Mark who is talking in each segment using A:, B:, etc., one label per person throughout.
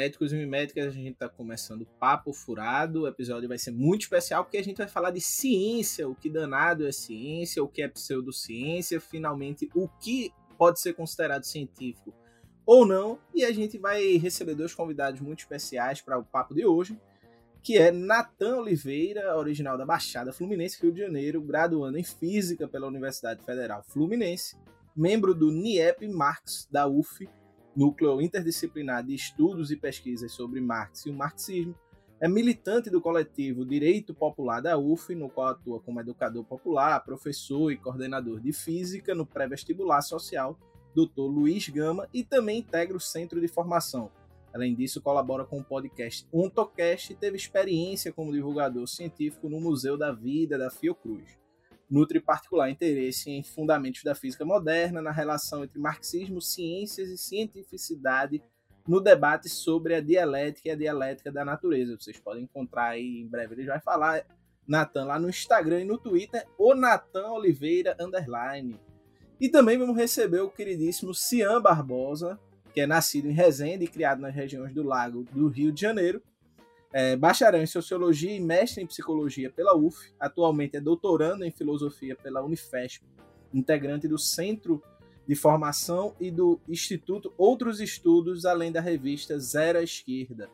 A: Miméticos e Miméticas, a gente está começando Papo Furado. O episódio vai ser muito especial porque a gente vai falar de ciência, o que danado é ciência, o que é pseudociência, finalmente o que pode ser considerado científico ou não. E a gente vai receber dois convidados muito especiais para o papo de hoje, que é Natan Oliveira, original da Baixada Fluminense, Rio de Janeiro, graduando em Física pela Universidade Federal Fluminense, membro do NIEP Marx da UF Núcleo Interdisciplinar de Estudos e Pesquisas sobre Marx e o Marxismo, é militante do coletivo Direito Popular da UF, no qual atua como educador popular, professor e coordenador de física no pré-vestibular social Dr. Luiz Gama e também integra o Centro de Formação. Além disso, colabora com o podcast Ontocast e teve experiência como divulgador científico no Museu da Vida da Fiocruz nutre particular interesse em fundamentos da física moderna, na relação entre marxismo, ciências e cientificidade no debate sobre a dialética e a dialética da natureza. Vocês podem encontrar aí em breve, ele vai falar, Natan, lá no Instagram e no Twitter, o Natan Oliveira Underline. E também vamos receber o queridíssimo Cian Barbosa, que é nascido em Resende e criado nas regiões do Lago do Rio de Janeiro, é, bacharel em Sociologia e mestre em Psicologia pela UF. Atualmente é doutorando em Filosofia pela Unifesp, integrante do Centro de Formação e do Instituto Outros Estudos, além da revista Zero Esquerda.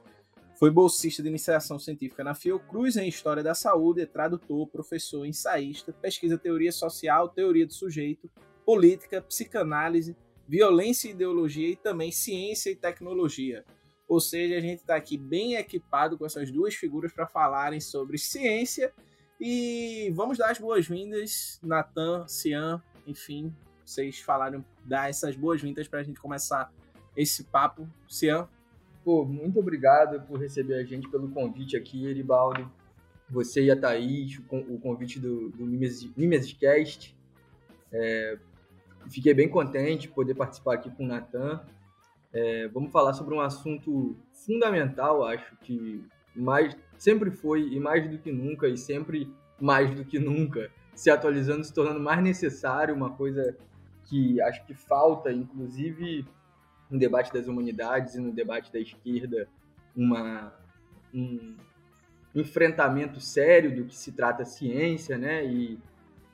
A: Foi bolsista de iniciação científica na Fiocruz em História da Saúde, é tradutor, professor, ensaísta, pesquisa teoria social, teoria do sujeito, política, psicanálise, violência e ideologia e também ciência e tecnologia. Ou seja, a gente está aqui bem equipado com essas duas figuras para falarem sobre ciência. E vamos dar as boas-vindas, Natan, Cian, enfim, vocês falaram, dar essas boas-vindas para a gente começar esse papo. Cian?
B: Pô, muito obrigado por receber a gente, pelo convite aqui, Eribaldo. Você e a Thaís, o convite do, do Mimescast. É, fiquei bem contente de poder participar aqui com o Natan. É, vamos falar sobre um assunto fundamental, acho que mais sempre foi e mais do que nunca e sempre mais do que nunca se atualizando, se tornando mais necessário, uma coisa que acho que falta, inclusive no debate das humanidades e no debate da esquerda, uma, um enfrentamento sério do que se trata a ciência, né? E,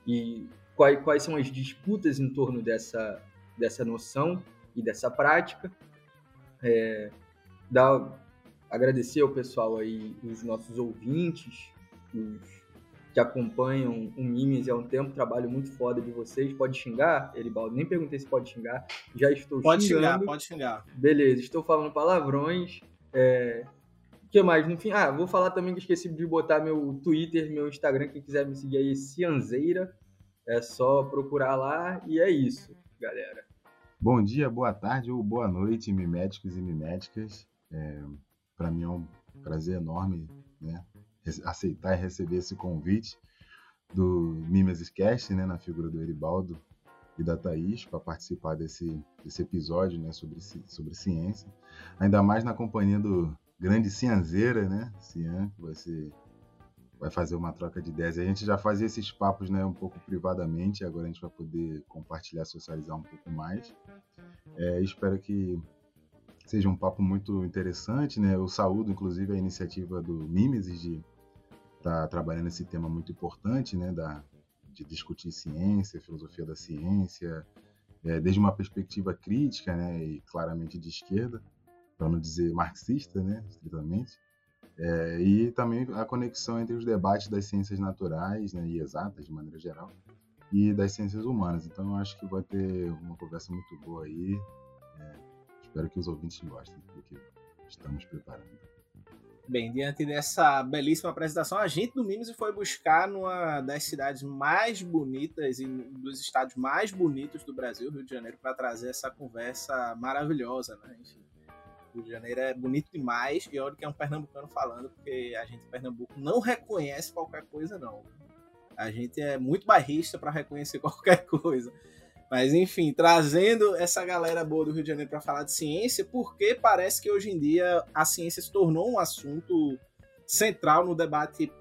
B: e quais, quais são as disputas em torno dessa, dessa noção e dessa prática. É, dar, agradecer ao pessoal aí, os nossos ouvintes, os que acompanham o Mimes há um tempo, trabalho muito foda de vocês. Pode xingar, Eribaldo? Nem perguntei se pode xingar. Já estou
A: pode
B: xingando.
A: Pode xingar, pode xingar.
B: Beleza, estou falando palavrões. É... O que mais? No fim, ah, vou falar também que esqueci de botar meu Twitter, meu Instagram. Quem quiser me seguir aí, Cianzeira. É só procurar lá e é isso, galera.
C: Bom dia, boa tarde ou boa noite, miméticos e miméticas. É, Para mim é um prazer enorme né, aceitar e receber esse convite do Mimes Cast, né, na figura do Eribaldo e da Thaís, para participar desse, desse episódio né, sobre, sobre ciência. Ainda mais na companhia do grande Cianzeira, né? Cian, que vai ser vai fazer uma troca de ideias. A gente já fazia esses papos né, um pouco privadamente, agora a gente vai poder compartilhar, socializar um pouco mais. É, espero que seja um papo muito interessante. Né? Eu saúdo, inclusive, a iniciativa do Mimesis de estar tá trabalhando esse tema muito importante, né? da, de discutir ciência, filosofia da ciência, é, desde uma perspectiva crítica né? e claramente de esquerda, para não dizer marxista, né? estritamente. É, e também a conexão entre os debates das ciências naturais né, e exatas, de maneira geral, e das ciências humanas. Então, eu acho que vai ter uma conversa muito boa aí. É, espero que os ouvintes gostem do que estamos preparando.
A: Bem, diante dessa belíssima apresentação, a gente do Mimes foi buscar numa das cidades mais bonitas e dos estados mais bonitos do Brasil, Rio de Janeiro, para trazer essa conversa maravilhosa, né? Enfim, Rio de Janeiro é bonito demais e olha que é um pernambucano falando, porque a gente em Pernambuco não reconhece qualquer coisa, não. A gente é muito bairrista para reconhecer qualquer coisa. Mas enfim, trazendo essa galera boa do Rio de Janeiro para falar de ciência, porque parece que hoje em dia a ciência se tornou um assunto central no debate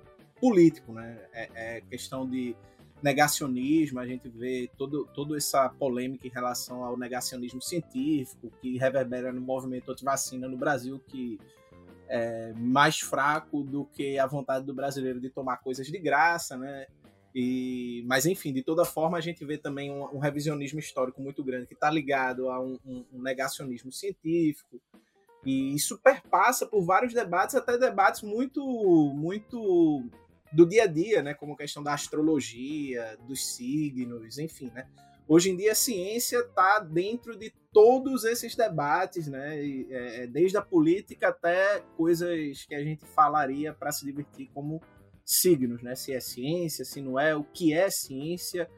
A: político, né? É, é questão de negacionismo, a gente vê todo, toda essa polêmica em relação ao negacionismo científico, que reverbera no movimento anti-vacina no Brasil, que é mais fraco do que a vontade do brasileiro de tomar coisas de graça, né? E, mas enfim, de toda forma, a gente vê também um, um revisionismo histórico muito grande que está ligado a um, um, um, negacionismo científico. E isso perpassa por vários debates, até debates muito, muito do dia a dia, né? Como a questão da astrologia, dos signos, enfim, né? Hoje em dia a ciência está dentro de todos esses debates, né? E, é, é, desde a política até coisas que a gente falaria para se divertir, como signos, né? Se é ciência, se não é, o que é ciência,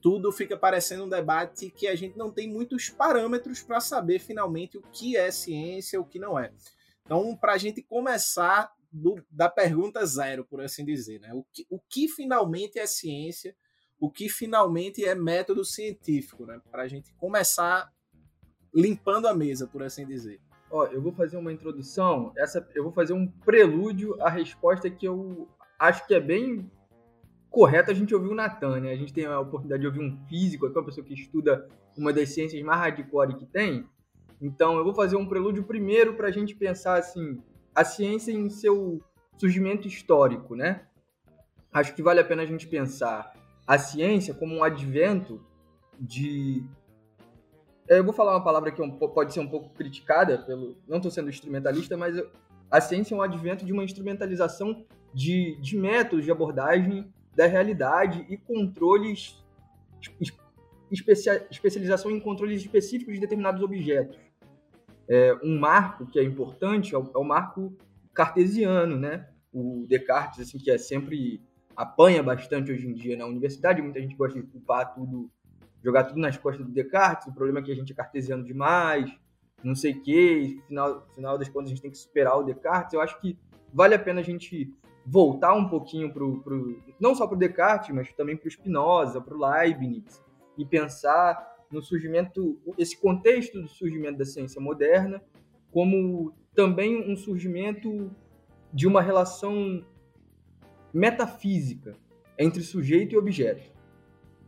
A: tudo fica parecendo um debate que a gente não tem muitos parâmetros para saber finalmente o que é ciência, o que não é. Então, para a gente começar do, da pergunta zero, por assim dizer. Né? O, que, o que finalmente é ciência, o que finalmente é método científico, né? para a gente começar limpando a mesa, por assim dizer.
B: Ó, eu vou fazer uma introdução, essa, eu vou fazer um prelúdio à resposta que eu acho que é bem correta a gente ouvir o Natan, né? A gente tem a oportunidade de ouvir um físico, aquela pessoa que estuda uma das ciências mais hardcore que tem. Então, eu vou fazer um prelúdio primeiro para a gente pensar assim, a ciência em seu surgimento histórico, né? Acho que vale a pena a gente pensar a ciência como um advento de é, eu vou falar uma palavra que pode ser um pouco criticada pelo não estou sendo instrumentalista, mas a ciência é um advento de uma instrumentalização de, de métodos de abordagem da realidade e controles especialização em controles específicos de determinados objetos é, um marco que é importante é o, é o, marco cartesiano, né? O Descartes, assim, que é sempre apanha bastante hoje em dia na universidade, muita gente gosta de culpar tudo, jogar tudo nas costas do Descartes, o problema é que a gente é cartesiano demais, não sei o quê, final, final das contas a gente tem que superar o Descartes. Eu acho que vale a pena a gente voltar um pouquinho pro, pro não só para o Descartes, mas também para o Spinoza, para o Leibniz, e pensar no surgimento, esse contexto do surgimento da ciência moderna, como também um surgimento de uma relação metafísica entre sujeito e objeto.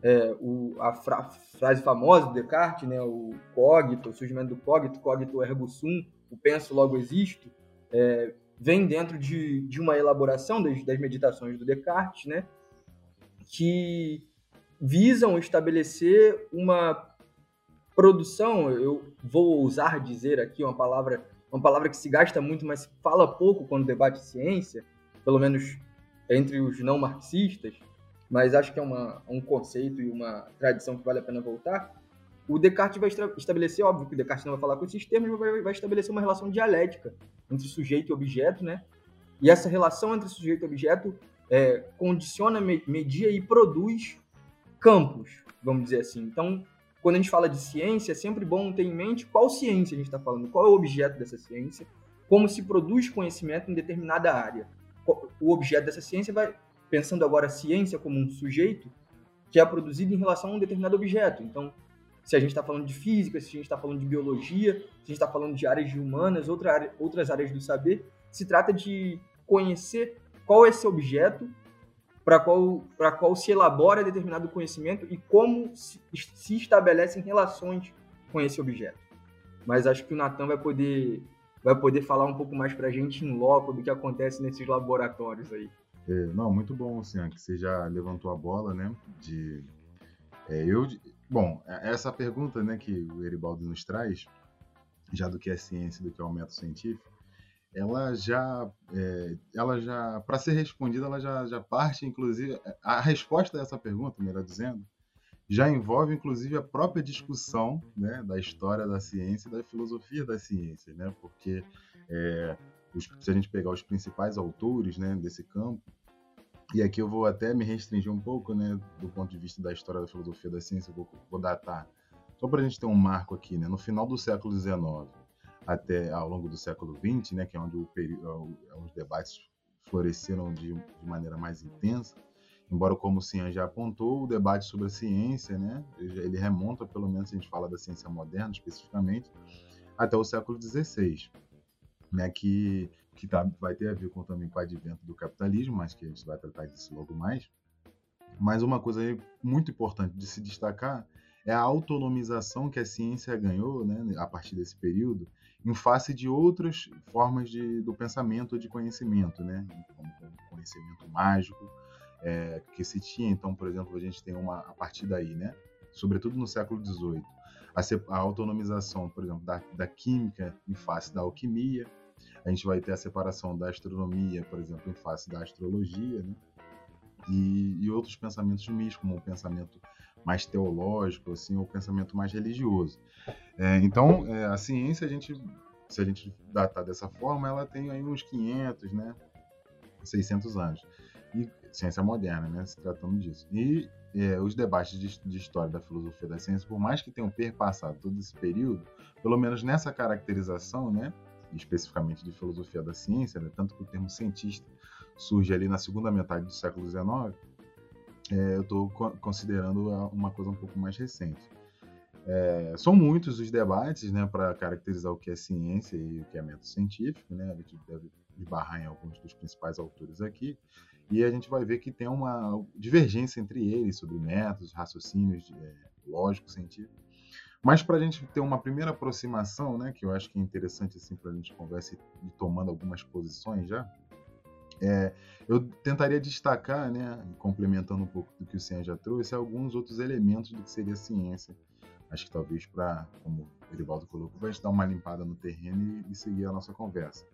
B: É, o, a fra frase famosa do Descartes, né, o cogito, o surgimento do cogito, cogito ergo sum, o penso logo existo, é, vem dentro de, de uma elaboração das, das meditações do Descartes, né, que visam estabelecer uma produção, eu vou ousar dizer aqui uma palavra, uma palavra que se gasta muito, mas fala pouco quando debate ciência, pelo menos entre os não marxistas, mas acho que é uma, um conceito e uma tradição que vale a pena voltar. O Descartes vai estabelecer, óbvio que o Descartes não vai falar com esses termos, mas vai, estabelecer uma relação dialética entre sujeito e objeto, né? E essa relação entre sujeito e objeto é, condiciona, media e produz campos, vamos dizer assim. Então, quando a gente fala de ciência, é sempre bom ter em mente qual ciência a gente está falando, qual é o objeto dessa ciência, como se produz conhecimento em determinada área. O objeto dessa ciência vai, pensando agora a ciência como um sujeito, que é produzido em relação a um determinado objeto. Então, se a gente está falando de física, se a gente está falando de biologia, se a gente está falando de áreas de humanas, outra área, outras áreas do saber, se trata de conhecer qual é esse objeto para qual, qual se elabora determinado conhecimento e como se, se estabelecem relações com esse objeto. Mas acho que o Natan vai poder, vai poder falar um pouco mais para a gente em loco do que acontece nesses laboratórios aí.
C: É, não, muito bom, Cian, que você já levantou a bola, né? De, é, eu, bom, é, essa pergunta, né, que o Eribaldo nos traz, já do que é ciência, do que é o método científico, ela já, é, ela já, para ser respondida, ela já, já parte, inclusive, a resposta a essa pergunta, melhor dizendo, já envolve, inclusive, a própria discussão né, da história da ciência e da filosofia da ciência, né? Porque é, os, se a gente pegar os principais autores né, desse campo, e aqui eu vou até me restringir um pouco, né, do ponto de vista da história da filosofia da ciência, vou, vou datar, só para a gente ter um marco aqui, né, no final do século XIX, até ao longo do século XX, né, que é onde o, é os debates floresceram de, de maneira mais intensa. embora como o Cian já apontou, o debate sobre a ciência, né, ele remonta, pelo menos se a gente fala da ciência moderna especificamente, até o século XVI, né, que, que tá, vai ter a ver com, também com o advento do capitalismo, mas que a gente vai tratar disso logo mais. Mas uma coisa muito importante de se destacar é a autonomização que a ciência ganhou né, a partir desse período em face de outras formas de, do pensamento de conhecimento, né, como, conhecimento mágico é, que se tinha. Então, por exemplo, a gente tem uma a partir daí, né, sobretudo no século XVIII, a, a autonomização, por exemplo, da, da química em face da alquimia. A gente vai ter a separação da astronomia, por exemplo, em face da astrologia, né? E, e, outros pensamentos místicos, como o pensamento mais teológico, assim, ou o pensamento mais religioso. É, então, é, a ciência, a gente, se a gente datar dessa forma, ela tem aí uns 500, né, 600 anos. E ciência moderna, né, se tratando disso. E é, os debates de, de, história da filosofia da ciência, por mais que tenham perpassado todo esse período, pelo menos nessa caracterização, né, especificamente de filosofia da ciência, né, tanto que o termo cientista surge ali na segunda metade do século XIX, é, eu estou considerando uma coisa um pouco mais recente. É, são muitos os debates né, para caracterizar o que é ciência e o que é método científico, né? a gente deve esbarrar em alguns dos principais autores aqui, e a gente vai ver que tem uma divergência entre eles sobre métodos, raciocínios é, lógicos, científicos. Mas para a gente ter uma primeira aproximação, né, que eu acho que é interessante assim, para a gente conversar e tomando algumas posições já, é, eu tentaria destacar, né, complementando um pouco do que o Cian já trouxe, alguns outros elementos do que seria ciência. Acho que talvez para, como o Erivaldo colocou, gente dar uma limpada no terreno e, e seguir a nossa conversa.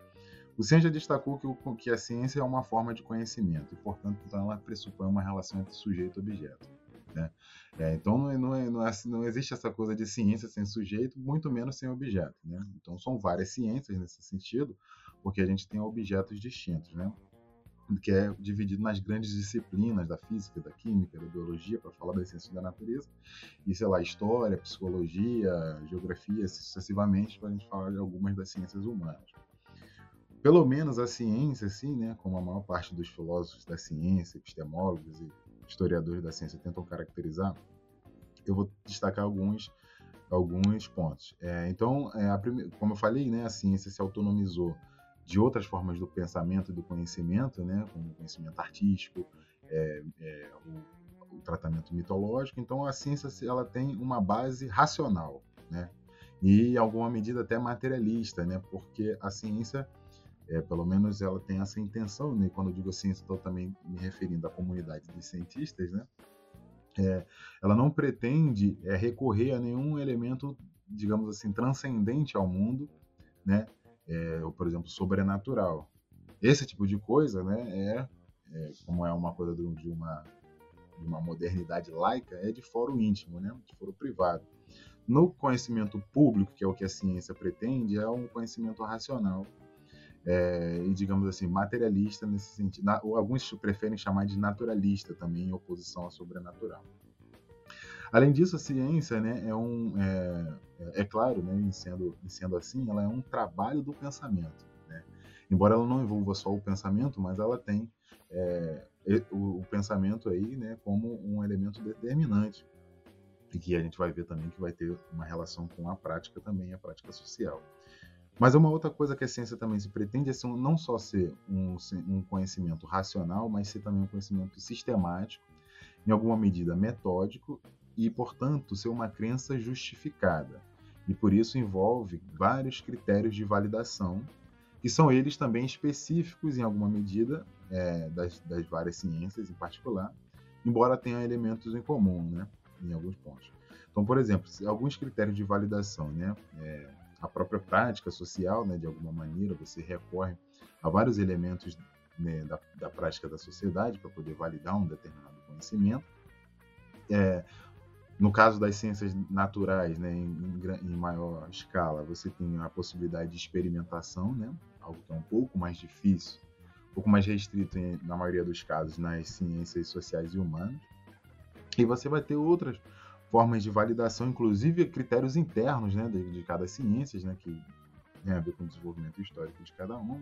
C: O Cian já destacou que, o, que a ciência é uma forma de conhecimento e, portanto, então ela pressupõe uma relação entre sujeito e objeto. Né? É, então não, é, não, é, não, é, não, existe essa coisa de ciência sem sujeito, muito menos sem objeto. Né? Então são várias ciências nesse sentido, porque a gente tem objetos distintos. Né? que é dividido nas grandes disciplinas da física, da química, da biologia, para falar da ciência da natureza, e sei lá, história, psicologia, geografia, sucessivamente, para a gente falar de algumas das ciências humanas. Pelo menos a ciência, assim, né, como a maior parte dos filósofos da ciência, epistemólogos e historiadores da ciência tentam caracterizar, eu vou destacar alguns alguns pontos. É, então, é, prime... como eu falei, né, a ciência se autonomizou de outras formas do pensamento e do conhecimento, né, como o conhecimento artístico, é, é, o, o, tratamento mitológico. Então, a ciência ela tem uma base racional, né, e em alguma medida até materialista, né, porque a ciência, é, pelo menos, ela tem essa intenção. Né, quando eu digo ciência, estou também me referindo à comunidade de cientistas, né, é, ela não pretende é, recorrer a nenhum elemento, digamos assim, transcendente ao mundo, né, é, ou por exemplo, sobrenatural. Esse tipo de coisa, né, é, é como é uma coisa de uma, de uma modernidade laica, é de foro íntimo, né, de foro privado. No conhecimento público, que é o que a ciência pretende, é um conhecimento racional é, e, digamos assim, materialista nesse sentido. Na, alguns preferem chamar de naturalista também, em oposição ao sobrenatural. Além disso, a ciência né, é um. É, é, claro, né, em, sendo, em sendo assim, ela é um trabalho do pensamento. Né? Embora ela não envolva só o pensamento, mas ela tem é, o, o, pensamento aí né, como um elemento determinante. E que a gente vai ver também que vai ter uma relação com a prática também, a prática social. Mas uma outra coisa que a ciência também se pretende é não só ser um, um conhecimento racional, mas ser também um conhecimento sistemático, em alguma medida metódico e, portanto, ser uma crença justificada. E por isso envolve vários critérios de validação, que são eles também específicos, em alguma medida, é, das, das, várias ciências em particular, embora tenha elementos em comum, né, em alguns pontos. Então, por exemplo, alguns critérios de validação, né, é, a própria prática social, né, de alguma maneira, você recorre a vários elementos né, da, da prática da sociedade para poder validar um determinado conhecimento. É, no caso das ciências naturais, né, em, em, maior escala, você tem a possibilidade de experimentação, né, algo que é um pouco mais difícil, um pouco mais restrito em, na maioria dos casos nas ciências sociais e humanas. E você vai ter outras formas de validação, inclusive critérios internos né, de, de cada ciência, né, que tem a ver com o desenvolvimento histórico de cada uma.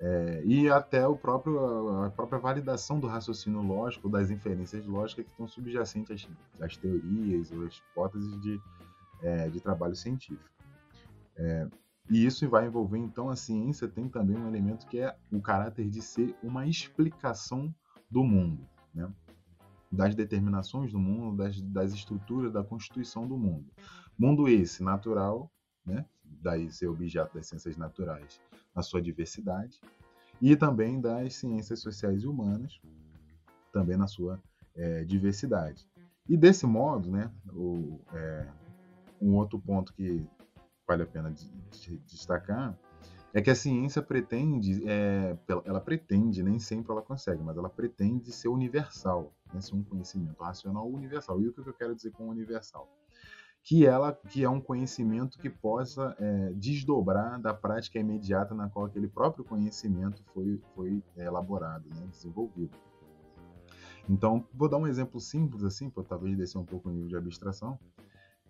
C: É, e até o próprio, a própria validação do raciocínio lógico, das inferências lógicas que estão subjacentes às, às teorias ou às hipóteses de, é, de trabalho científico. É, e isso vai envolver, então, a ciência tem também um elemento que é o caráter de ser uma explicação do mundo, né? Das determinações do mundo, das, das estruturas da constituição do mundo. Mundo esse natural, né? daí ser objeto das ciências naturais, na sua diversidade, e também das ciências sociais e humanas, também na sua é, diversidade. E desse modo, né, o, é, um outro ponto que vale a pena de, de destacar é que a ciência pretende, é, ela pretende, nem sempre ela consegue, mas ela pretende ser universal, né, ser um conhecimento racional universal. E o que eu quero dizer com universal? que ela que é um conhecimento que possa é, desdobrar da prática imediata na qual aquele próprio conhecimento foi, foi é, elaborado, né, desenvolvido. Então, vou dar um exemplo simples assim, para talvez descer um pouco o nível de abstração.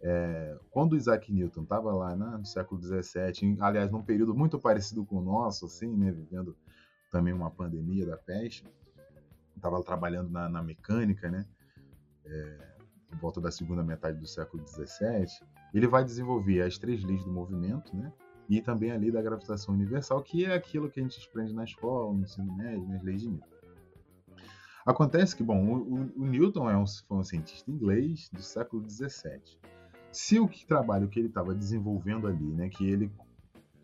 C: É, quando Isaac Newton estava lá né, no século XVII, aliás, num período muito parecido com o nosso, assim, né, vivendo também uma pandemia da peste, estava trabalhando na, na mecânica, né, é, por volta da segunda metade do século XVII, ele vai desenvolver as três leis do movimento, né? E também a lei da gravitação universal, que é aquilo que a gente aprende na escola, no ensino médio, nas leis de Newton. Acontece que, bom, o, o Newton é um, foi um cientista inglês do século XVII. Se o trabalho que ele estava desenvolvendo ali, né, que ele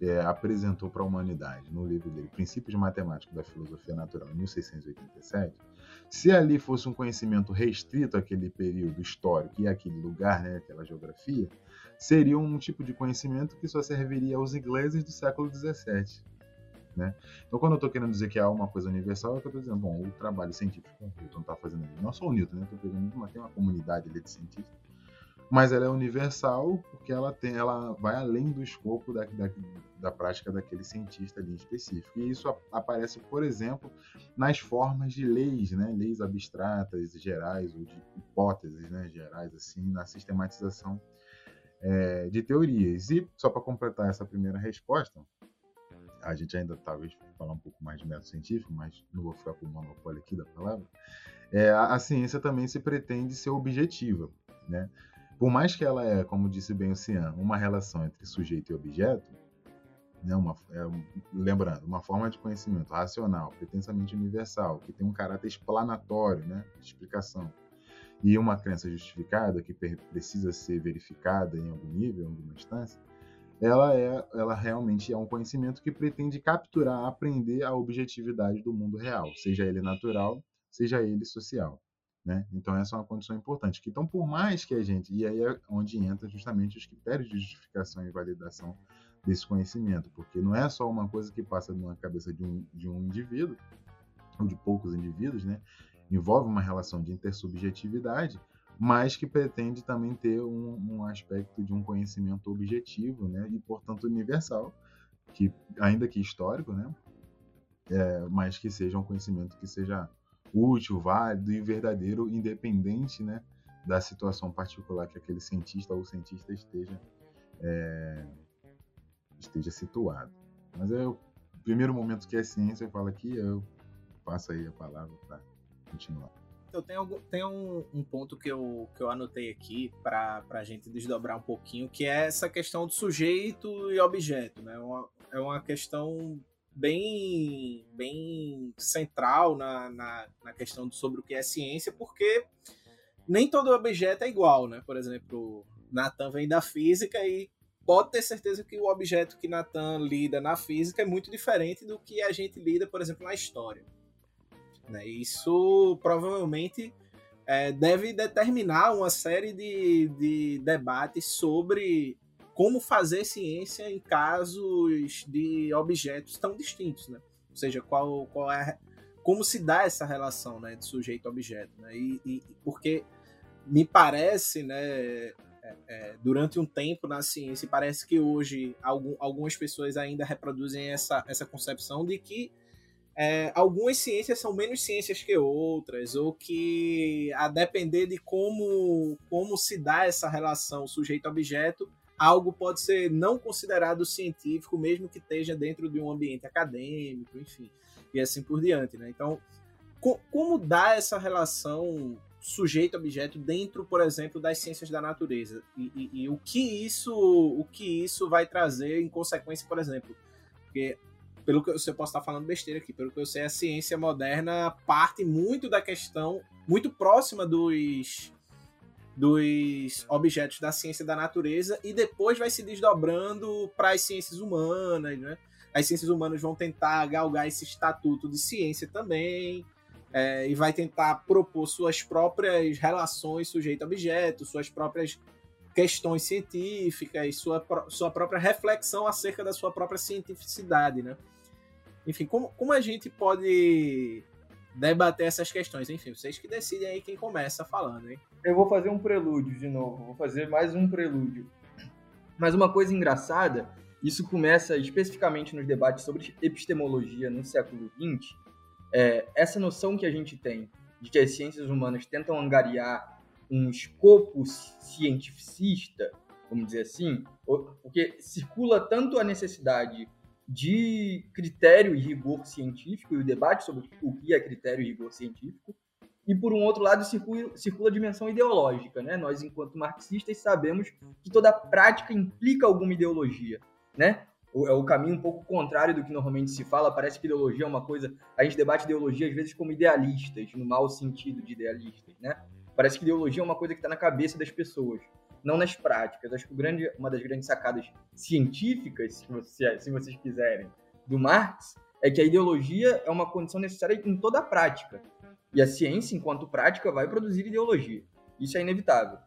C: é, apresentou para a humanidade no livro dele, Princípios de Matemática da Filosofia Natural, em 1687, se ali fosse um conhecimento restrito àquele período histórico e àquele lugar, né, aquela geografia, seria um tipo de conhecimento que só serviria aos ingleses do século XVII. Né? Então, quando eu estou querendo dizer que há uma coisa universal, é que eu estou dizendo, bom, o trabalho científico que o Newton está fazendo ali, não só o Newton, né? Estou pegando, mas tem uma comunidade ali de cientistas mas ela é universal porque ela tem, ela vai além do escopo da, da, da prática daquele cientista ali específico. E isso aparece, por exemplo, nas formas de leis, né? leis abstratas, gerais ou de hipóteses, né? gerais assim, na sistematização é, de teorias. E só para completar essa primeira resposta, a gente ainda talvez falar um pouco mais de método científico, mas não vou ficar com o monopólio aqui da palavra. É, a, a ciência também se pretende ser objetiva, né? Por mais que ela é, como disse bem o Cian, uma relação entre sujeito e objeto, né, uma, é, lembrando, uma forma de conhecimento racional, pretensamente universal, que tem um caráter explanatório, né, de explicação, e uma crença justificada que precisa ser verificada em algum nível, em alguma instância, ela é, ela realmente é um conhecimento que pretende capturar, aprender a objetividade do mundo real, seja ele natural, seja ele social. Né? Então, essa é uma condição importante. Então, por mais que a gente. E aí é onde entra justamente os critérios de justificação e validação desse conhecimento, porque não é só uma coisa que passa na cabeça de um, de um indivíduo, ou de poucos indivíduos, né? envolve uma relação de intersubjetividade, mas que pretende também ter um, um aspecto de um conhecimento objetivo né? e, portanto, universal, que ainda que histórico, né? É, mas que seja um conhecimento que seja útil, válido e verdadeiro, independente né, da situação particular que aquele cientista ou cientista esteja, é, esteja situado. Mas é o primeiro momento que é ciência, eu falo aqui, eu passo aí a palavra para continuar.
A: Eu tenho, tenho um, um, ponto que eu, que eu anotei aqui para a gente desdobrar um pouquinho, que é essa questão do sujeito e objeto. Né? Uma, é uma questão bem, bem central na, na, na questão sobre o que é ciência, porque nem todo objeto é igual, né? Por exemplo, Nathan vem da física e pode ter certeza que o objeto que Nathan lida na física é muito diferente do que a gente lida, por exemplo, na história. Né? Isso provavelmente é, deve determinar uma série de, de debates sobre como fazer ciência em casos de objetos tão distintos, né? Ou seja, qual, qual é como se dá essa relação, né, de sujeito-objeto, né? E, e, porque me parece, né, é, é, durante um tempo na ciência, parece que hoje algum, algumas pessoas ainda reproduzem essa, essa concepção de que é, algumas ciências são menos ciências que outras, ou que a depender de como, como se dá essa relação sujeito-objeto, algo pode ser não considerado científico, mesmo que esteja dentro de um ambiente acadêmico, enfim, e assim por diante, né? Então, co como dá essa relação sujeito-objeto dentro, por exemplo, das ciências da natureza? E, e, e, o que isso, o que isso vai trazer em consequência, por exemplo? Porque pelo que eu, eu posso estar falando besteira aqui, pelo que eu sei, a ciência moderna parte muito da questão, muito próxima dos dos objetos da ciência da natureza e depois vai se desdobrando para as ciências humanas, né? As ciências humanas vão tentar galgar esse estatuto de ciência também é, e vai tentar propor suas próprias relações sujeito-objeto, suas próprias questões científicas, sua, sua própria reflexão acerca da sua própria cientificidade, né? Enfim, como, como a gente pode debater essas questões? Enfim, vocês que decidem aí quem começa falando, hein?
B: Eu vou fazer um prelúdio de novo, vou fazer mais um prelúdio. Mas uma coisa engraçada, isso começa especificamente nos debates sobre epistemologia no século XX, é, essa noção que a gente tem de que as ciências humanas tentam angariar um escopo cientificista, vamos dizer assim, porque circula tanto a necessidade de critério e rigor científico e o debate sobre o que é critério e rigor científico, e por um outro lado circula, circula a dimensão ideológica, né? Nós, enquanto marxistas, sabemos que toda prática implica alguma ideologia, né? é o caminho um pouco contrário do que normalmente se fala. Parece que ideologia é uma coisa. A gente debate ideologia às vezes como idealistas, no mau sentido de idealistas, né? Parece que ideologia é uma coisa que está na cabeça das pessoas, não nas práticas. Acho que grande, uma das grandes sacadas científicas, se, você, se vocês quiserem, do Marx é que a ideologia é uma condição necessária em toda a prática. E a ciência, enquanto prática, vai produzir ideologia. Isso é inevitável.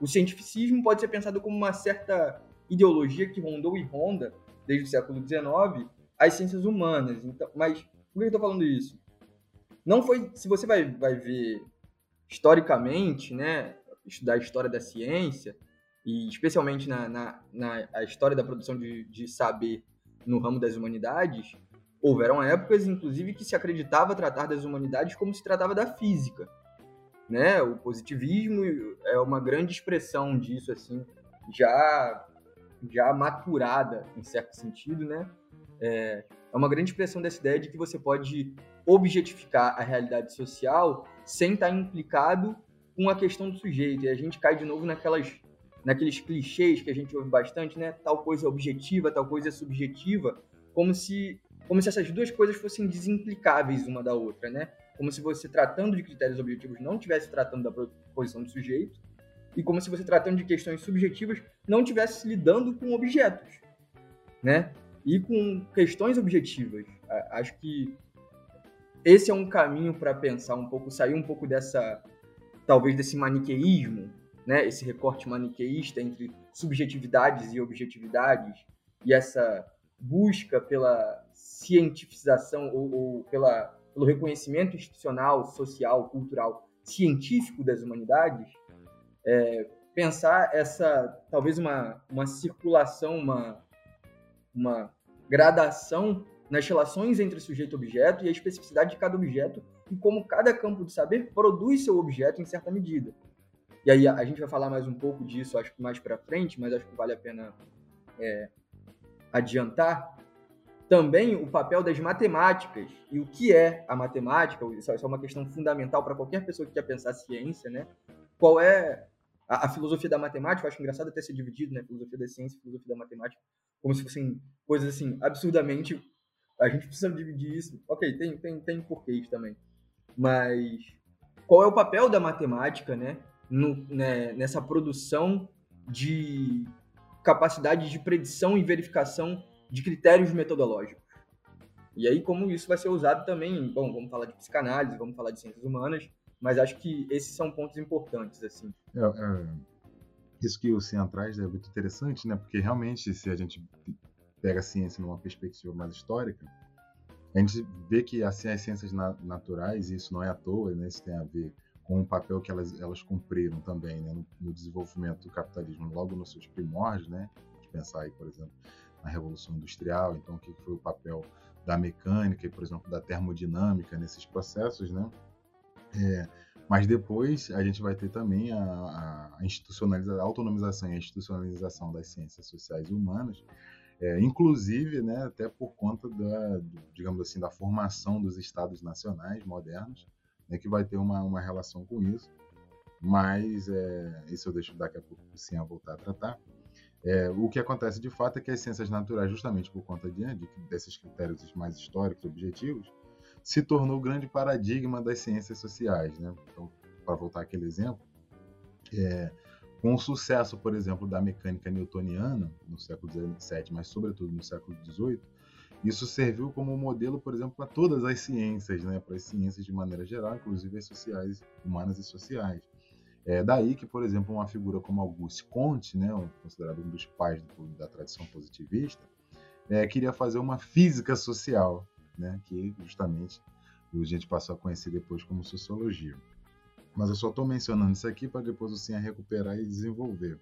B: O cientificismo pode ser pensado como uma certa ideologia que rondou e ronda desde o século XIX as ciências humanas. Então, mas por que eu estou falando isso? Não foi, se você vai, vai ver historicamente, né, estudar a história da ciência e especialmente na, na, na a história da produção de, de saber no ramo das humanidades, houveram épocas, inclusive, que se acreditava tratar das humanidades como se tratava da física, né? O positivismo é uma grande expressão disso, assim, já já maturada em certo sentido, né? É, é uma grande expressão dessa ideia de que você pode objetificar a realidade social sem estar implicado com a questão do sujeito. E a gente cai de novo naquelas, naqueles clichês que a gente ouve bastante, né? Tal coisa é objetiva, tal coisa é subjetiva, como se, como se essas duas coisas fossem desimplicáveis uma da outra, né? Como se você tratando de critérios objetivos não estivesse tratando da posição do sujeito, e como se você tratando de questões subjetivas não estivesse lidando com objetos, né? E com questões objetivas. Acho que esse é um caminho para pensar um pouco, sair um pouco dessa, talvez desse maniqueísmo, né? Esse recorte maniqueísta entre subjetividades e objetividades e essa busca pela cientificação ou, ou pela, pelo reconhecimento institucional, social, cultural, científico das humanidades é, pensar essa, talvez uma, uma circulação, uma, uma gradação nas relações entre sujeito e objeto e a especificidade de cada objeto e como cada campo de saber produz seu objeto em certa medida. E aí a, gente vai falar mais um pouco disso, acho que mais para frente, mas acho que vale a pena é, adiantar. Também o papel das matemáticas e o que é a matemática, isso é uma questão fundamental para qualquer pessoa que quer pensar ciência, né? Qual é a, a, filosofia da matemática, eu acho engraçado até ser dividido, né? Filosofia da ciência e filosofia da matemática, como se fossem coisas assim, absurdamente. A gente precisa dividir isso. Ok, tem, tem, tem porquês também. Mas qual é o papel da matemática, né? No, né nessa produção de capacidade de predição e verificação de critérios metodológicos. E aí, como isso vai ser usado também, bom, vamos falar de psicanálise, vamos falar de ciências humanas, mas acho que esses são pontos importantes, assim.
C: É, é, isso que o Cian traz é muito interessante, né? Porque realmente, se a gente pega a ciência numa perspectiva mais histórica, a gente vê que assim, as ciências naturais, e isso não é à toa, né? Isso tem a ver com o papel que elas, elas cumpriram também né? no, no desenvolvimento do capitalismo, logo nos seus primórdios, né? Pensar aí, por exemplo, na Revolução Industrial, então o que foi o papel da mecânica e, por exemplo, da termodinâmica nesses processos, né? É, Mas depois a gente vai ter também a, a, institucionalização, a autonomização e a institucionalização das ciências sociais e humanas, é, inclusive, né, até por conta da, digamos assim, da formação dos estados nacionais modernos, né, que vai ter uma, uma relação com isso. Mas é, isso eu deixo daqui a pouco sim a voltar a tratar. É, o que acontece de fato é que as ciências naturais, justamente por conta de, de, desses critérios mais históricos, objetivos, se tornou o grande paradigma das ciências sociais. Né? Então, para voltar àquele exemplo, é, com o sucesso, por exemplo, da mecânica newtoniana no século XVII, mas sobretudo no século XVIII, isso serviu como modelo, por exemplo, para todas as ciências, né? para as ciências de maneira geral, inclusive as sociais, humanas e sociais. É daí que, por exemplo, uma figura como Auguste Comte, né, considerado um dos pais do, da tradição positivista, é, queria fazer uma física social, né, que justamente a gente passou a conhecer depois como sociologia. Mas eu só estou mencionando isso aqui para depois o Sim recuperar e desenvolver.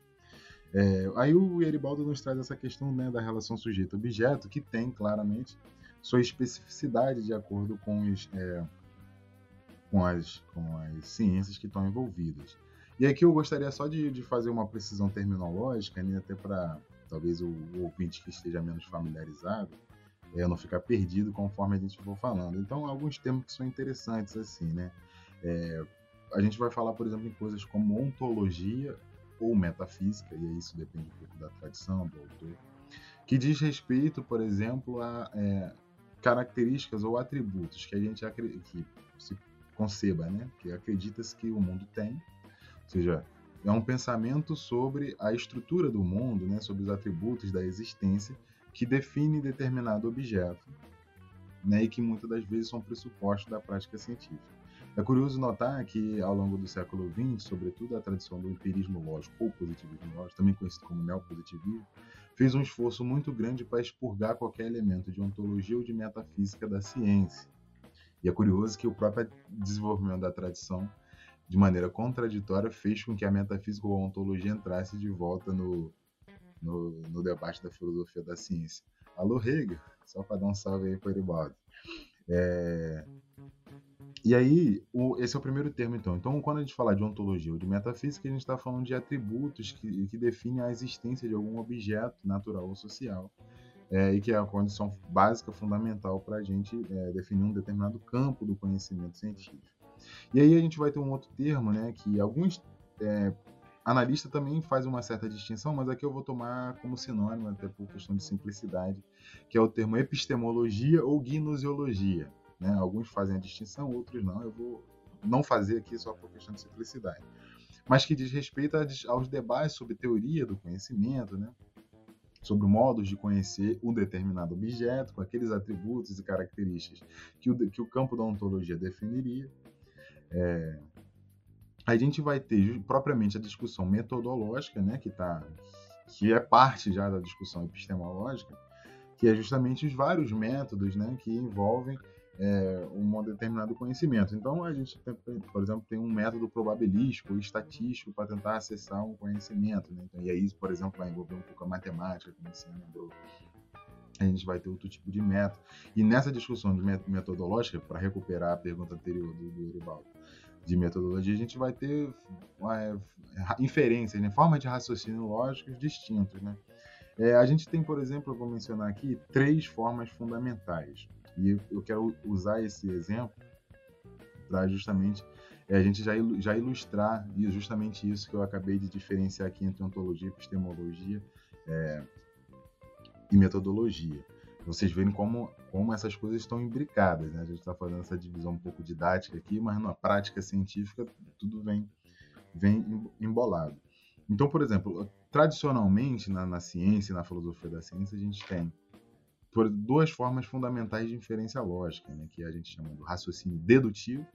C: É, aí o Eribaldo nos traz essa questão né, da relação sujeito-objeto, que tem claramente sua especificidade de acordo com, os, é, com, as, com as ciências que estão envolvidas. E aqui eu gostaria só de, de fazer uma precisão terminológica, né, até para talvez o, o, ouvinte que esteja menos familiarizado é, não ficar perdido conforme a gente for falando. Então, alguns termos que são interessantes, assim, né? É, a gente vai falar, por exemplo, em coisas como ontologia ou metafísica, e isso depende um pouco da tradição do autor, que diz respeito, por exemplo, a é, características ou atributos que a gente que se conceba, né? Que acredita-se que o mundo tem, ou seja, é um pensamento sobre a estrutura do mundo, né? Sobre os atributos da existência que define determinado objeto, né? E que muitas das vezes são pressupostos da prática científica. É curioso notar que, ao longo do século XX, sobretudo a tradição do empirismo lógico ou positivismo lógico, também conhecido como neopositivismo, fez um esforço muito grande para expurgar qualquer elemento de ontologia ou de metafísica da ciência. E é curioso que o próprio desenvolvimento da tradição, de maneira contraditória, fez com que a metafísica ou a ontologia entrasse de volta no, no, no debate da filosofia da ciência. Alô, Hegel, só para dar um salve aí para o Eribaldo. É, e aí, o, esse é o primeiro termo, então. Então, quando a gente fala de ontologia ou de metafísica, a gente está falando de atributos que, que definem a existência de algum objeto natural ou social. É, e que é a condição básica, fundamental para a gente é, definir um determinado campo do conhecimento científico. E aí a gente vai ter um outro termo, né, que alguns é, analistas também fazem uma certa distinção, mas aqui eu vou tomar como sinônimo, até por questão de simplicidade, que é o termo epistemologia ou gnoseologia. Né? Alguns fazem a distinção, outros não. Eu vou não fazer aqui só por questão de simplicidade. Mas que diz respeito aos debates sobre teoria do conhecimento, né? sobre modos de conhecer um determinado objeto, com aqueles atributos e características que o, que o campo da ontologia definiria. É, a gente vai ter propriamente a discussão metodológica, né, que, tá, que é parte já da discussão epistemológica, que é justamente os vários métodos né, que envolvem é, um determinado conhecimento. Então, a gente, tem, por exemplo, tem um método probabilístico, estatístico, para tentar acessar um conhecimento. Né? Então, e aí, por exemplo, vai envolver um pouco a matemática, como você lembrou. A gente vai ter outro tipo de método. E nessa discussão metodológica, para recuperar a pergunta anterior do, do Erivaldo, de metodologia, a gente vai ter é, inferências, né? formas de raciocínio lógicos distintos. Né? É, a gente tem, por exemplo, eu vou mencionar aqui, três formas fundamentais. E eu quero usar esse exemplo para justamente é, a gente já, já ilustrar e justamente isso que eu acabei de diferenciar aqui entre ontologia, epistemologia é, e metodologia. Vocês verem como, como essas coisas estão imbricadas. Né? A gente está fazendo essa divisão um pouco didática aqui, mas na prática científica tudo vem, vem embolado. Então, por exemplo, tradicionalmente na, na ciência, na filosofia da ciência, a gente tem por duas formas fundamentais de inferência lógica, né, que a gente chama do raciocínio dedutivo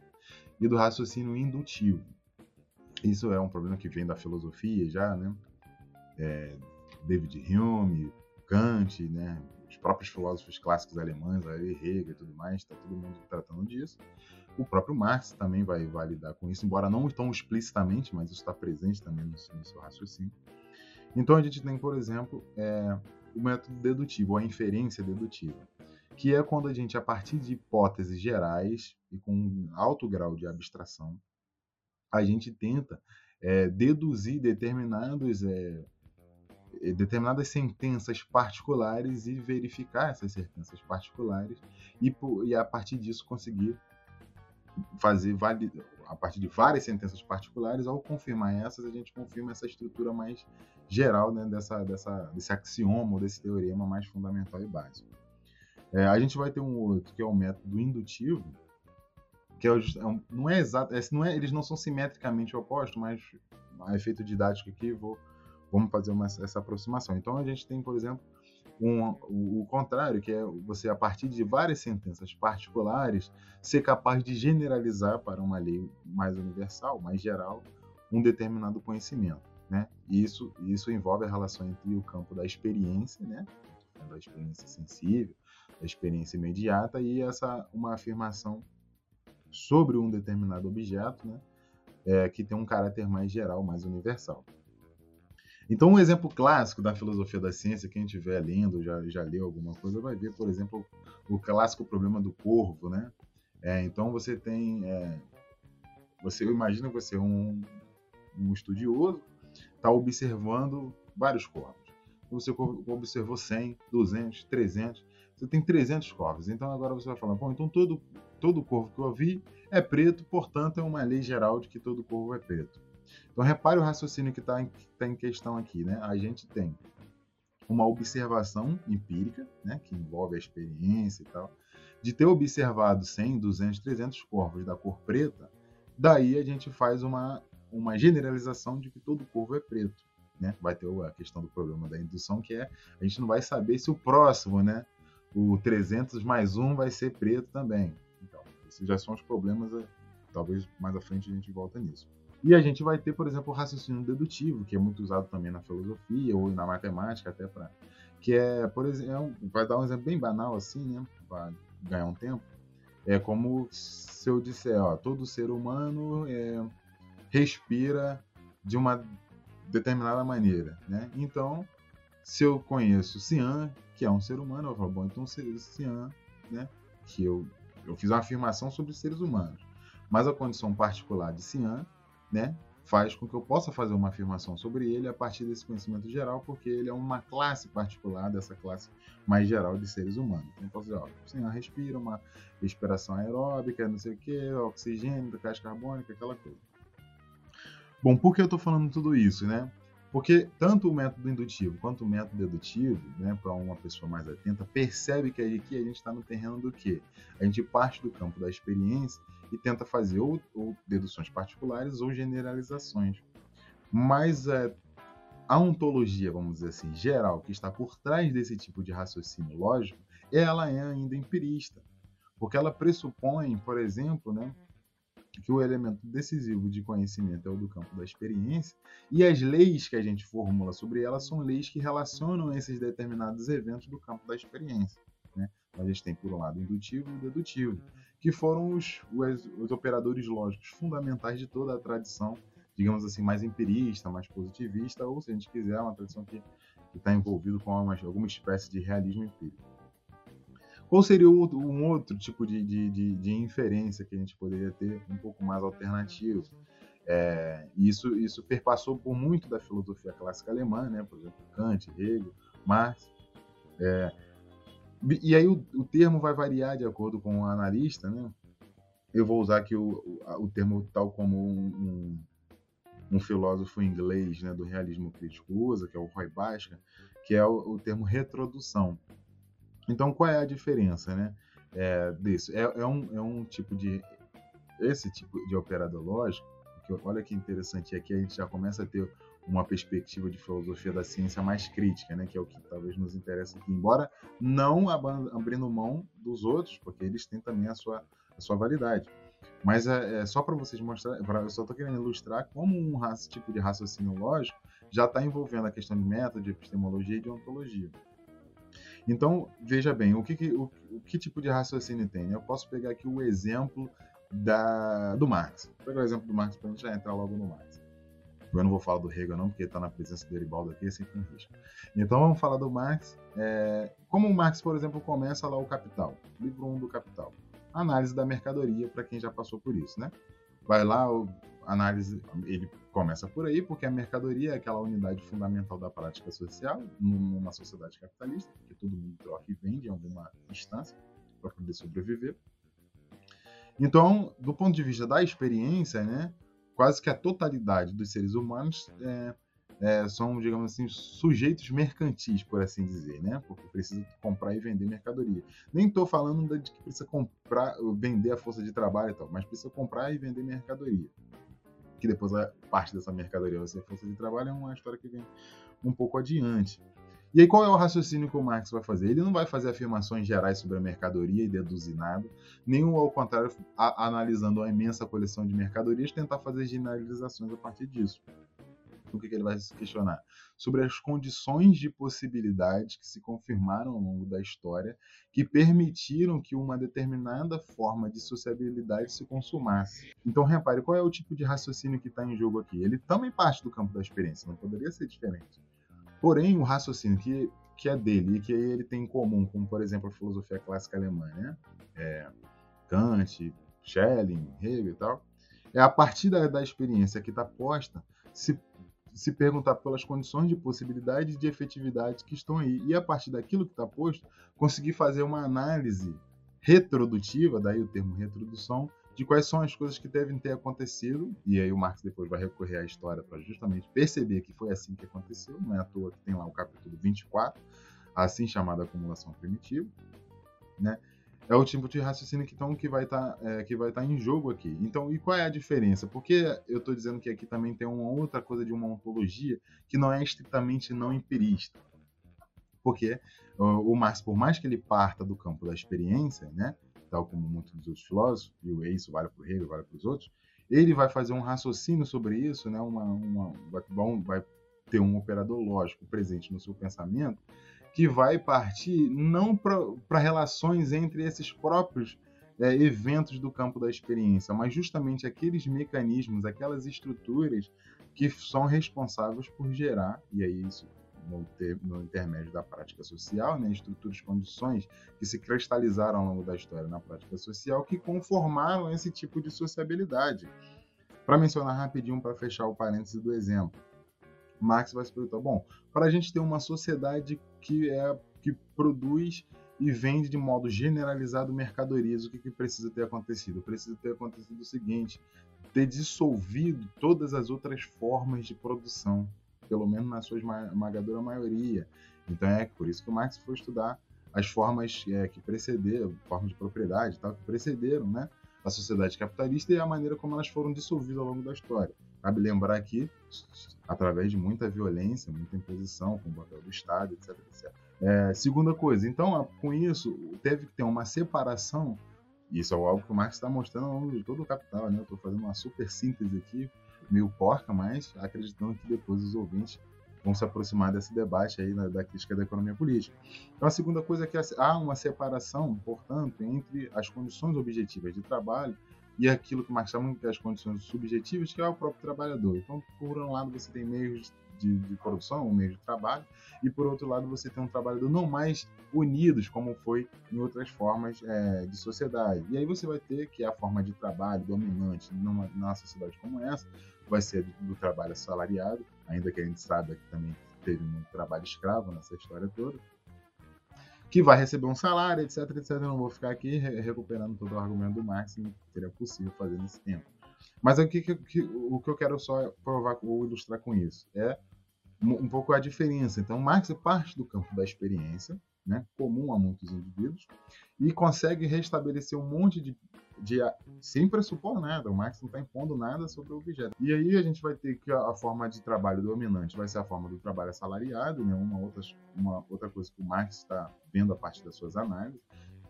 C: e do raciocínio indutivo. Isso é um problema que vem da filosofia já, né? É, David Hume, Kant, né? Os próprios filósofos clássicos alemães, Hegel e tudo mais, está todo mundo tratando disso. O próprio Marx também vai, vai lidar com isso, embora não tão explicitamente, mas isso está presente também no, no seu raciocínio. Então a gente tem, por exemplo, é, o método dedutivo, a inferência dedutiva, que é quando a gente, a partir de hipóteses gerais e com um alto grau de abstração, a gente tenta é, deduzir determinados, é, determinadas sentenças particulares e verificar essas sentenças particulares e, e a partir disso conseguir fazer a partir de várias sentenças particulares, ao confirmar essas, a gente confirma essa estrutura mais geral né, dessa, dessa, desse axioma ou desse teorema mais fundamental e básico. É, a gente vai ter um outro, que é o método indutivo, que é, é não é exato, é, não é, eles não são simetricamente opostos, mas a efeito didático aqui, vou, vamos fazer uma, essa aproximação. Então a gente tem, por exemplo, um, o, contrário, que é você, a partir de várias sentenças particulares, ser capaz de generalizar para uma lei mais universal, mais geral, um determinado conhecimento. Né? E isso, isso envolve a relação entre o campo da experiência, né? da experiência sensível, da experiência imediata, e essa uma afirmação sobre um determinado objeto, né? É, que tem um caráter mais geral, mais universal. Então, um exemplo clássico da filosofia da ciência, quem estiver lendo, já, já leu alguma coisa, vai ver, por exemplo, o clássico problema do corvo, né? É, então, você tem... É, você imagina você é um, um estudioso, está observando vários corvos. Você observou 100, 200, 300, você tem 300 corvos. Então, agora você vai falar, bom, então todo, todo corvo que eu vi é preto, portanto, é uma lei geral de que todo corvo é preto. Então, repare o raciocínio que está em, tá em questão aqui. Né? A gente tem uma observação empírica, né, que envolve a experiência e tal, de ter observado 100, 200, 300 corvos da cor preta, daí a gente faz uma, uma generalização de que todo corvo é preto. Né? Vai ter a questão do problema da indução, que é a gente não vai saber se o próximo, né, o 300 mais um, vai ser preto também. Então, esses já são os problemas, eh, talvez mais à frente a gente volta nisso. E a gente vai ter, por exemplo, o raciocínio dedutivo, que é muito usado também na filosofia ou na matemática, até para. Que é, por exemplo, vai dar um exemplo bem banal assim, né? Para ganhar um tempo. É como se eu disser, ó, todo ser humano é, respira de uma determinada maneira, né? Então, se eu conheço Cian, que é um ser humano, eu falo, bom, então Cian, né? Que eu, eu fiz uma afirmação sobre seres humanos. Mas a condição particular de Cian né, faz com que eu possa fazer uma afirmação sobre ele a partir desse conhecimento geral, porque ele é uma classe particular dessa classe mais geral de seres humanos. Então, eu posso dizer, ó, sim, respira, uma respiração aeróbica, não sei o que, oxigênio, gás carbônica, aquela coisa. Bom, por que eu estou falando tudo isso, né? Porque tanto o método indutivo quanto o método dedutivo, né, para uma pessoa mais atenta, percebe que aqui a gente está no terreno do quê? A gente parte do campo da experiência e tenta fazer ou, ou deduções particulares ou generalizações. Mas é, a ontologia, vamos dizer assim, geral, que está por trás desse tipo de raciocínio lógico, ela é ainda empirista. Porque ela pressupõe, por exemplo, né, que o elemento decisivo de conhecimento é o do campo da experiência, e as leis que a gente formula sobre ela são leis que relacionam esses determinados eventos do campo da experiência. Né? A gente tem, por um lado, indutivo e dedutivo, que foram os, os, os operadores lógicos fundamentais de toda a tradição, digamos assim, mais empirista, mais positivista, ou, se a gente quiser, uma tradição que está envolvido com uma, alguma espécie de realismo empírico. Qual seria um outro tipo de, de, de, de inferência que a gente poderia ter um pouco mais alternativo? É, isso, isso perpassou por muito da filosofia clássica alemã, né? por exemplo, Kant, Hegel, Marx. É, e aí o, o, termo vai variar de acordo com o analista. Né? Eu vou usar aqui o, o, termo tal como um, um, um, filósofo inglês né, do realismo crítico usa, que é o Roy Basca, que é o, o termo retrodução. Então, qual é a diferença, né? É, disso? É, é, um, é um tipo de. Esse tipo de operador lógico, que olha que interessante, aqui a gente já começa a ter uma perspectiva de filosofia da ciência mais crítica, né? Que é o que talvez nos interessa aqui. Embora não abrindo mão dos outros, porque eles têm também a sua, a sua validade. Mas é, é só para vocês mostrar, eu só estou querendo ilustrar como um tipo de raciocínio lógico já está envolvendo a questão de método, de epistemologia e de ontologia. Então, veja bem, o que, que o, o, que tipo de raciocínio tem? Eu posso pegar aqui o exemplo da, do Marx. Vou pegar o exemplo do Marx para a gente já entrar logo no Marx. Eu não vou falar do Hegel não, porque está na presença do Eribaldo aqui, é sempre um risco. Então vamos falar do Marx. É, como o Marx, por exemplo, começa lá o Capital, livro 1 do Capital. Análise da mercadoria, para quem já passou por isso, né? Vai lá, análise, ele começa por aí, porque a mercadoria é aquela unidade fundamental da prática social numa sociedade capitalista, que todo mundo troca e vende em alguma instância para poder sobreviver. Então, do ponto de vista da experiência, né, quase que a totalidade dos seres humanos é, é, são, digamos assim, sujeitos mercantis, por assim dizer, né? Porque precisa comprar e vender mercadoria. Nem estou falando de que precisa comprar, vender a força de trabalho e tal, mas precisa comprar e vender mercadoria. Que depois a parte dessa mercadoria vai ser força de trabalho, é uma história que vem um pouco adiante. E aí, qual é o raciocínio que o Marx vai fazer? Ele não vai fazer afirmações gerais sobre a mercadoria e deduzir nada, nem ao contrário, a, analisando a imensa coleção de mercadorias, tentar fazer generalizações a partir disso o que, que ele vai se questionar? Sobre as condições de possibilidade que se confirmaram ao longo da história que permitiram que uma determinada forma de sociabilidade se consumasse. Então, repare, qual é o tipo de raciocínio que está em jogo aqui? Ele também parte do campo da experiência, não poderia ser diferente. Porém, o raciocínio que, que é dele e que ele tem em comum, como, por exemplo, a filosofia clássica alemã, né? É, Kant, Schelling, Hegel e tal, é a partir da, da experiência que está posta se se perguntar pelas condições de possibilidade e de efetividade que estão aí. E a partir daquilo que está posto, conseguir fazer uma análise retrodutiva, daí o termo retrodução, de quais são as coisas que devem ter acontecido. E aí o Marx depois vai recorrer à história para justamente perceber que foi assim que aconteceu. Não é à toa que tem lá o capítulo 24, assim chamada acumulação primitiva. Né? é o tipo de raciocínio que, então, que vai estar tá, é, que vai tá em jogo aqui. Então, e qual é a diferença? Porque eu estou dizendo que aqui também tem uma outra coisa de uma ontologia que não é estritamente não empirista. Porque o Marx, por mais que ele parta do campo da experiência, né, tal como muitos dos outros filósofos, e isso vale para o Hegel, vale para os outros, ele vai fazer um raciocínio sobre isso, né, uma, uma, vai, vai ter um operador lógico presente no seu pensamento, que vai partir não para relações entre esses próprios é, eventos do campo da experiência, mas justamente aqueles mecanismos, aquelas estruturas que são responsáveis por gerar, e aí isso no, no intermédio da prática social, né, estruturas, condições que se cristalizaram ao longo da história na prática social, que conformaram esse tipo de sociabilidade. Para mencionar rapidinho, para fechar o parêntese do exemplo, Marx vai se perguntar, bom, para a gente ter uma sociedade que é que produz e vende de modo generalizado mercadorias, o que, que precisa ter acontecido? Precisa ter acontecido o seguinte: ter dissolvido todas as outras formas de produção, pelo menos na sua esmagadora maioria. Então é por isso que o Marx foi estudar as formas é, que precederam, formas de propriedade, tal, que precederam, né, a sociedade capitalista e a maneira como elas foram dissolvidas ao longo da história. Cabe lembrar que, através de muita violência, muita imposição, com o papel do Estado, etc. etc. É, segunda coisa, então, com isso, teve que ter uma separação, isso é algo que o Marx está mostrando ao longo de todo o Capital, né? Eu estou fazendo uma super síntese aqui, meio porca, mas acreditando que depois os ouvintes vão se aproximar desse debate aí da, da crítica da economia política. Então, a segunda coisa é que há uma separação, portanto, entre as condições objetivas de trabalho e aquilo que Marx chama de as condições subjetivas, que é o próprio trabalhador. Então, por um lado, você tem meios de, de produção, um meio de trabalho, e por outro lado, você tem um trabalhador não mais unidos, como foi em outras formas é, de sociedade. E aí você vai ter que a forma de trabalho dominante numa, numa sociedade como essa vai ser do, do trabalho assalariado, ainda que a gente saiba que também teve muito trabalho escravo nessa história toda que vai receber um salário, etc, etc. Eu não vou ficar aqui recuperando todo o argumento do Marx, não seria possível fazer nesse tempo. Mas o que, que, o que eu quero só provar ou ilustrar com isso é um pouco a diferença. Então, Marx é parte do campo da experiência, né, comum a muitos indivíduos, e consegue restabelecer um monte de de, sem pressupor nada, o Marx não está impondo nada sobre o objeto. E aí a gente vai ter que a, a, forma de trabalho dominante vai ser a forma do trabalho assalariado, né? uma, outra, uma outra coisa que o Marx está vendo a partir das suas análises,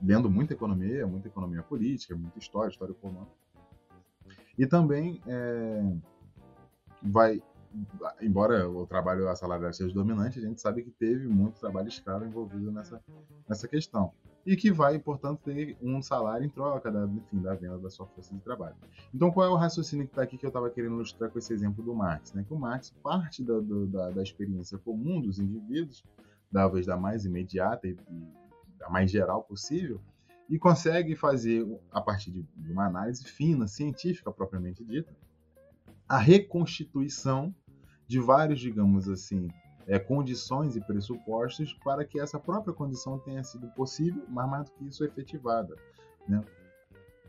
C: lendo muita economia, muita economia política, muita história, história econômica. E também é, vai, embora o trabalho assalariado seja dominante, a gente sabe que teve muito trabalho escravo envolvido nessa, nessa questão e que vai, portanto, ter um salário em troca da, enfim, da venda da sua força de trabalho. Então, qual é o raciocínio que está aqui que eu estava querendo ilustrar com esse exemplo do Marx? Né? Que o Marx parte da, da, da experiência comum dos indivíduos, talvez da mais imediata e, e da mais geral possível, e consegue fazer, a partir de uma análise fina, científica propriamente dita, a reconstituição de vários, digamos assim, é, condições e pressupostos para que essa própria condição tenha sido possível, mas mais do que isso, efetivada. Né?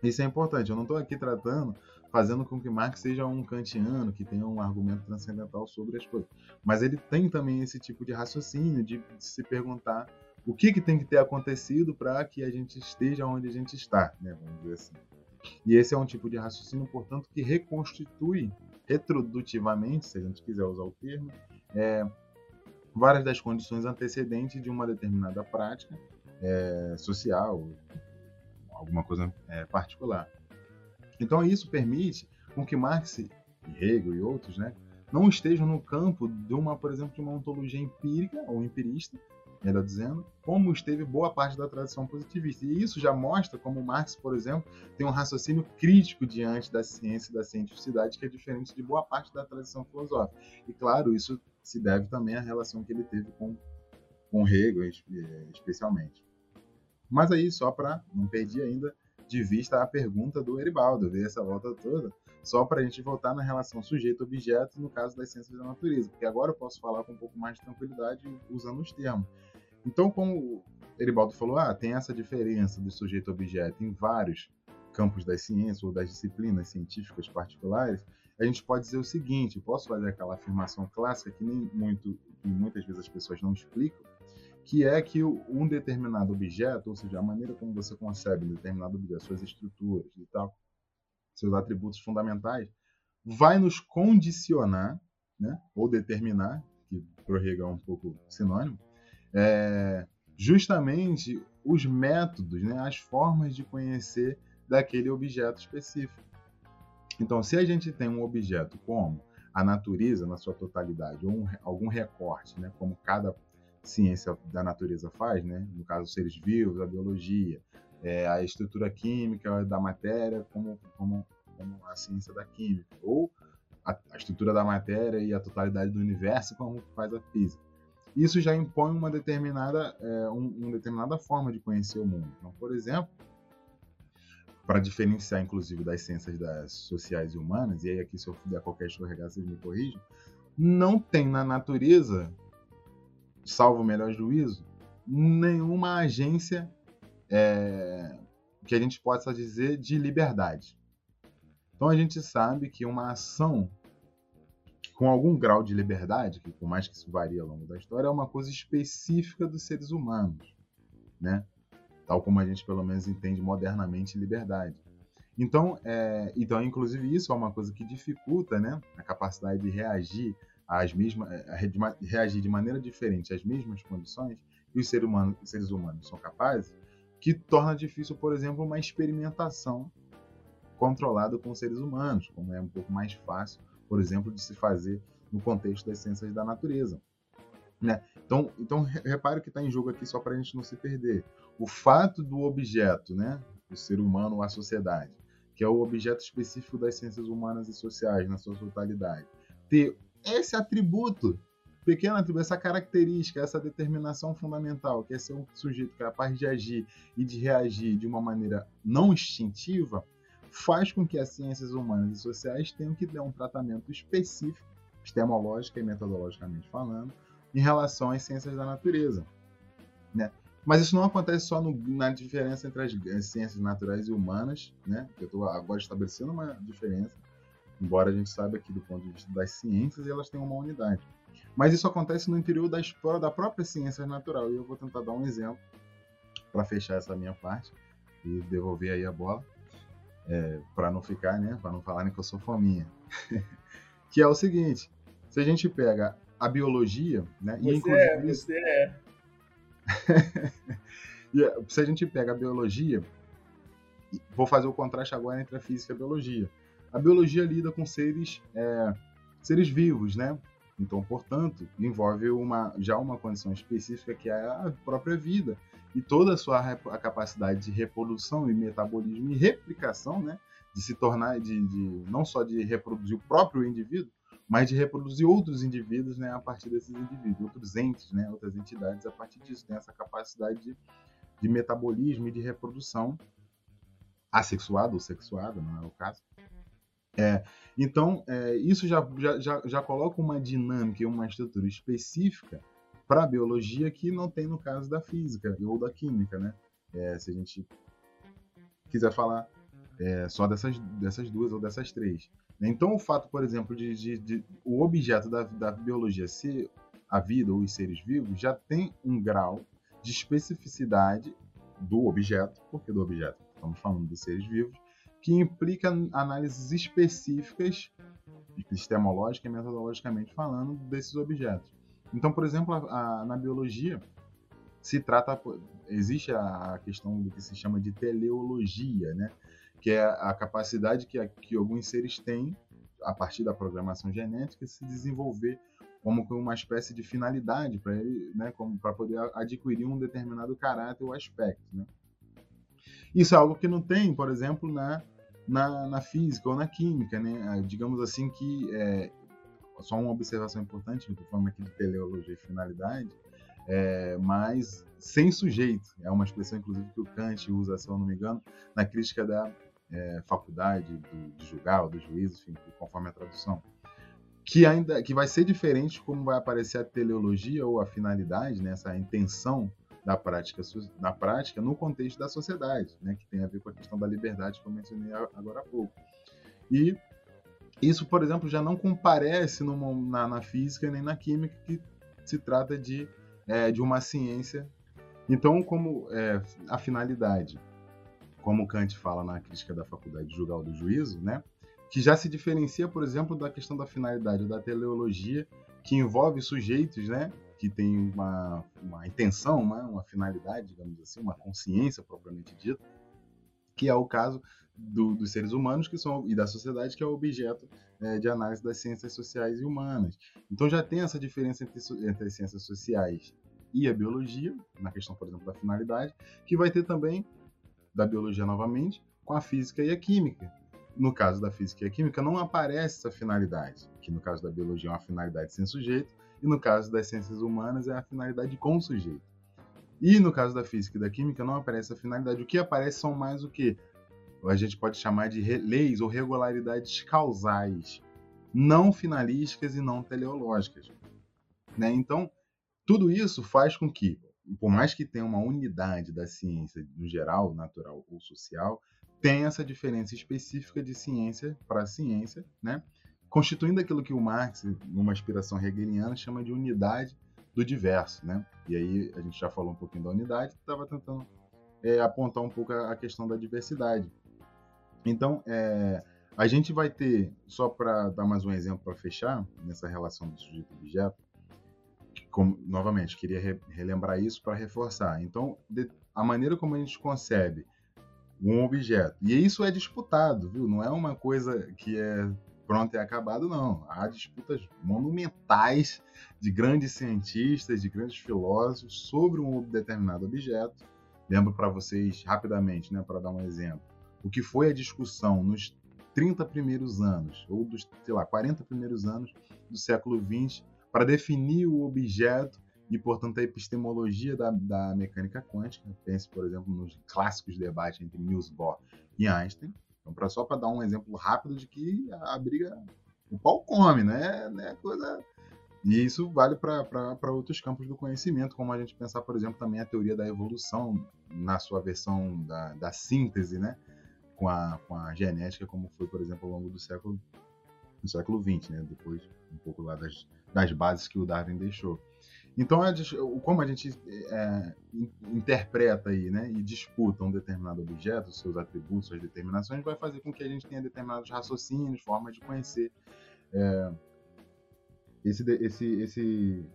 C: Isso é importante. Eu não estou aqui tratando, fazendo com que Marx seja um kantiano, que tenha um argumento transcendental sobre as coisas. Mas ele tem também esse tipo de raciocínio, de, de se perguntar o que, que tem que ter acontecido para que a gente esteja onde a gente está, né? vamos dizer assim. E esse é um tipo de raciocínio, portanto, que reconstitui retrodutivamente, se a gente quiser usar o termo, é, várias das condições antecedentes de uma determinada prática é, social, alguma coisa é, particular. Então isso permite com que Marx e Hegel e outros, né, não estejam no campo de uma, por exemplo, de uma ontologia empírica ou empirista, melhor dizendo, como esteve boa parte da tradição positivista. E isso já mostra como Marx, por exemplo, tem um raciocínio crítico diante da ciência e da cientificidade que é diferente de boa parte da tradição filosófica. E claro, isso se deve também à relação que ele teve com, com Hegel, especialmente. Mas aí, só para não perder ainda de vista a pergunta do Eribaldo, ver essa volta toda, só para a gente voltar na relação sujeito-objeto no caso das ciências da natureza, porque agora eu posso falar com um pouco mais de tranquilidade usando os termos. Então, como Eribaldo falou, ah, tem essa diferença do sujeito-objeto em vários campos das ciências ou das disciplinas científicas particulares, a gente pode dizer o seguinte: posso fazer aquela afirmação clássica que nem muito, que muitas vezes as pessoas não explicam, que é que um determinado objeto, ou seja, a maneira como você concebe um determinado objeto, suas estruturas e tal, seus atributos fundamentais, vai nos condicionar, né, ou determinar, que Hegel é um pouco sinônimo, é, justamente os métodos, né, as formas de conhecer daquele objeto específico. Então, se a gente tem um objeto como a natureza na sua totalidade, ou um, algum recorte, né, como cada ciência da natureza faz, né, no caso os seres vivos, a biologia, é, a estrutura química da matéria como, como, como a ciência da química, ou a, a, estrutura da matéria e a totalidade do universo como faz a física. Isso já impõe uma determinada, é, um, uma determinada forma de conhecer o mundo. Então, por exemplo, para diferenciar, inclusive, das ciências das sociais e humanas, e aí aqui se eu der qualquer escorregar, vocês me corrijam, não tem na natureza, salvo o melhor juízo, nenhuma agência é, que a gente possa dizer de liberdade. Então a gente sabe que uma ação com algum grau de liberdade, que por mais que isso varie ao longo da história, é uma coisa específica dos seres humanos, né? tal como a gente pelo menos entende modernamente liberdade. Então, é, então, inclusive isso é uma coisa que dificulta, né, a capacidade de reagir às mesmas, é, reagir de maneira diferente às mesmas condições que os seres humanos, os seres humanos são capazes, que torna difícil, por exemplo, uma experimentação controlada com seres humanos, como é um pouco mais fácil, por exemplo, de se fazer no contexto das ciências da natureza. Né? Então, então repare que está em jogo aqui só para a gente não se perder. O fato do objeto, né, o ser humano a sociedade, que é o objeto específico das ciências humanas e sociais na sua totalidade, ter esse atributo, pequeno atributo, essa característica, essa determinação fundamental, que é ser um sujeito capaz de agir e de reagir de uma maneira não instintiva, faz com que as ciências humanas e sociais tenham que dar um tratamento específico, epistemológica e metodologicamente falando, em relação às ciências da natureza. Né? Mas isso não acontece só no, na diferença entre as, as, ciências naturais e humanas, né? Eu estou agora estabelecendo uma diferença, embora a gente saiba que do ponto de vista das ciências elas têm uma unidade. Mas isso acontece no interior da, da própria ciência natural. E eu vou tentar dar um exemplo para fechar essa minha parte e devolver aí a bola, é, para não ficar, né? Para não falarem que eu sou fominha. que é o seguinte: se a gente pega a biologia, né?
B: Você e inclusive é, você é.
C: Eh, se a gente pega a biologia, vou fazer o contraste agora entre a física e a biologia. A biologia lida com seres, é, seres vivos, né? Então, portanto, envolve uma, já uma condição específica que é a própria vida e toda a sua a capacidade de reprodução e metabolismo e replicação, né? De se tornar, de, de não só de reproduzir o próprio indivíduo, mas de reproduzir outros indivíduos né, a partir desses indivíduos, outros entes, né, outras entidades a partir disso. Tem essa capacidade de, de metabolismo e de reprodução assexuada ou sexuada, não é o caso. É, então, é, isso já, já, já, coloca uma dinâmica e uma estrutura específica para a biologia que não tem no caso da física ou da química, né? É, se a gente quiser falar é, só dessas, dessas duas ou dessas três. Então, o fato, por exemplo, de, de, de o objeto da, da biologia ser a vida ou os seres vivos já tem um grau de especificidade do objeto, porque do objeto estamos falando dos seres vivos, que implica análises específicas, epistemológica e metodologicamente falando, desses objetos. Então, por exemplo, a, a, na biologia se trata, existe a questão do que se chama de teleologia, né? que é a capacidade que, que alguns seres têm, a partir da programação genética, se desenvolver como uma espécie de finalidade para ele, né, para poder adquirir um determinado caráter ou aspecto, né? Isso é algo que não tem, por exemplo, na, na, na física ou na química, né? Ah, digamos assim que é, só uma observação importante, estou falando aqui de teleologia e finalidade, é, mas sem sujeito. É uma expressão, inclusive, que o Kant usa, se eu não me engano, na crítica da é, faculdade do, de julgar ou do juízo, enfim, conforme a tradução. Que ainda que vai ser diferente como vai aparecer a teleologia ou a finalidade, né, essa intenção da prática, da prática no contexto da sociedade, né, que tem a ver com a questão da liberdade que eu mencionei agora há pouco. E isso, por exemplo, já não comparece na, na, física nem na química, que se trata de, é, de uma ciência. Então, como é, a finalidade, como Kant fala na crítica da faculdade de julgar do juízo, né, que já se diferencia, por exemplo, da questão da finalidade da teleologia, que envolve sujeitos, né, que tem uma, uma intenção, uma, uma finalidade, digamos assim, uma consciência propriamente dita, que é o caso do, dos seres humanos que são e da sociedade que é objeto é, de análise das ciências sociais e humanas. Então já tem essa diferença entre, entre as ciências sociais e a biologia, na questão, por exemplo, da finalidade, que vai ter também da biologia novamente com a física e a química. No caso da física e a química não aparece essa finalidade, que no caso da biologia é uma finalidade sem sujeito, e no caso das ciências humanas é a finalidade com sujeito. E no caso da física e da química não aparece a finalidade. O que aparece são mais o que a gente pode chamar de leis ou regularidades causais, não finalísticas e não teleológicas. Né? Então, tudo isso faz com que, por mais que tenha uma unidade da ciência no geral, natural ou social, tenha essa diferença específica de ciência para ciência, né? constituindo aquilo que o Marx, numa inspiração hegeliana, chama de unidade do diverso, né? E aí a gente já falou um pouquinho da unidade, estava tentando é, apontar um pouco a, a, questão da diversidade. Então, é, a gente vai ter, só para dar mais um exemplo para fechar, nessa relação do sujeito-objeto, novamente, queria re, relembrar isso para reforçar. Então, de, a maneira como a gente concebe um objeto, e isso é disputado, viu? Não é uma coisa que é pronto e acabado, não. Há disputas monumentais de grandes cientistas, de grandes filósofos sobre um determinado objeto. Lembro para vocês rapidamente, né, para dar um exemplo, o que foi a discussão nos 30 primeiros anos, ou dos, sei lá, 40 primeiros anos do século XX, para definir o objeto e, portanto, a epistemologia da, da mecânica quântica. Pense, por exemplo, nos clássicos debates entre Niels Bohr e Einstein. Então, pra, só para dar um exemplo rápido de que a, a briga, o pau come, né? né coisa... E isso vale para outros campos do conhecimento, como a gente pensar, por exemplo, também a teoria da evolução na sua versão da, da síntese, né? Com a, com a genética, como foi, por exemplo, ao longo do século do século XX, né? Depois um pouco lá das, das bases que o Darwin deixou. Então, como a gente é, interpreta aí, né, e disputa um determinado objeto, seus atributos, suas determinações, vai fazer com que a gente tenha determinados raciocínios, formas de conhecer é, esse, esse, esse,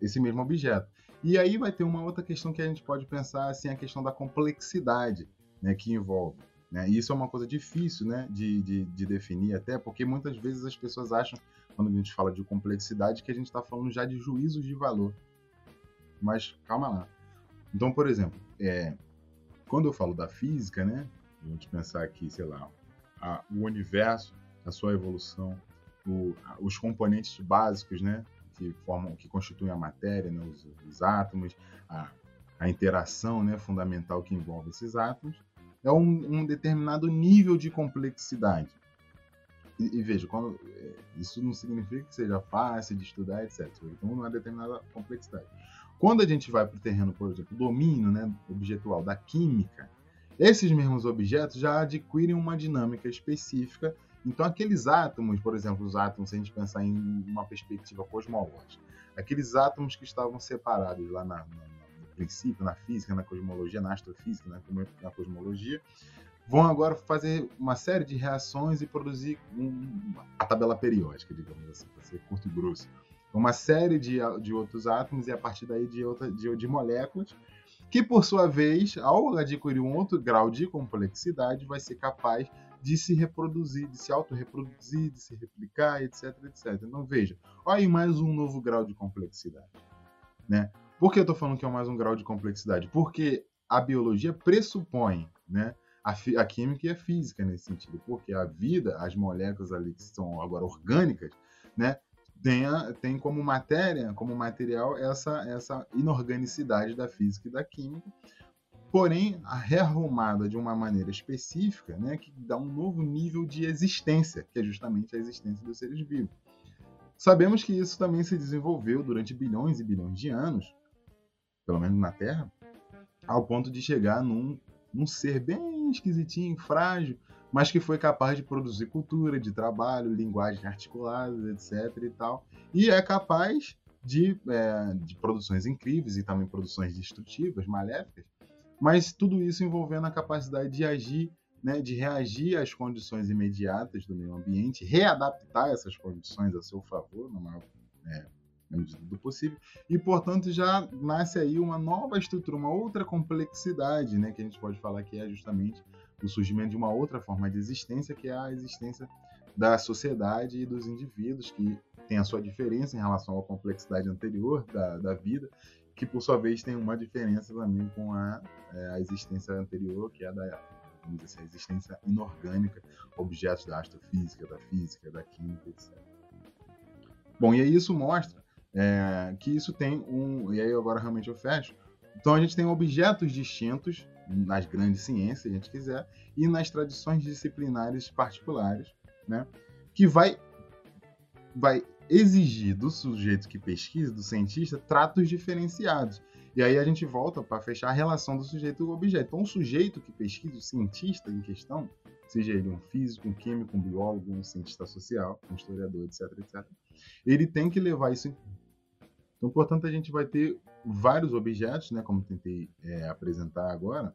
C: esse mesmo objeto. E aí vai ter uma outra questão que a gente pode pensar, assim, a questão da complexidade né, que envolve. Né? E isso é uma coisa difícil né, de, de, de definir, até porque muitas vezes as pessoas acham quando a gente fala de complexidade, que a gente está falando já de juízos de valor. Mas calma lá. Então, por exemplo, é, quando eu falo da física, né, a gente pensar aqui, sei lá, a, o universo, a sua evolução, o, a, os componentes básicos, né, que formam, que constituem a matéria, né, os, os átomos, a, a interação, né, fundamental que envolve esses átomos, é um, um determinado nível de complexidade. e, e veja, quando, é, isso não significa que seja fácil de estudar, etc. Então, uma determinada complexidade. Quando a gente vai para o terreno, por exemplo, domínio né, objetual da química, esses mesmos objetos já adquirem uma dinâmica específica. Então, aqueles átomos, por exemplo, os átomos, se a gente pensar em uma perspectiva cosmológica, aqueles átomos que estavam separados lá na, na, princípio, na física, na cosmologia, na astrofísica, na, na cosmologia, vão agora fazer uma série de reações e produzir um, a tabela periódica, digamos assim, para ser curto e grosso. Uma série de, de outros átomos e a partir daí de, outra, de, de moléculas, que por sua vez, ao adquirir um outro grau de complexidade, vai ser capaz de se reproduzir, de se autorreproduzir, de se replicar, etc, etc. Então veja, olha aí mais um novo grau de complexidade. Né? Por que eu estou falando que é mais um grau de complexidade? Porque a biologia pressupõe né, a, a, química e a física nesse sentido, porque a vida, as moléculas ali que são agora orgânicas, né, tem, a, tem como matéria, como material, essa, essa inorganicidade da física e da química, porém rearrumada de uma maneira específica, né, que dá um novo nível de existência, que é justamente a existência dos seres vivos. Sabemos que isso também se desenvolveu durante bilhões e bilhões de anos, pelo menos na Terra, ao ponto de chegar num um ser bem esquisitinho, frágil, mas que foi capaz de produzir cultura, de trabalho, linguagem articulada, etc. e tal. E é capaz de, é, de produções incríveis e também produções destrutivas, maléficas, mas tudo isso envolvendo a capacidade de agir, né, de reagir às condições imediatas do meio ambiente, readaptar essas condições a seu favor, maior é, na medida do possível, e portanto já nasce aí uma nova estrutura, uma outra complexidade, né, que a gente pode falar que é justamente o surgimento de uma outra forma de existência, que é a existência da sociedade e dos indivíduos, que tem a sua diferença em relação à complexidade anterior da, da vida, que por sua vez tem uma diferença também com a, é, a existência anterior, que é a da vamos dizer assim, a existência inorgânica, objetos da astrofísica, da física, da química, etc. Bom, e aí isso mostra é, que isso tem um. E aí agora realmente eu fecho. Então a gente tem objetos distintos nas grandes ciências, se a gente quiser, e nas tradições disciplinares particulares, né? Que vai, vai exigir do sujeito que pesquisa, do cientista, tratos diferenciados. E aí a gente volta para fechar a relação do sujeito com o objeto. Então, o sujeito que pesquisa, o cientista em questão, seja ele um físico, um químico, um biólogo, um cientista social, um historiador, etc, etc, ele tem que levar isso então, portanto, a gente vai ter vários objetos, né, como tentei é, apresentar agora,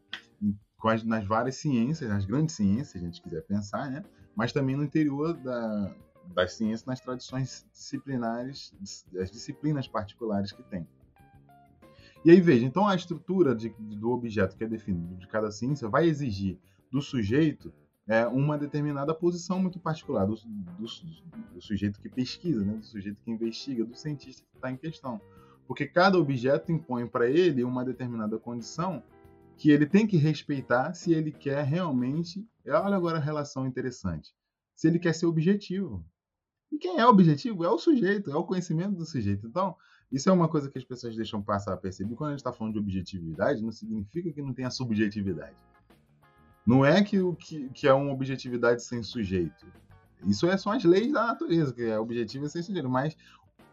C: as, nas várias ciências, nas grandes ciências, se a gente quiser pensar, né, mas também no interior da, das ciências, nas tradições disciplinares, as disciplinas particulares que tem. E aí, veja, então a estrutura de, do objeto que é definido de cada ciência vai exigir do sujeito é, uma determinada posição muito particular do, do, do, sujeito que pesquisa, né, do sujeito que investiga, do cientista que está em questão. Porque cada objeto impõe para ele uma determinada condição que ele tem que respeitar se ele quer realmente. Olha agora a relação interessante. Se ele quer ser objetivo. E quem é objetivo? É o sujeito, é o conhecimento do sujeito. Então, isso é uma coisa que as pessoas deixam passar a perceber. Quando a gente está falando de objetividade, não significa que não tenha subjetividade. Não é que, que, que é uma objetividade sem sujeito. Isso é, são as leis da natureza, que é objetivo sem sujeito. Mas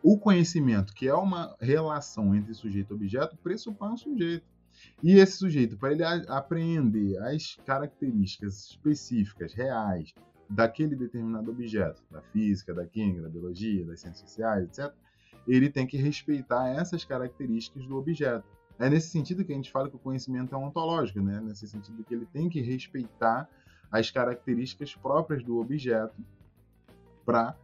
C: o conhecimento, que é uma relação entre sujeito e objeto, pressupõe um sujeito. E esse sujeito, para ele apreender as características específicas, reais, daquele determinado objeto, da física, da química, da biologia, das ciências sociais, etc., ele tem que respeitar essas características do objeto. É nesse sentido que a gente fala que o conhecimento é ontológico, né? nesse sentido que ele tem que respeitar as características próprias do objeto para,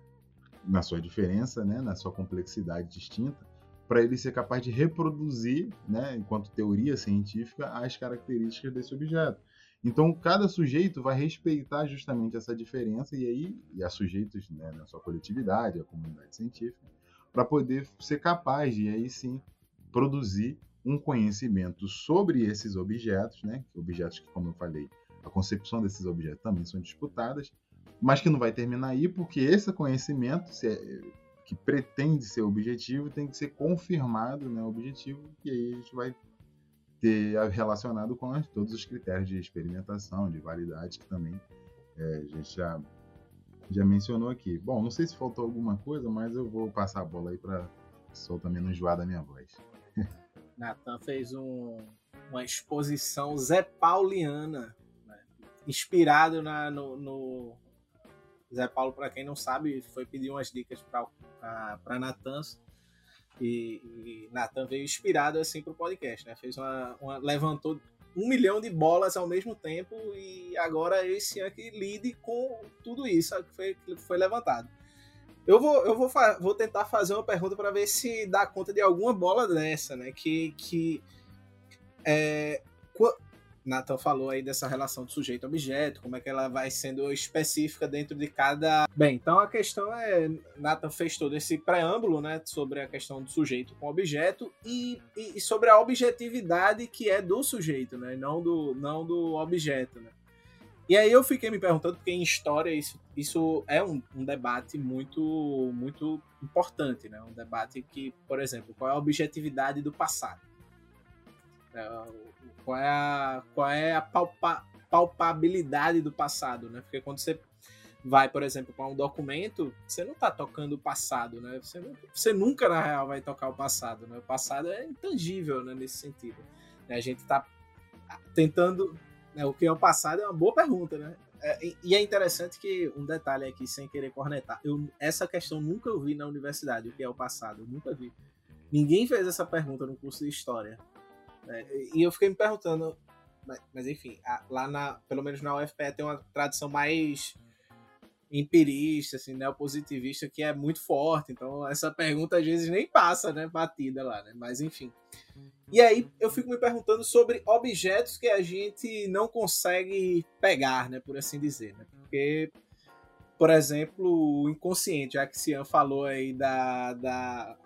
C: na sua diferença, né? na sua complexidade distinta, para ele ser capaz de reproduzir, né? enquanto teoria científica, as características desse objeto. Então, cada sujeito vai respeitar justamente essa diferença e aí, e a sujeitos né, na sua coletividade, a comunidade científica, para poder ser capaz de aí sim produzir um conhecimento sobre esses objetos, né? Objetos que, como eu falei, a concepção desses objetos também são disputadas, mas que não vai terminar aí porque esse conhecimento é, que pretende ser objetivo tem que ser confirmado, né? Objetivo e aí a gente vai ter relacionado com todos os critérios de experimentação, de validade que também é, a gente já já mencionou aqui. Bom, não sei se faltou alguma coisa, mas eu vou passar a bola aí para só também não enjoar da minha voz.
A: Natan fez um, uma exposição Zé Pauliana, né? inspirado na, no, no, Zé Paulo, para quem não sabe, foi pedir umas dicas para Natan e, e Natan veio inspirado assim para o podcast, né? Fez uma, uma, levantou um milhão de bolas ao mesmo tempo e agora esse ano que lide com tudo isso que foi, foi levantado. Eu vou, eu vou, vou tentar fazer uma pergunta para ver se dá conta de alguma bola dessa, né? Que, que é, Nathan falou aí dessa relação do sujeito-objeto, como é que ela vai sendo específica dentro de cada. Bem, então a questão é. Nathan fez todo esse preâmbulo, né, sobre a questão do sujeito com objeto e, e, e sobre a objetividade que é do sujeito, né, não do, não do objeto, né. E aí eu fiquei me perguntando, porque em história isso, isso é um, um debate muito, muito importante, né, um debate que, por exemplo, qual é a objetividade do passado? É, qual é a, qual é a palpa, palpabilidade do passado, né? Porque quando você vai, por exemplo, para um documento, você não está tocando o passado, né? Você, você, nunca, na real, vai tocar o passado, né? O passado é intangível, né? Nesse sentido. A gente está tentando... Né? O que é o passado é uma boa pergunta, né? É, e é interessante que, um detalhe aqui, sem querer cornetar, eu, essa questão nunca eu vi na universidade, o que é o passado, eu nunca vi. Ninguém fez essa pergunta no curso de História. Né? E eu fiquei me perguntando, mas, mas enfim, a, lá na, pelo menos na UFPE tem uma tradição mais empirista, assim, neopositivista, que é muito forte. Então, essa pergunta às vezes nem passa, né, batida lá, né? Mas enfim. E aí eu fico me perguntando sobre objetos que a gente não consegue pegar, né, por assim dizer, né? Porque por exemplo, o inconsciente, já que Cian falou aí da, da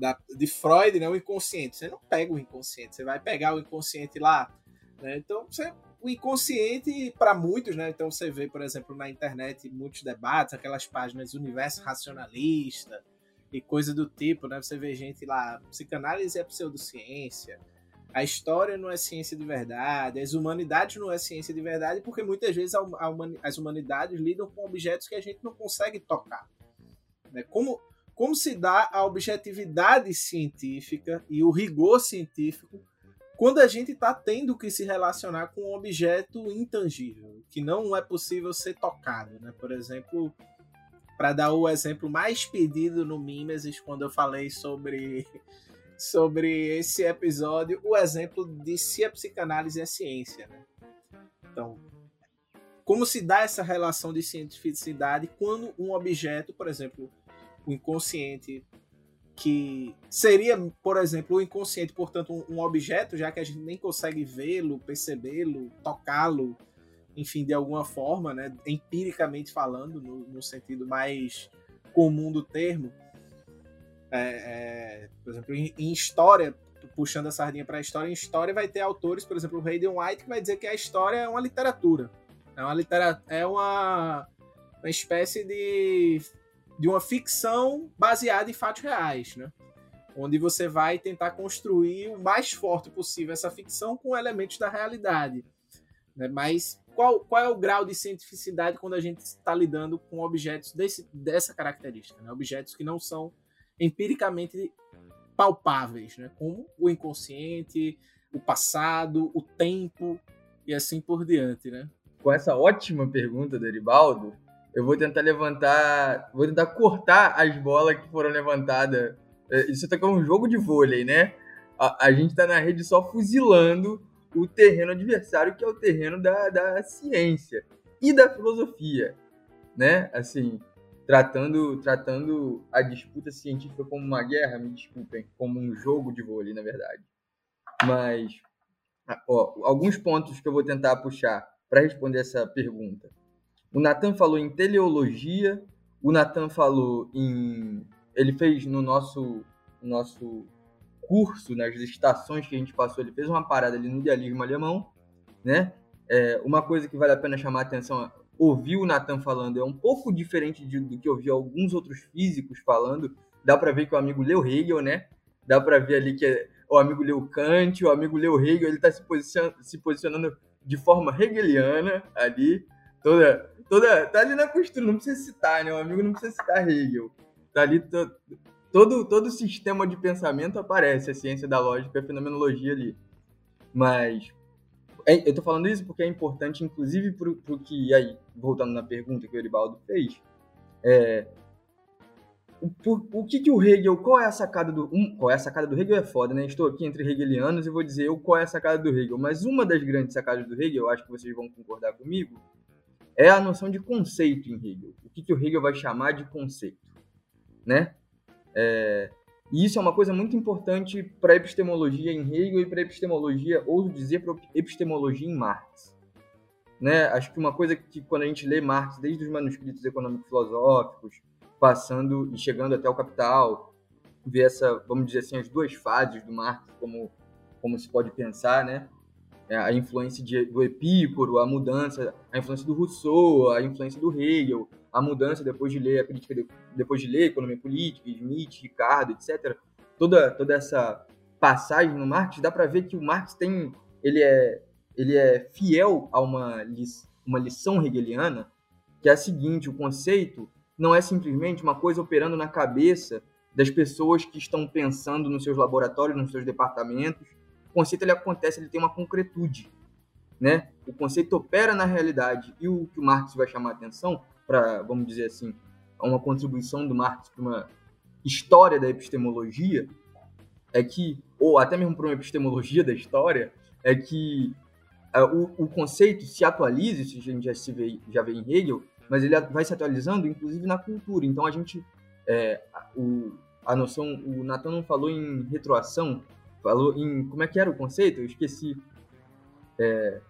A: da, de Freud, né, o inconsciente. Você não pega o inconsciente, você vai pegar o inconsciente lá. Né? Então, você, o inconsciente, para muitos, né? Então, você vê, por exemplo, na internet muitos debates, aquelas páginas Universo Racionalista e coisa do tipo, né? Você vê gente lá, psicanálise é pseudociência, a história não é ciência de verdade, as humanidades não é ciência de verdade, porque muitas vezes a, a, as humanidades lidam com objetos que a gente não consegue tocar. Né? Como como se dá a objetividade científica e o rigor científico quando a gente está tendo que se relacionar com um objeto intangível, que não é possível ser tocado. Né? Por exemplo, para dar o exemplo mais pedido no Mimesis, quando eu falei sobre, sobre esse episódio, o exemplo de se a psicanálise é ciência. Né? Então, como se dá essa relação de cientificidade quando um objeto, por exemplo, o inconsciente, que seria, por exemplo, o inconsciente, portanto, um, objeto, já que a gente nem consegue vê-lo, percebê-lo, tocá-lo, enfim, de alguma forma, né, empiricamente falando, no, no sentido mais comum do termo. É, é, por exemplo, em, em, história, puxando a sardinha para a história, em história vai ter autores, por exemplo, o Hayden White, que vai dizer que a história é uma literatura. É uma, litera é uma, uma espécie de de uma ficção baseada em fatos reais, né? Onde você vai tentar construir o mais forte possível essa ficção com elementos da realidade. Né? Mas qual, qual é o grau de cientificidade quando a gente está lidando com objetos desse, dessa característica? Né? Objetos que não são empiricamente palpáveis, né? como o inconsciente, o passado, o tempo e assim por diante. Né?
B: Com essa ótima pergunta do Eribaldo, eu vou tentar levantar, vou tentar cortar as bolas que foram levantadas. É, isso tá como um jogo de vôlei, né? A, a gente tá na rede só fuzilando o terreno adversário, que é o terreno da, da ciência e da filosofia, né? Assim, tratando, tratando a disputa científica como uma guerra, me desculpem, como um jogo de vôlei, na verdade. Mas, ó, alguns pontos que eu vou tentar puxar para responder essa pergunta. O Natan falou em teleologia, o Natan falou em. Ele fez no nosso, nosso curso, nas estações que a gente passou, ele fez uma parada ali no idealismo alemão, né? É, uma coisa que vale a pena chamar a atenção, ouvir o Natan falando é um pouco diferente de, do que ouvir alguns outros físicos falando. Dá para ver que o amigo leu Hegel, né? Dá para ver ali que é, o amigo leu Kant, o amigo leu Hegel, ele está se, posicion, se posicionando de forma hegeliana ali, toda toda, tá ali na costura, não precisa citar, né? O amigo não precisa citar Hegel. Tá ali to, todo todo sistema de pensamento aparece, a ciência da lógica, a fenomenologia ali. Mas é, eu tô falando isso porque é importante, inclusive, pro, pro que, aí, voltando na pergunta que o Eribaldo fez, é, o, o que, que o Hegel, qual é a sacada do. Um, qual é a sacada do Hegel é foda, né? Estou aqui entre hegelianos e vou dizer eu qual é a sacada do Hegel. Mas uma das grandes sacadas do Hegel, acho que vocês vão concordar comigo, é a noção de conceito em Hegel. O que, que o Hegel vai chamar de conceito, né? É, e isso é uma coisa muito importante para a epistemologia em Hegel e para a epistemologia, ouso dizer, para epistemologia em Marx. Né? Acho que uma coisa que quando a gente lê Marx, desde os manuscritos econômico-filosóficos, passando e chegando até o Capital, ver essa, vamos dizer assim, as duas fases do Marx, como, como se pode pensar, né? É, a influência de, do Epícoro, a mudança, a influência do Rousseau, a influência do Hegel, a mudança depois de ler a crítica, de, depois de ler economia política, Smith, Ricardo, etc. Toda, toda essa passagem no Marx, dá para ver que o Marx tem, ele é, ele é fiel a uma, uma lição hegeliana, que é a seguinte, o conceito não é simplesmente uma coisa operando na cabeça das pessoas que estão pensando nos seus laboratórios, nos seus departamentos. O conceito ele acontece, ele tem uma concretude, né? O conceito opera na realidade e o que o Marx vai chamar a atenção para, vamos dizer assim, uma contribuição do Marx para uma história da epistemologia é que, ou até mesmo para uma epistemologia da história, é que uh, o, o, conceito se atualiza, isso a gente já, se vê, já vê em Hegel, mas ele vai se atualizando, inclusive na cultura. Então a gente, é, o, a noção, o Natan não falou em retroação, falou em como é que era o conceito? Eu esqueci é,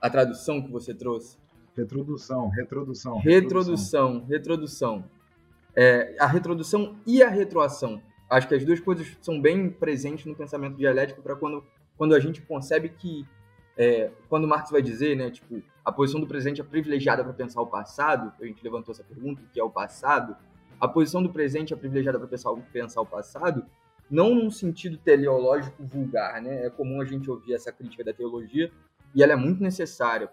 B: a tradução que você trouxe.
C: Retrodução, retrodução.
B: Retrodução, retrodução. É, a retrodução e a retroação. Acho que as duas coisas são bem presentes no pensamento dialético para quando, quando a gente concebe que é, quando Marx vai dizer, né, tipo, a posição do presente é privilegiada para pensar o passado, a gente levantou essa pergunta, o que é o passado, a posição do presente é privilegiada para pensar, pensar o passado, não num sentido teleológico vulgar, né? É comum a gente ouvir essa crítica da teologia e ela é muito necessária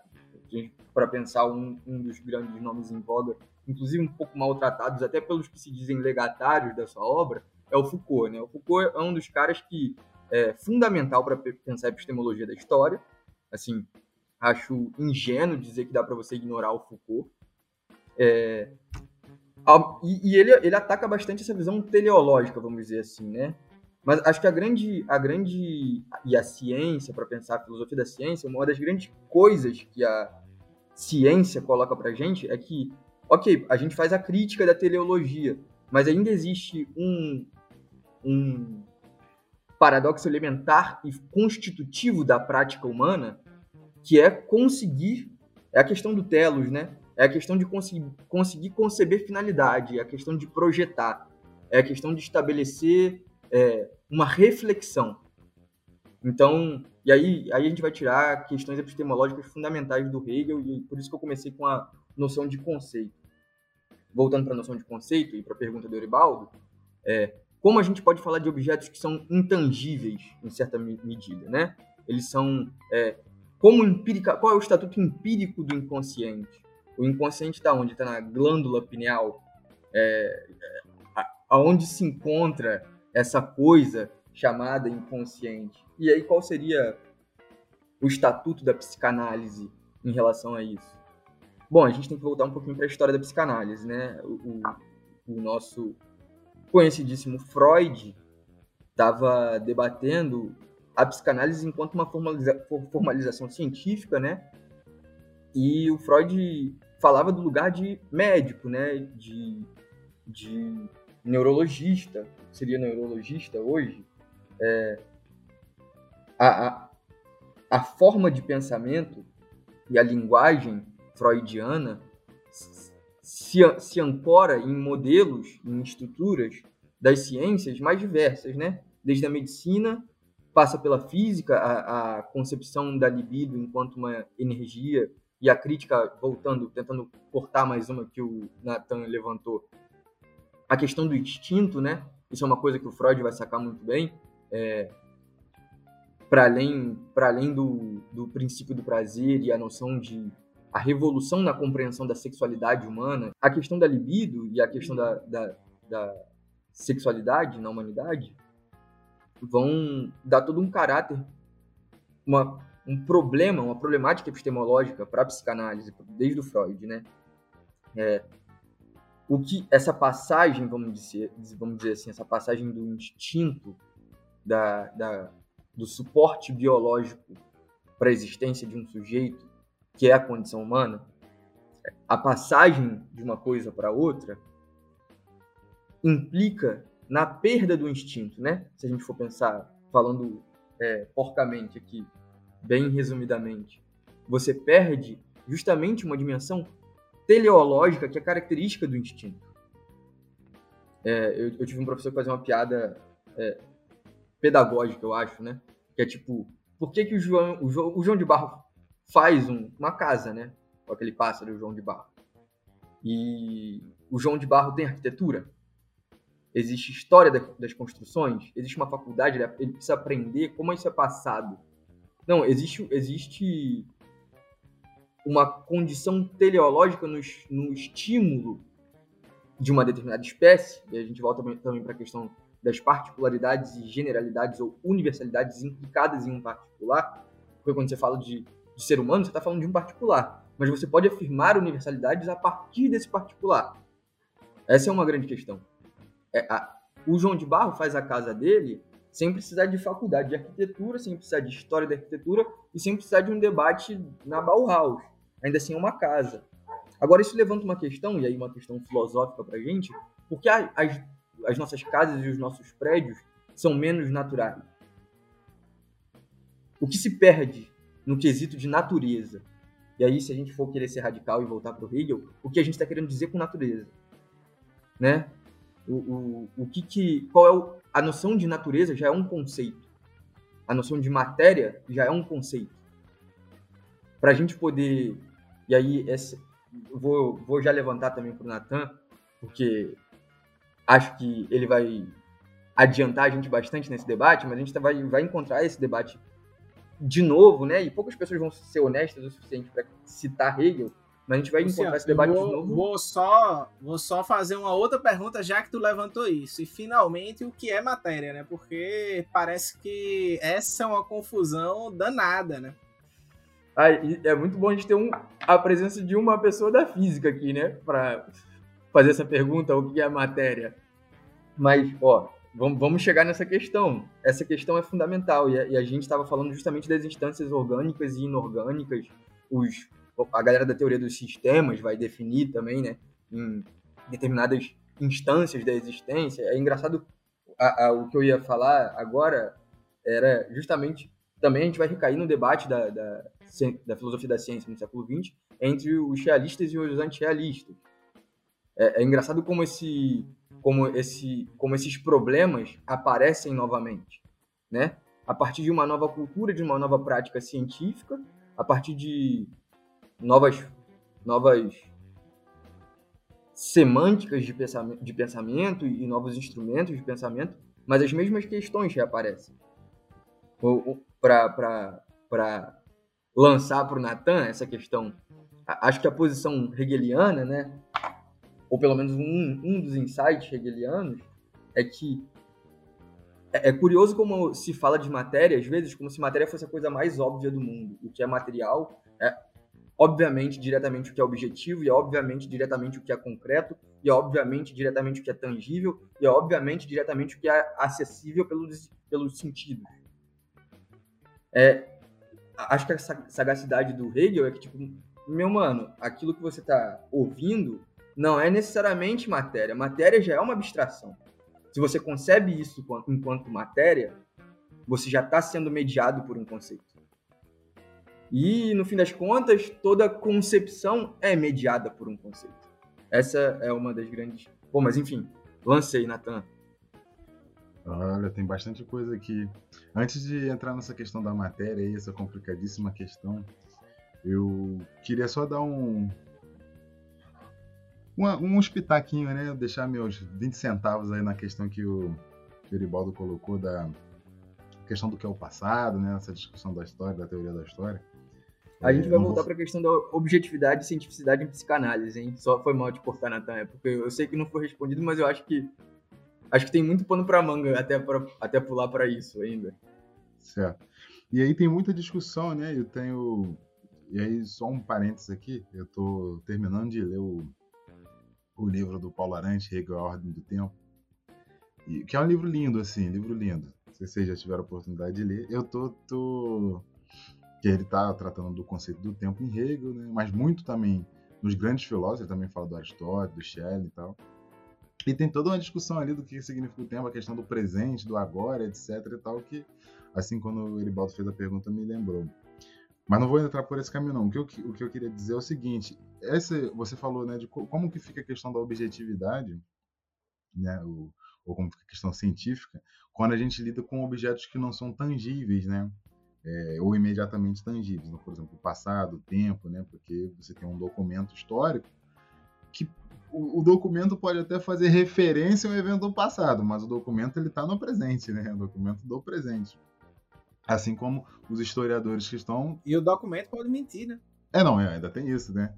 B: para pensar um, um, dos grandes nomes em voga, inclusive um pouco maltratados até pelos que se dizem legatários da sua obra, é o Foucault, né? O Foucault é um dos caras que é fundamental para pensar a epistemologia da história, Assim, acho ingênuo dizer que dá para você ignorar o Foucault. É, e, e ele, ele ataca bastante essa visão teleológica, vamos dizer assim, né? Mas acho que a grande, a grande e a ciência, para pensar a filosofia da ciência, uma das grandes coisas que a ciência coloca para gente é que, ok, a gente faz a crítica da teleologia, mas ainda existe um, um paradoxo elementar e constitutivo da prática humana, que é conseguir, é a questão do telos, né? É a questão de conseguir, conseguir conceber finalidade, é a questão de projetar, é a questão de estabelecer é, uma reflexão. Então, e aí, aí a gente vai tirar questões epistemológicas fundamentais do Hegel, e por isso que eu comecei com a noção de conceito. Voltando para a noção de conceito e para a pergunta do Euribaldo, é, como a gente pode falar de objetos que são intangíveis em certa medida, né? Eles são é, como qual é o estatuto empírico do inconsciente? O inconsciente está onde? Está na glândula pineal, é, é, aonde se encontra essa coisa chamada inconsciente. E aí qual seria o estatuto da psicanálise em relação a isso? Bom, a gente tem que voltar um pouquinho para a história da psicanálise, né? O, o, o nosso conhecidíssimo Freud estava debatendo a psicanálise enquanto uma formaliza formalização científica, né? E o Freud falava do lugar de médico, né? De, de neurologista, seria neurologista hoje. É, a, a, a forma de pensamento e a linguagem freudiana se, se ancora em modelos, em estruturas das ciências mais diversas, né? Desde a medicina, passa pela física, a, a concepção da libido enquanto uma energia, e a crítica, voltando, tentando cortar mais uma que o Nathan levantou, a questão do instinto, né? Isso é uma coisa que o Freud vai sacar muito bem. É, para além, para além do, do princípio do prazer e a noção de a revolução na compreensão da sexualidade humana, a questão da libido e a questão da, da, da sexualidade na humanidade vão dar todo um caráter, uma, um problema, uma problemática epistemológica para a psicanálise, desde o Freud, né? É, o que essa passagem, vamos dizer, vamos dizer assim, essa passagem do instinto, da, da do suporte biológico para a existência de um sujeito, que é a condição humana, a passagem de uma coisa para outra implica na perda do instinto, né? Se a gente for pensar, falando é, porcamente aqui, bem resumidamente, você perde justamente uma dimensão teleológica que é característica do instinto. É, eu, eu, tive um professor que fazia uma piada é, pedagógica, eu acho, né? Que é tipo, por que, que o, João, o, João, o João de Barro faz um, uma casa, né? Com aquele pássaro, o João de Barro. E o João de Barro tem arquitetura? Existe história das construções? Existe uma faculdade? Ele precisa aprender como isso é passado. Não, existe, existe uma condição teleológica no, no estímulo de uma determinada espécie, e a gente volta também para a questão das particularidades e generalidades ou universalidades implicadas em um particular, porque quando você fala de, de ser humano, você está falando de um particular, mas você pode afirmar universalidades a partir desse particular. Essa é uma grande questão. É, a, o João de Barro faz a casa dele sem precisar de faculdade de arquitetura, sem precisar de história da arquitetura e sem precisar de um debate na Bauhaus. Ainda assim é uma casa. Agora, isso levanta uma questão, e aí uma questão filosófica para a gente, porque as, as nossas casas e os nossos prédios são menos naturais. O que se perde no quesito de natureza? E aí, se a gente for querer ser radical e voltar para o Hegel, o que a gente está querendo dizer com natureza? Né? O, o, o que, que qual é o, a noção de natureza já é um conceito. A noção de matéria já é um conceito. Para a gente poder. E aí, essa, vou, vou já levantar também para o Natan, porque acho que ele vai adiantar a gente bastante nesse debate, mas a gente vai, vai encontrar esse debate de novo, né? E poucas pessoas vão ser honestas o suficiente para citar Hegel, mas a gente vai encontrar esse debate
A: vou,
B: de novo.
A: Vou só, vou só fazer uma outra pergunta, já que tu levantou isso. E finalmente, o que é matéria, né? Porque parece que essa é uma confusão danada, né?
B: Ah, é muito bom a gente ter um, a presença de uma pessoa da física aqui, né? Para fazer essa pergunta, o que é matéria. Mas, ó, vamos, vamos chegar nessa questão. Essa questão é fundamental e a, e a gente estava falando justamente das instâncias orgânicas e inorgânicas, os a galera da teoria dos sistemas vai definir também, né, em determinadas instâncias da existência. É engraçado, a, a, o que eu ia falar agora era justamente, também a gente vai recair no debate da, da, da filosofia da ciência no século XX entre os realistas e os antirrealistas. É, é engraçado como, esse, como, esse, como esses problemas aparecem novamente, né? A partir de uma nova cultura, de uma nova prática científica, a partir de novas, novas semânticas de pensamento, de pensamento e novos instrumentos de pensamento, mas as mesmas questões reaparecem. Para lançar para o Natan essa questão, acho que a posição hegeliana, né, ou pelo menos um, um dos insights hegelianos, é que é, é curioso como se fala de matéria, às vezes, como se matéria fosse a coisa mais óbvia do mundo. O que é material é obviamente diretamente o que é objetivo, e é obviamente diretamente o que é concreto, e é obviamente diretamente o que é tangível, e é obviamente diretamente o que é acessível pelos, pelos sentidos. É, acho que a sagacidade do Hegel é que, tipo, meu mano, aquilo que você está ouvindo não é necessariamente matéria. Matéria já é uma abstração. Se você concebe isso enquanto matéria, você já está sendo mediado por um conceito. E, no fim das contas, toda concepção é mediada por um conceito. Essa é uma das grandes. Bom, mas enfim, lancei, Natan.
C: Olha, tem bastante coisa aqui. Antes de entrar nessa questão da matéria e essa complicadíssima questão, eu queria só dar um. Uma, um espitaquinho, né? Deixar meus 20 centavos aí na questão que o, que o Eribaldo colocou da questão do que é o passado, né? Essa discussão da história, da teoria da história.
B: A gente vai voltar vou... para a questão da objetividade e cientificidade em psicanálise, hein? Só foi mal de cortar, Natan, é porque eu sei que não foi respondido, mas eu acho que acho que tem muito pano para manga até pra, até pular para isso ainda.
C: Certo. E aí tem muita discussão, né? Eu tenho e aí só um parênteses aqui, eu tô terminando de ler o, o livro do Paulo Arante, Regra a Ordem do Tempo, e, que é um livro lindo assim, livro lindo. Se vocês já tiveram a oportunidade de ler, eu tô, tô que ele está tratando do conceito do tempo em Hegel, né? mas muito também nos grandes filósofos, ele também fala do Aristóteles, do Schelling e tal. E tem toda uma discussão ali do que significa o tempo, a questão do presente, do agora, etc e tal, que, assim, quando o Eribaldo fez a pergunta, me lembrou. Mas não vou entrar por esse caminho, não. O que eu, o que eu queria dizer é o seguinte, você falou, né, de como que fica a questão da objetividade, né, ou como fica a questão científica, quando a gente lida com objetos que não são tangíveis, né? É, ou imediatamente tangíveis, né? por exemplo, o passado, o tempo, né? porque você tem um documento histórico que o, o, documento pode até fazer referência ao evento do passado, mas o documento ele está no presente, né? o documento do presente. Assim como os historiadores que estão...
A: E o documento pode mentir, né?
C: É, não, é, ainda tem isso, né?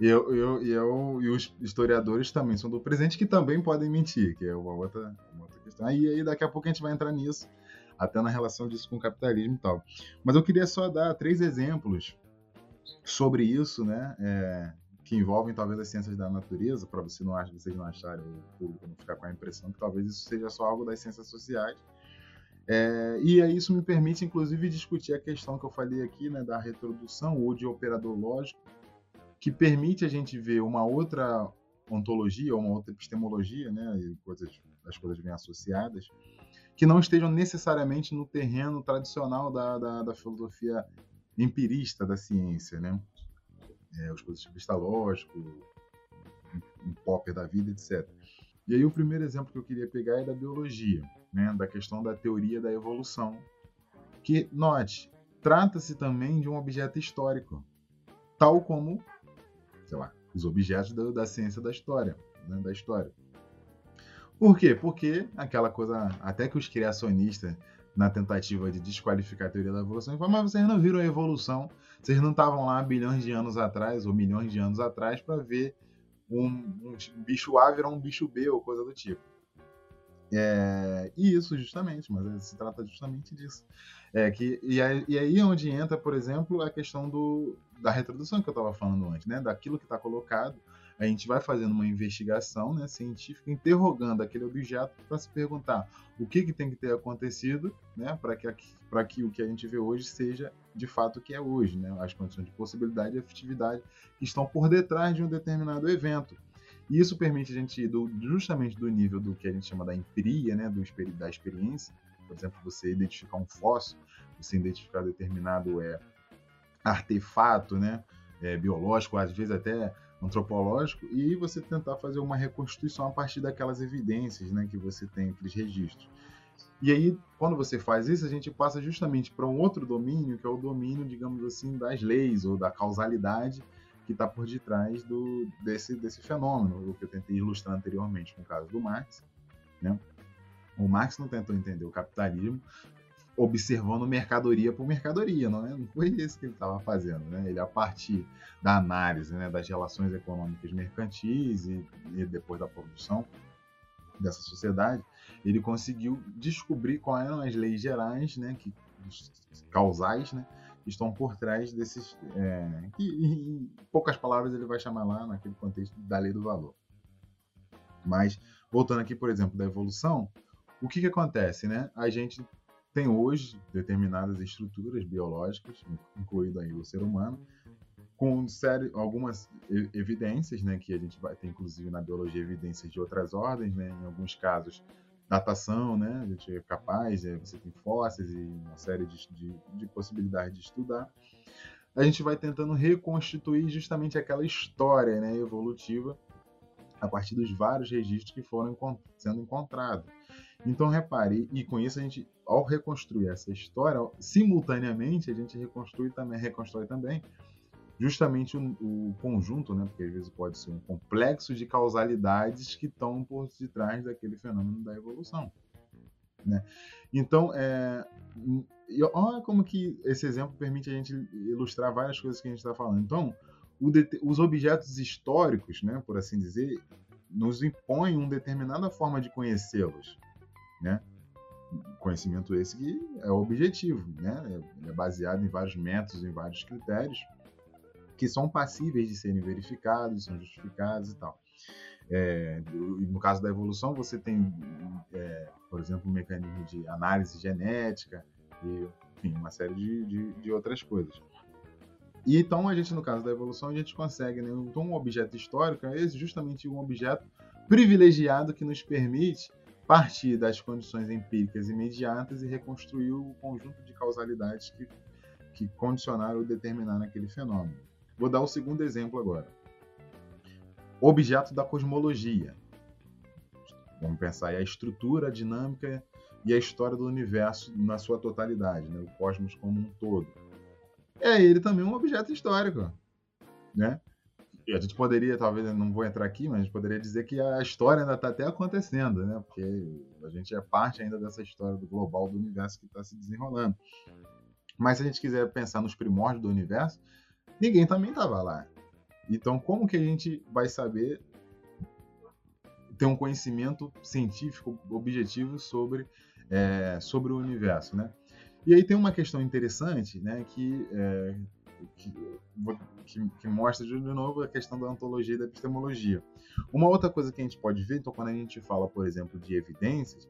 C: E, eu, eu, eu, e os historiadores também são do presente que também podem mentir, que é uma outra, uma outra questão. Aí, aí daqui a pouco a gente vai entrar nisso, até na relação disso com o capitalismo e tal. Mas eu queria só dar três exemplos sobre isso, né? É, que envolvem talvez as ciências da natureza, para você não achar, vocês não acharem o público não ficar com a impressão que talvez isso seja só algo das ciências sociais. É, e aí isso me permite, inclusive, discutir a questão que eu falei aqui, né, da retrodução ou de operador lógico, que permite a gente ver uma outra ontologia, uma outra epistemologia, né, coisas, as coisas bem associadas, que não estejam necessariamente no terreno tradicional da, da, da filosofia empirista da ciência, né? É, os positivistas lógicos, um Popper da vida, etc. E aí o primeiro exemplo que eu queria pegar é da biologia, né? Da questão da teoria da evolução, que, note, trata-se também de um objeto histórico, tal como, sei lá, os objetos da, da ciência da história, né? da história. Por quê? Porque aquela coisa, até que os criacionistas, na tentativa de desqualificar a teoria da evolução, falam, mas vocês não viram a evolução, vocês não estavam lá bilhões de anos atrás, ou milhões de anos atrás, para ver um, um, bicho A virar um bicho B, ou coisa do tipo. É, e isso justamente, mas se trata justamente disso. É que, e, aí, e aí é onde entra, por exemplo, a questão do, da retrodução que eu estava falando antes, né? daquilo que está colocado a gente vai fazendo uma investigação né, científica, interrogando aquele objeto para se perguntar o que, que tem que ter acontecido né, para que, que o que a gente vê hoje seja de fato o que é hoje, né, as condições de possibilidade e efetividade que estão por detrás de um determinado evento. E isso permite a gente ir do, justamente do nível do que a gente chama da empiria, né, do, da experiência, por exemplo, você identificar um fóssil, você identificar determinado é, artefato né, é, biológico, às vezes até antropológico e você tentar fazer uma reconstituição a partir daquelas evidências né, que você tem, aqueles registros. E aí, quando você faz isso, a gente passa justamente para um outro domínio, que é o domínio, digamos assim, das leis ou da causalidade que está por detrás do, desse, desse fenômeno, o que eu tentei ilustrar anteriormente com o caso do Marx. Né? O Marx não tentou entender o capitalismo observando mercadoria por mercadoria, não, é? não foi isso que ele estava fazendo. Né? Ele, a partir da análise né, das relações econômicas mercantis e, e, depois da produção dessa sociedade, ele conseguiu descobrir quais eram as leis gerais, né, que, causais, né, que estão por trás desses. É, que, em poucas palavras, ele vai chamar lá, naquele contexto, da lei do valor. Mas, voltando aqui, por exemplo, da evolução, o que, que acontece? Né? A gente tem hoje determinadas estruturas biológicas, incluindo aí o ser humano, com série, algumas evidências, né, que a gente vai ter inclusive na biologia evidências de outras ordens, né, em alguns casos datação, né, a gente é capaz, é, você tem fósseis e uma série de, de, de possibilidades de estudar. A gente vai tentando reconstituir justamente aquela história né, evolutiva a partir dos vários registros que foram sendo encontrados. Então, repare, e com isso a gente, ao reconstruir essa história, simultaneamente a gente reconstrui também, reconstrói também justamente o, o, conjunto, né? Porque às vezes pode ser um complexo de causalidades que estão por detrás daquele fenômeno da evolução, né? Então, é, e olha como que esse exemplo permite a gente ilustrar várias coisas que a gente está falando. Então, os objetos históricos, né, por assim dizer, nos impõem uma determinada forma de conhecê-los, né? Conhecimento esse que é objetivo, né? É, é baseado em vários métodos, em vários critérios que são passíveis de serem verificados, são justificados e tal. É, no caso da evolução, você tem, é, por exemplo, um mecanismo de análise genética e enfim, uma série de, de, de, outras coisas. E então a gente, no caso da evolução, a gente consegue, né? Então um objeto histórico é justamente um objeto privilegiado que nos permite partir das condições empíricas imediatas e reconstruir o conjunto de causalidades que, que condicionaram ou determinaram aquele fenômeno. Vou dar o segundo exemplo agora objeto da cosmologia. Vamos pensar aí a estrutura, a dinâmica e a história do universo na sua totalidade, né? o cosmos como um todo. É ele também um objeto histórico, né? A gente poderia, talvez, não vou entrar aqui, mas a gente poderia dizer que a história ainda está até acontecendo, né? Porque a gente é parte ainda dessa história do global do universo que está se desenrolando. Mas se a gente quiser pensar nos primórdios do universo, ninguém também estava lá. Então, como que a gente vai saber ter um conhecimento científico objetivo sobre, é, sobre o universo, né? E aí tem uma questão interessante, né, que, é, que, que, que, mostra de novo a questão da ontologia e da epistemologia. Uma outra coisa que a gente pode ver, então, quando a gente fala, por exemplo, de evidências,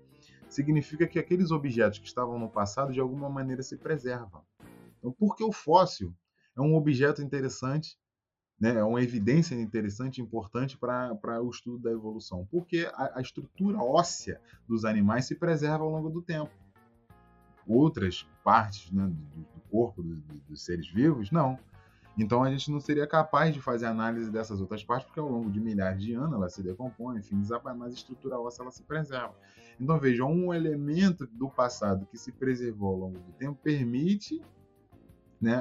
C: significa que aqueles objetos que estavam no passado, de alguma maneira, se preservam. Então, por que o fóssil é um objeto interessante né, é uma evidência interessante importante para o estudo da evolução, porque a, a, estrutura óssea dos animais se preserva ao longo do tempo. Outras partes né, do, do, corpo do, do, dos seres vivos, não. Então a gente não seria capaz de fazer análise dessas outras partes, porque ao longo de milhares de anos ela se decompõe, enfim, mas a estrutura óssea ela se preserva. Então veja, um elemento do passado que se preservou ao longo do tempo permite né,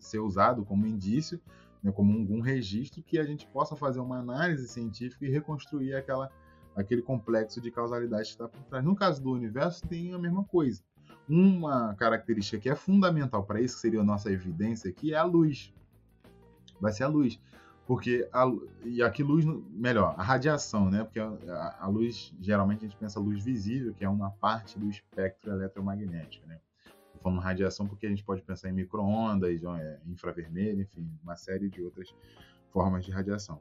C: ser usado como indício né, como um, um, registro que a gente possa fazer uma análise científica e reconstruir aquela, aquele complexo de causalidade que está por trás. No caso do universo, tem a mesma coisa. Uma característica que é fundamental para isso, que seria a nossa evidência aqui, é a luz. Vai ser a luz. Porque a, e aqui luz, melhor, a radiação, né? Porque a, a luz, geralmente a gente pensa luz visível, que é uma parte do espectro eletromagnético, né? falando radiação porque a gente pode pensar em microondas, é, infravermelho, enfim, uma série de outras formas de radiação.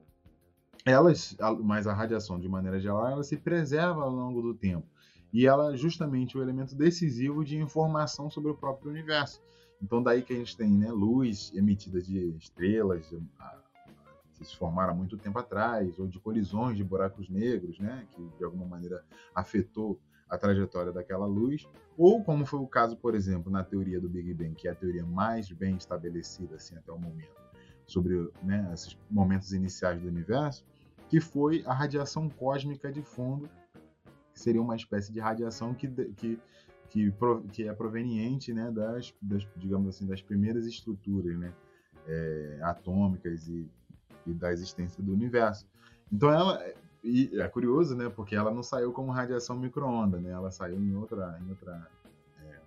C: Elas, mas a radiação, de maneira geral, ela se preserva ao longo do tempo. E ela é justamente o elemento decisivo de informação sobre o próprio universo. Então, daí que a gente tem né, luz emitida de estrelas que se formaram há muito tempo atrás, ou de colisões de buracos negros, né, que de alguma maneira afetou a trajetória daquela luz, ou como foi o caso, por exemplo, na teoria do Big Bang, que é a teoria mais bem estabelecida assim até o momento, sobre né, esses momentos iniciais do universo, que foi a radiação cósmica de fundo, seria uma espécie de radiação que, que, que, que é proveniente né, das, das, digamos assim, das primeiras estruturas né, é, atômicas e, e da existência do universo. Então ela e é curioso, né? Porque ela não saiu como radiação microonda, né? Ela saiu em outra, em outra, é,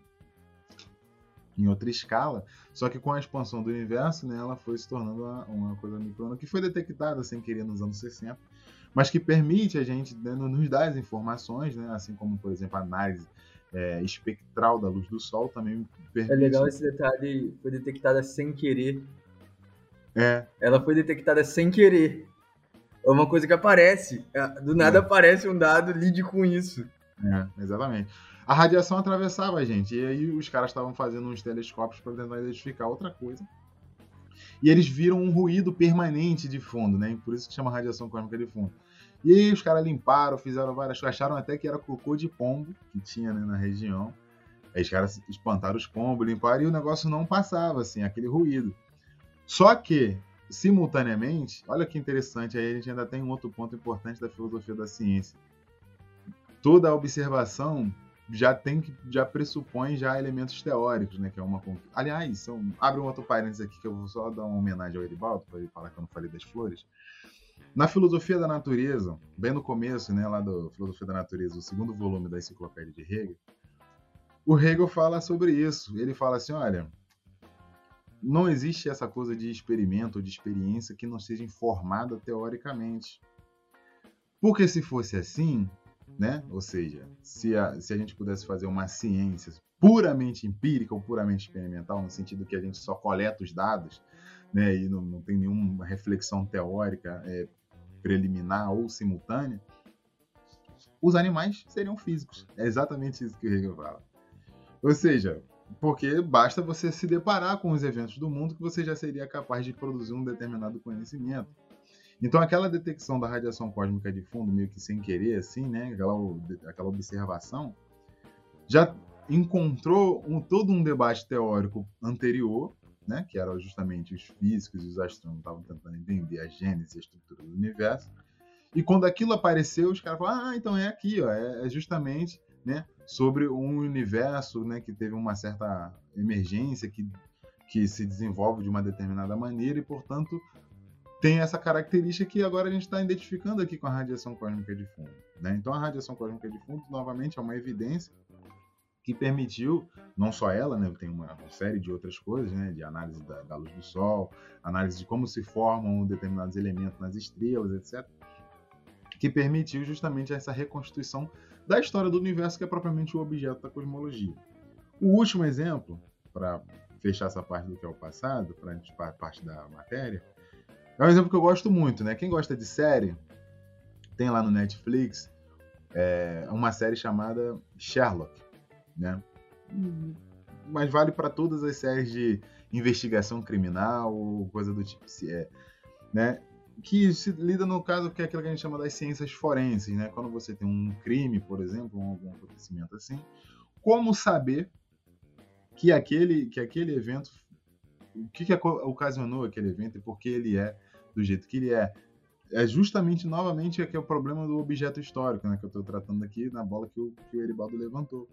C: em outra escala. Só que com a expansão do universo, né? Ela foi se tornando uma, uma coisa microonda que foi detectada sem querer nos anos 60, mas que permite a gente né, nos dar as informações, né? Assim como, por exemplo, a análise é, espectral da luz do Sol também permite. É
B: legal esse detalhe, foi detectada sem querer.
C: É.
B: Ela foi detectada sem querer. É uma coisa que aparece. É, do nada é. aparece um dado, lide com isso.
C: É, exatamente. A radiação atravessava a gente. E aí os caras estavam fazendo uns telescópios para tentar identificar outra coisa. E eles viram um ruído permanente de fundo, né? Por isso que chama radiação cósmica de fundo. E aí os caras limparam, fizeram várias coisas, acharam até que era cocô de pombo que tinha né, na região. Aí os caras espantaram os pombos, limparam e o negócio não passava, assim, aquele ruído. Só que simultaneamente, olha que interessante, aí a gente ainda tem um outro ponto importante da filosofia da ciência. Toda a observação já tem que já pressupõe já elementos teóricos, né, que é uma aliás, são, abre um outro parênteses aqui que eu vou só dar uma homenagem ao Eribaldo para ele falar que eu não falei das flores. Na filosofia da natureza, bem no começo, né, lá do filosofia da natureza, o segundo volume da enciclopédia de Hegel, o Hegel fala sobre isso. Ele fala assim, olha, não existe essa coisa de experimento ou de experiência que não seja informada teoricamente. Porque se fosse assim, né? Ou seja, se a, se a gente pudesse fazer uma ciência puramente empírica ou puramente experimental, no sentido que a gente só coleta os dados, né? E não, não tem nenhuma reflexão teórica é, preliminar ou simultânea, os animais seriam físicos. É exatamente isso que o Hegel fala. Ou seja, porque basta você se deparar com os eventos do mundo que você já seria capaz de produzir um determinado conhecimento. Então, aquela detecção da radiação cósmica de fundo, meio que sem querer, assim, né? Aquela, aquela observação, já encontrou um, todo um debate teórico anterior, né? Que era justamente os físicos e os astrônomos estavam tentando entender a gênese e a estrutura do universo. E quando aquilo apareceu, os caras falaram: ah, então é aqui, ó, é, é justamente né, sobre um universo né, que teve uma certa emergência, que, que se desenvolve de uma determinada maneira e, portanto, tem essa característica que agora a gente está identificando aqui com a radiação cósmica de fundo. Né? Então, a radiação cósmica de fundo, novamente, é uma evidência que permitiu, não só ela, né, tem uma, uma série de outras coisas, né, de análise da, da, luz do Sol, análise de como se formam determinados elementos nas estrelas, etc., que permitiu justamente essa reconstituição da história do universo, que é propriamente o objeto da cosmologia. O último exemplo, para fechar essa parte do que é o passado, para a parte da matéria, é um exemplo que eu gosto muito, né? Quem gosta de série, tem lá no Netflix é, uma série chamada Sherlock, né? Mas vale para todas as séries de investigação criminal ou coisa do tipo, se é, né? que se lida no caso que é aquilo que a gente chama das ciências forenses, né? Quando você tem um crime, por exemplo, ou algum acontecimento assim, como saber que aquele que aquele evento o que, que ocasionou aquele evento e por que ele é do jeito que ele é. É justamente, novamente, aqui é o problema do objeto histórico, né? Que eu estou tratando aqui na bola que o, que o Eribaldo levantou.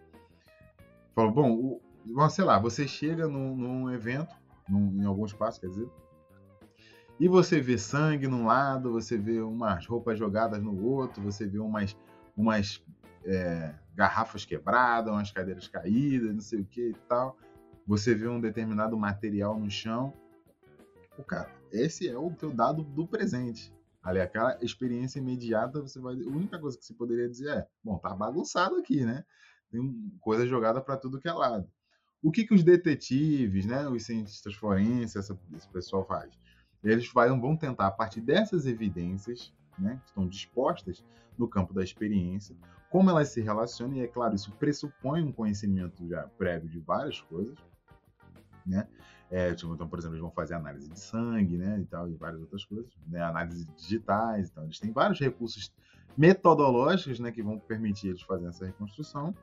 C: Falou, bom, o, sei lá, você chega num, num evento, num, em algum espaço, quer dizer, e você vê sangue num lado, você vê umas roupas jogadas no outro, você vê umas, umas é, garrafas quebradas, umas cadeiras caídas, não sei o que e tal. Você vê um determinado material no chão. O cara, esse é o teu dado do presente. Ali, aquela experiência imediata, você vai. A única coisa que você poderia dizer é: bom, tá bagunçado aqui, né? Tem coisa jogada para tudo que é lado. O que, que os detetives, né, os cientistas forenses, essa, esse pessoal faz? Eles vão tentar, a partir dessas evidências, né, que estão dispostas no campo da experiência, como elas se relacionam, e é claro, isso pressupõe um conhecimento já prévio de várias coisas, né? É, tipo, então, por exemplo, eles vão fazer análise de sangue, né, e tal, e várias outras coisas, né, análise digitais, então eles têm vários recursos metodológicos, né, que vão permitir eles fazerem essa reconstrução,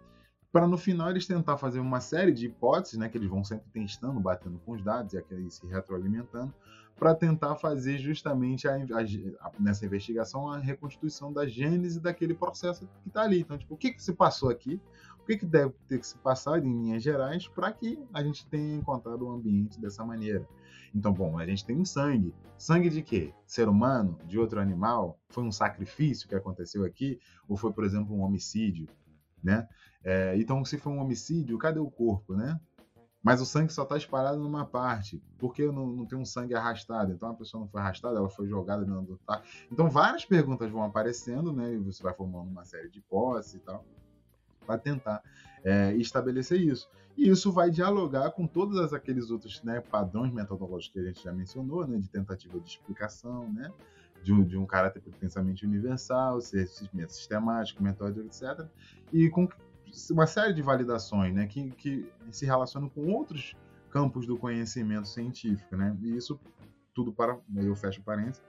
C: para no final eles tentar fazer uma série de hipóteses, né, que eles vão sempre testando, batendo com os dados e aqui se retroalimentando, para tentar fazer justamente a, a, nessa investigação a reconstituição da gênese daquele processo que está ali. Então, tipo, o que, que se passou aqui? O que, que deve ter que se passar em linhas gerais para que a gente tenha encontrado o um ambiente dessa maneira? Então, bom, a gente tem um sangue. Sangue de quê? Ser humano? De outro animal? Foi um sacrifício que aconteceu aqui? Ou foi, por exemplo, um homicídio? Né? É, então, se foi um homicídio, cadê o corpo, né? Mas o sangue só está espalhado numa parte. Por que não, não tem um sangue arrastado? Então a pessoa não foi arrastada, ela foi jogada dentro do tá. Então várias perguntas vão aparecendo, né? E você vai formando uma série de hipóteses e tal, para tentar é, estabelecer isso. E isso vai dialogar com todos aqueles outros né, padrões metodológicos que a gente já mencionou, né? De tentativa de explicação, né? De um, de um caráter pensamento universal, sistemático, metódico, etc. E com uma série de validações né, que, que se relacionam com outros campos do conhecimento científico. Né? E isso tudo para, eu fecho parênteses,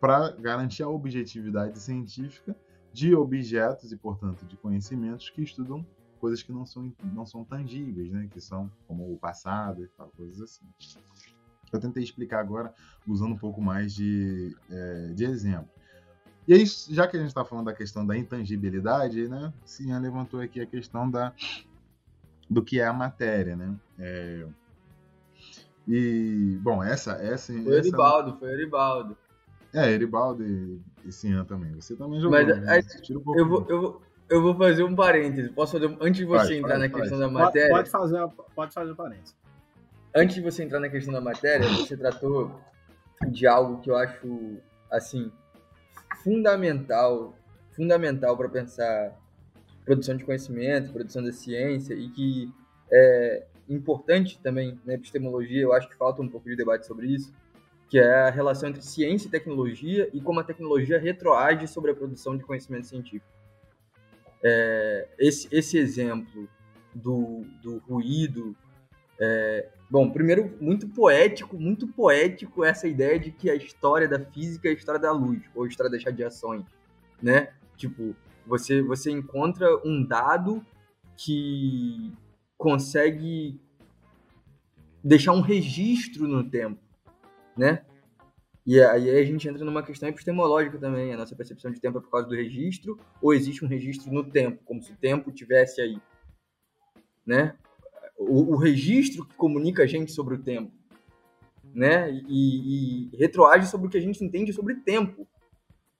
C: para garantir a objetividade científica de objetos e, portanto, de conhecimentos que estudam coisas que não são, não são tangíveis, né? que são como o passado e tal, coisas assim. Eu tentei explicar agora usando um pouco mais de, é, de exemplo. E aí, já que a gente está falando da questão da intangibilidade, né? Sim, levantou aqui a questão da, do que é a matéria, né? É, e, bom, essa... essa
B: foi essa... Eribaldo, foi Eribaldo.
C: É, Eribaldo e, e Cian também. Você também jogou, Mas,
B: né? um eu, vou, eu, vou, eu vou fazer um parêntese. Posso fazer antes de você entrar na questão da matéria?
A: Pode fazer, pode fazer um parêntese.
B: Antes de você entrar na questão da matéria, você tratou de algo que eu acho assim fundamental, fundamental para pensar produção de conhecimento, produção da ciência e que é importante também na epistemologia. Eu acho que falta um pouco de debate sobre isso, que é a relação entre ciência e tecnologia e como a tecnologia retroage sobre a produção de conhecimento científico. É, esse, esse exemplo do, do ruído. É, bom, primeiro, muito poético, muito poético essa ideia de que a história da física é a história da luz, ou a história das radiações, né? Tipo, você, você encontra um dado que consegue deixar um registro no tempo né? E aí a gente entra numa questão epistemológica também. A nossa percepção de tempo é por causa do registro, ou existe um registro no tempo, como se o tempo tivesse aí, né? O, o registro que comunica a gente sobre o tempo, né? E, e retroage sobre o que a gente entende sobre tempo.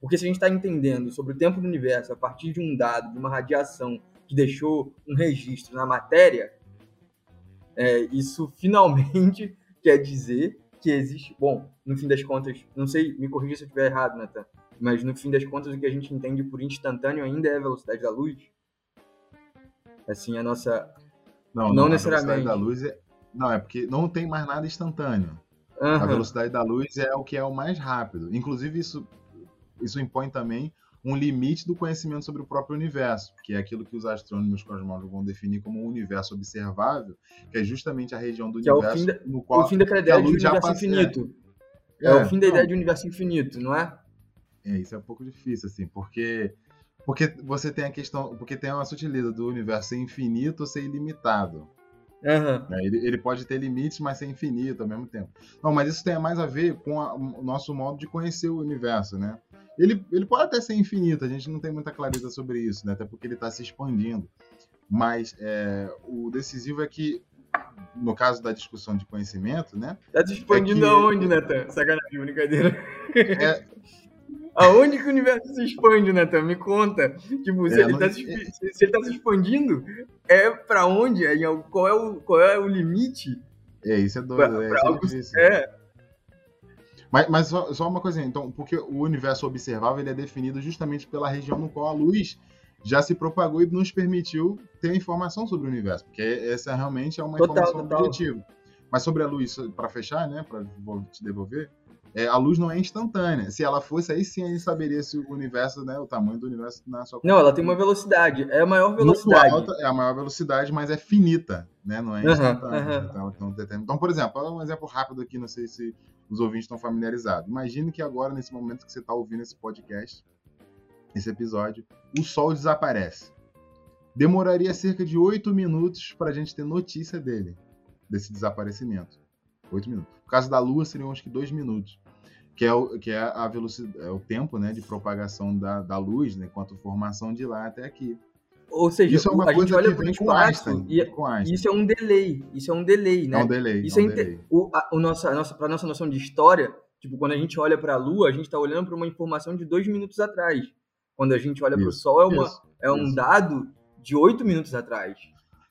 B: Porque se a gente está entendendo sobre o tempo do universo a partir de um dado, de uma radiação que deixou um registro na matéria, é, isso finalmente quer dizer que existe. Bom, no fim das contas, não sei, me corrija se eu estiver errado, Nathan, mas no fim das contas, o que a gente entende por instantâneo ainda é a velocidade da luz. Assim, a nossa.
C: Não, não, não necessariamente. A velocidade da luz é. Não, é porque não tem mais nada instantâneo. Uhum. A velocidade da luz é o que é o mais rápido. Inclusive, isso, isso impõe também um limite do conhecimento sobre o próprio universo, que é aquilo que os astrônomos cosmólogos vão definir como um universo observável, que é justamente a região do
B: que
C: universo
B: é o fim da, no qual o fim da ideia de universo infinito. É, é, o fim da ideia de universo infinito, não é?
C: É, isso é um pouco difícil, assim, porque porque você tem a questão, porque tem uma sutileza do universo ser infinito ou ser ilimitado. Uhum. Ele, ele, pode ter limites, mas ser infinito ao mesmo tempo. Não, mas isso tem mais a ver com a, o nosso modo de conhecer o universo, né? Ele, ele pode até ser infinito, a gente não tem muita clareza sobre isso, né? Até porque ele está se expandindo. Mas é, o decisivo é que, no caso da discussão de conhecimento, né?
B: Está se expandindo é que... aonde, Natan? Sacanagem, brincadeira. É... Aonde que o universo se expande, Natan? Me conta. Tipo, se, é, ele, está se, se ele tá se expandindo, é para onde? É, qual, é o, qual é o limite?
C: É, isso é doido. Pra, é, pra algo, é, mas, mas só, só, uma coisinha, então, porque o universo observável ele é definido justamente pela região no qual a luz já se propagou e nos permitiu ter informação sobre o universo, porque essa realmente é uma total, informação total. objetiva. Mas sobre a luz, para fechar, né, para te devolver, é, a luz não é instantânea. Se ela fosse, aí sim a gente saberia se o universo, né, o tamanho do universo na sua.
B: Não, ela tem uma velocidade. É a maior velocidade.
C: Alta, é a maior velocidade, mas é finita, né? Não é instantânea. Uhum, uhum. Então, então, por exemplo, um exemplo rápido aqui, não sei se os ouvintes estão familiarizados. Imagine que agora, nesse momento que você está ouvindo esse podcast, esse episódio, o Sol desaparece. Demoraria cerca de oito minutos para a gente ter notícia dele, desse desaparecimento. Oito minutos. No caso da Lua, seriam acho que dois minutos que é o, que é a velocidade, é o tempo né, de propagação da, da luz, né, quanto formação de lá até aqui.
B: Ou seja, isso é uma a coisa gente olha para o espaço e, com Einstein. isso é um delay, isso é um delay, né?
C: É um delay.
B: Isso
C: é,
B: um delay. O, a, o nossa, a nossa, para nossa noção de história, tipo, quando a gente olha para a Lua, a gente está olhando para uma informação de dois minutos atrás. Quando a gente olha para o Sol, é, uma, isso, é um isso. dado de oito minutos atrás.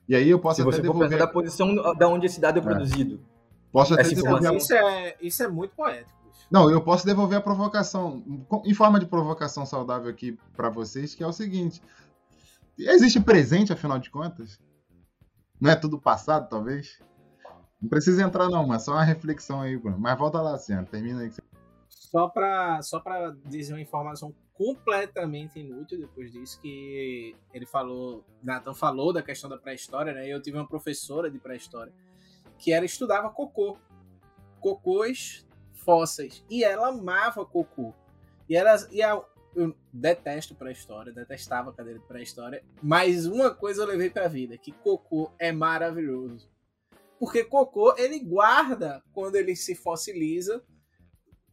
C: E aí eu posso Se
B: até você devolver... for pensar da posição da onde esse dado é, é. produzido.
A: Posso até devolver... Isso é, isso é muito poético.
C: Não, eu posso devolver a provocação, em forma de provocação saudável aqui para vocês, que é o seguinte: existe presente, afinal de contas? Não é tudo passado, talvez? Não precisa entrar, não, mas só uma reflexão aí, Bruno. Mas volta lá, Ciano, termina aí.
A: Só para só dizer uma informação completamente inútil depois disso, que ele falou, Nathan falou da questão da pré-história, né? Eu tive uma professora de pré-história que ela estudava cocô. Cocôs fósseis. E ela amava cocô. E ela. E a, eu detesto pré-história, detestava a cadeira de pré-história. Mas uma coisa eu levei pra vida: que cocô é maravilhoso. Porque cocô, ele guarda, quando ele se fossiliza,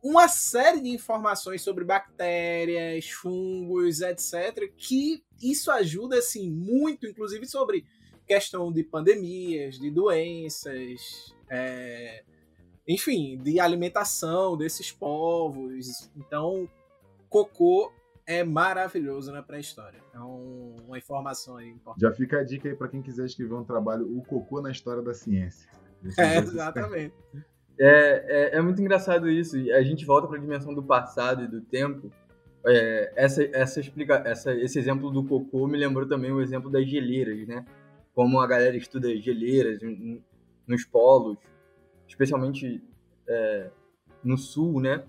A: uma série de informações sobre bactérias, fungos, etc. Que isso ajuda, assim, muito, inclusive sobre questão de pandemias, de doenças, é, enfim, de alimentação desses povos. Então, cocô é maravilhoso na pré-história. É um, uma informação aí importante.
C: Já fica a dica aí para quem quiser escrever um trabalho, o cocô na história da ciência.
A: É, exatamente.
B: É, é, é, muito engraçado isso. A gente volta para a dimensão do passado e do tempo. É, essa, essa explica, essa, esse exemplo do cocô me lembrou também o exemplo das geleiras, né? Como a galera estuda geleiras nos polos, especialmente é, no sul, né?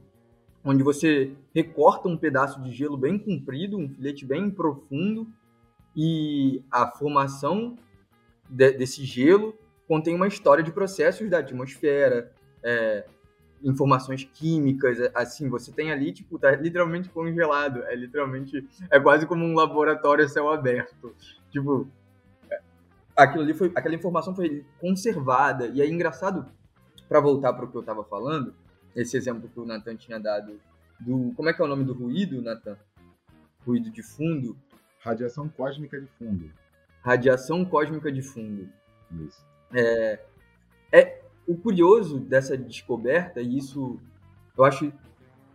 B: Onde você recorta um pedaço de gelo bem comprido, um filete bem profundo, e a formação de, desse gelo contém uma história de processos da atmosfera, é, informações químicas, assim, você tem ali, tipo, tá literalmente congelado, é literalmente, é quase como um laboratório a céu aberto, tipo, é, aquilo ali foi, aquela informação foi conservada, e é engraçado, para voltar para o que eu estava falando, esse exemplo que o Nathan tinha dado, do, como é que é o nome do ruído, Nathan? Ruído de fundo?
C: Radiação cósmica de fundo.
B: Radiação cósmica de fundo.
C: Isso.
B: É, é, o curioso dessa descoberta, e isso eu acho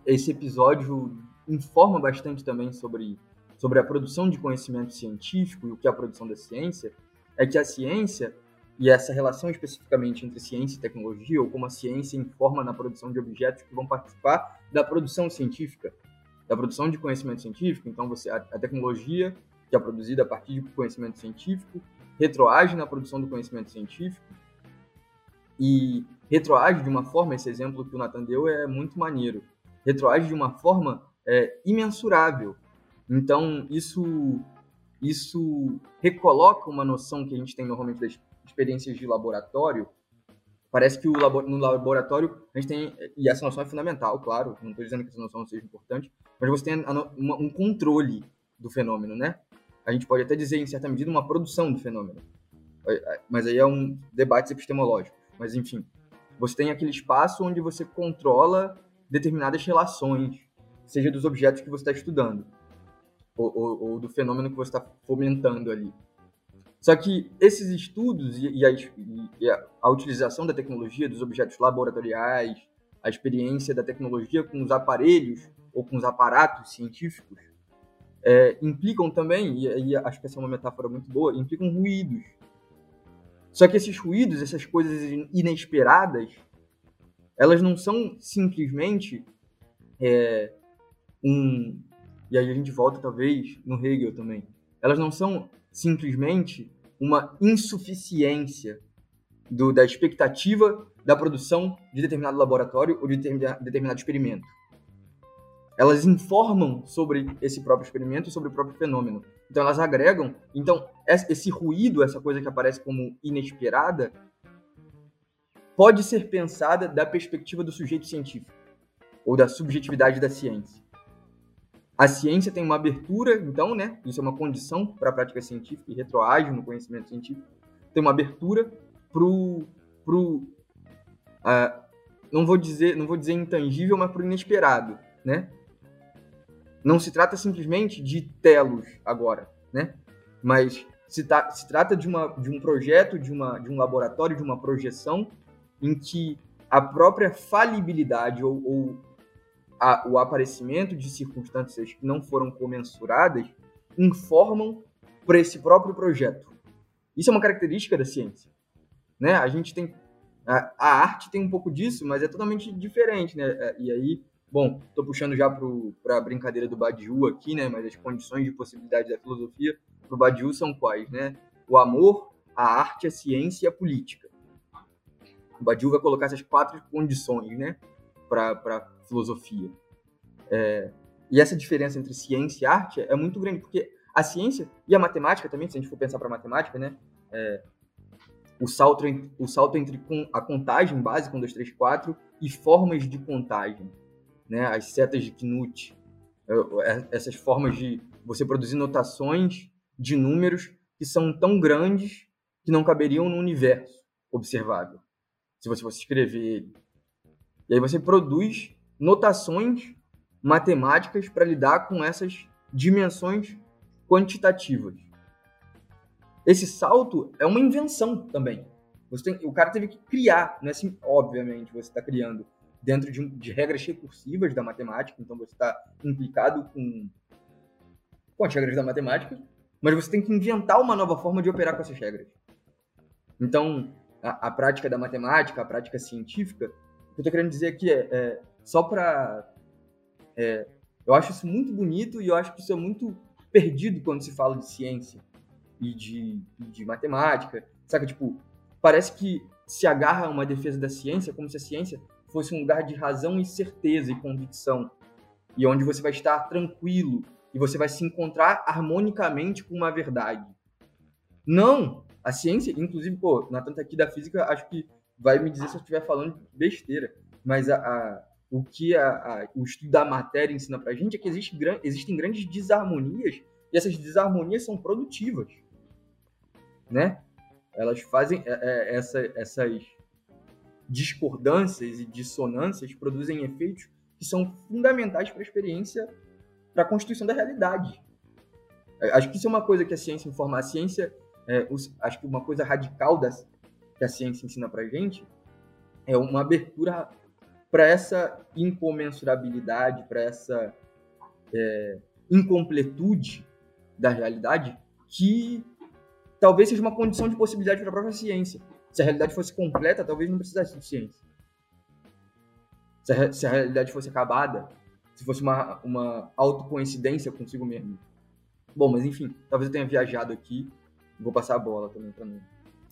B: esse episódio informa bastante também sobre, sobre a produção de conhecimento científico e o que é a produção da ciência, é que a ciência e essa relação especificamente entre ciência e tecnologia, ou como a ciência informa na produção de objetos que vão participar da produção científica, da produção de conhecimento científico. Então, você a, a tecnologia que é produzida a partir de conhecimento científico retroage na produção do conhecimento científico e retroage de uma forma, esse exemplo que o Nathan deu é muito maneiro, retroage de uma forma é, imensurável. Então, isso, isso recoloca uma noção que a gente tem normalmente das experiências de laboratório. Parece que o labo, no laboratório a gente tem, e essa noção é fundamental, claro, não estou dizendo que essa noção não seja importante, mas você tem uma, um controle do fenômeno, né? A gente pode até dizer, em certa medida, uma produção do fenômeno. Mas aí é um debate epistemológico. Mas enfim, você tem aquele espaço onde você controla determinadas relações, seja dos objetos que você está estudando, ou, ou, ou, do fenômeno que você está fomentando ali. Só que esses estudos e, e, a, e a, a utilização da tecnologia, dos objetos laboratoriais, a experiência da tecnologia com os aparelhos ou com os aparatos científicos, é, implicam também, e aí acho que essa é uma metáfora muito boa, implicam ruídos. Só que esses ruídos, essas coisas inesperadas, elas não são simplesmente é, um. E aí a gente volta talvez no Hegel também. Elas não são simplesmente uma insuficiência do, da expectativa da produção de determinado laboratório ou de determinado experimento. Elas informam sobre esse próprio experimento e sobre o próprio fenômeno. Então elas agregam. Então esse ruído, essa coisa que aparece como inesperada, pode ser pensada da perspectiva do sujeito científico ou da subjetividade da ciência. A ciência tem uma abertura, então, né? Isso é uma condição para a prática científica e retroage no conhecimento científico. Tem uma abertura pro, pro uh, não vou dizer, não vou dizer intangível, mas pro inesperado, né? Não se trata simplesmente de telos agora, né? Mas se, ta, se trata de, uma, de um projeto, de, uma, de um laboratório, de uma projeção em que a própria falibilidade ou, ou a, o aparecimento de circunstâncias que não foram comensuradas informam para esse próprio projeto. Isso é uma característica da ciência. Né? A gente tem a, a arte tem um pouco disso, mas é totalmente diferente, né? É, e aí Bom, estou puxando já para a brincadeira do Badiou aqui, né? Mas as condições de possibilidade da filosofia para o Badiou são quais, né? O amor, a arte, a ciência e a política. O Badiou vai colocar essas quatro condições, né? Para filosofia. É, e essa diferença entre ciência e arte é muito grande, porque a ciência e a matemática também, se a gente for pensar para matemática, né? É, o salto, o salto entre a contagem básica, 1, 2, 3, 4, e formas de contagem né, as setas de Knut, é, essas formas de você produzir notações de números que são tão grandes que não caberiam no universo observável, se você fosse escrever ele. E aí você produz notações matemáticas para lidar com essas dimensões quantitativas. Esse salto é uma invenção também. Tem, o cara teve que criar, não é assim, obviamente, você está criando dentro de, de regras recursivas da matemática, então você está implicado com, com as regras da matemática, mas você tem que inventar uma nova forma de operar com essas regras. Então, a, a prática da matemática, a prática científica, o que eu estou querendo dizer aqui é, é só para. É, eu acho isso muito bonito e eu acho que isso é muito perdido quando se fala de ciência e de, de matemática. Saca? Tipo, parece que se agarra a uma defesa da ciência como se a ciência fosse um lugar de razão e certeza e convicção. E onde você vai estar tranquilo e você vai se encontrar harmonicamente com uma verdade. Não! A ciência, inclusive, pô, na tanta aqui da física, acho que vai me dizer se eu estiver falando besteira, mas a, a o que a, a, o estudo da matéria ensina pra gente é que existe, existem grandes desarmonias e essas desarmonias são produtivas, né? Elas fazem é, é, essa, essas discordâncias e dissonâncias produzem efeitos que são fundamentais para a experiência, para a constituição da realidade. É, acho que isso é uma coisa que a ciência informa. A ciência, é, os, acho que uma coisa radical das, que a ciência ensina para a gente é uma abertura para essa incomensurabilidade, para essa é, incompletude da realidade que talvez seja uma condição de possibilidade para a própria ciência. Se a realidade fosse completa, talvez não precisasse de ciência. Se a, se a realidade fosse acabada, se fosse uma, uma autocoincidência consigo mesmo. Bom, mas enfim, talvez eu tenha viajado aqui. Vou passar a bola também para mim.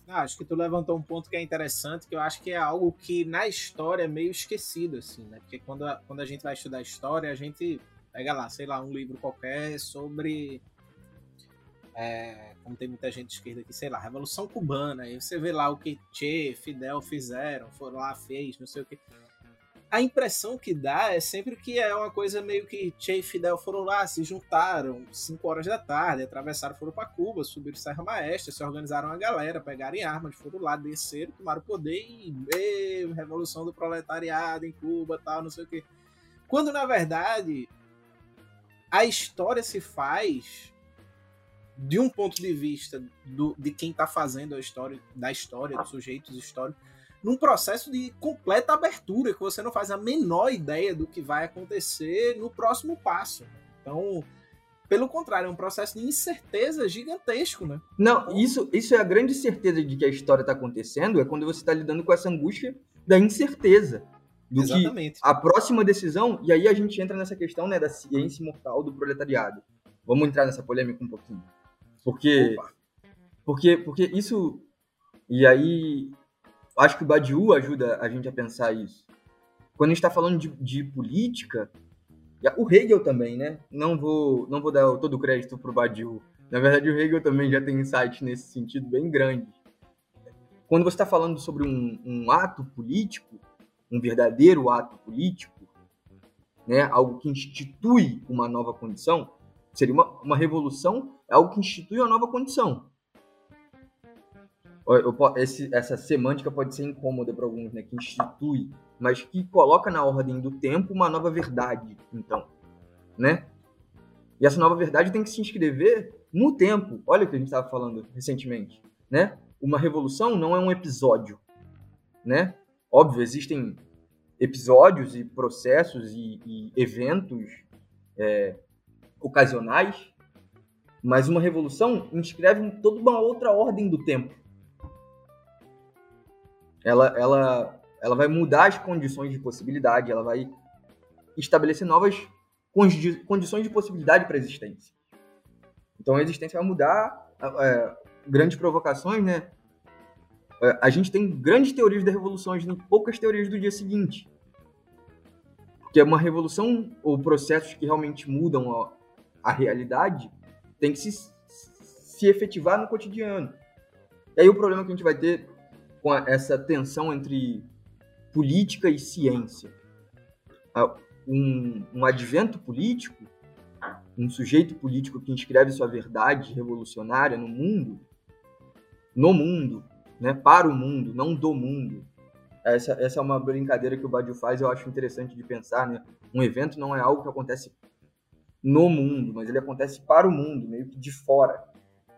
A: Ah, acho que tu levantou um ponto que é interessante, que eu acho que é algo que na história é meio esquecido, assim, né? Porque quando a, quando a gente vai estudar história, a gente pega lá, sei lá, um livro qualquer sobre é, como tem muita gente de esquerda aqui, sei lá, Revolução Cubana, aí você vê lá o que Che, Fidel fizeram, foram lá, fez, não sei o que. A impressão que dá é sempre que é uma coisa meio que Che e Fidel foram lá, se juntaram 5 horas da tarde, atravessaram, foram para Cuba, subiram Serra Maestra, se organizaram a galera, pegaram armas, foram lá, desceram, tomaram poder e, e revolução do proletariado em Cuba, tal, não sei o que. Quando na verdade a história se faz de um ponto de vista do, de quem está fazendo a história, da história, dos sujeitos históricos, num processo de completa abertura, que você não faz a menor ideia do que vai acontecer no próximo passo. Então, pelo contrário, é um processo de incerteza gigantesco, né?
B: Não, isso, isso é a grande certeza de que a história está acontecendo, é quando você está lidando com essa angústia da incerteza. Do Exatamente. que a próxima decisão, e aí a gente entra nessa questão né, da ciência imortal do proletariado. Vamos entrar nessa polêmica um pouquinho. Porque, porque, porque isso. E aí, acho que o Badiou ajuda a gente a pensar isso. Quando a gente está falando de, de, política, o Hegel também, né? Não vou, não vou dar todo o crédito para o Badiou. Na verdade, o Hegel também já tem insight nesse sentido bem grande. Quando você está falando sobre um, um ato político, um verdadeiro ato político, né, algo que institui uma nova condição, seria uma, uma revolução é algo que institui uma nova condição. Eu, esse, essa semântica pode ser incômoda para alguns, né? Que institui, mas que coloca na ordem do tempo uma nova verdade, então, né? E essa nova verdade tem que se inscrever no tempo. Olha o que a gente estava falando recentemente, né? Uma revolução não é um episódio, né? Óbvio, existem episódios e processos e, e eventos é, ocasionais mas uma revolução inscreve toda uma outra ordem do tempo. Ela, ela, ela vai mudar as condições de possibilidade, ela vai estabelecer novas condi condições de possibilidade para a existência. Então a existência vai mudar, é, grandes provocações, né? É, a gente tem grandes teorias da revolução, a gente tem poucas teorias do dia seguinte. Porque uma revolução ou processos que realmente mudam a, a realidade, tem que se, se efetivar no cotidiano. E aí o problema que a gente vai ter com a, essa tensão entre política e ciência. Um, um advento político, um sujeito político que inscreve sua verdade revolucionária no mundo, no mundo, né, para o mundo, não do mundo. Essa, essa é uma brincadeira que o Badiou faz, eu acho interessante de pensar, né? Um evento não é algo que acontece no mundo, mas ele acontece para o mundo, meio que de fora,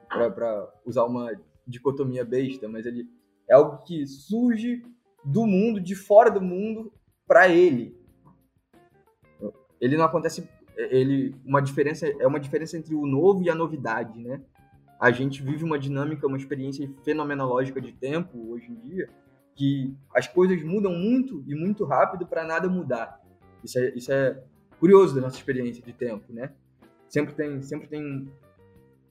B: para usar uma dicotomia besta, mas ele é algo que surge do mundo, de fora do mundo, para ele. Ele não acontece ele uma diferença é uma diferença entre o novo e a novidade, né? A gente vive uma dinâmica, uma experiência fenomenológica de tempo hoje em dia, que as coisas mudam muito e muito rápido para nada mudar. Isso é, isso é curioso da nossa experiência de tempo, né? Sempre tem, sempre tem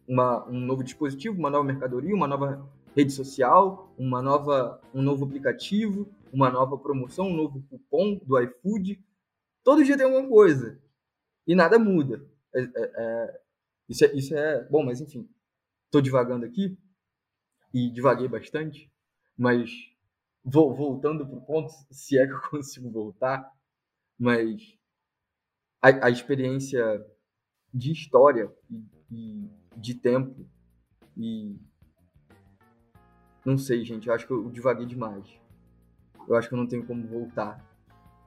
B: uma, um novo dispositivo, uma nova mercadoria, uma nova rede social, uma nova, um novo aplicativo, uma nova promoção, um novo cupom do iFood. Todo dia tem alguma coisa e nada muda. É, é, é, isso, é, isso é bom, mas enfim, estou divagando aqui e divaguei bastante, mas vou, voltando para o ponto, se é que eu consigo voltar, mas a, a experiência de história e, e, de tempo e não sei, gente, eu acho que eu divaguei demais. Eu acho que eu não tenho como voltar.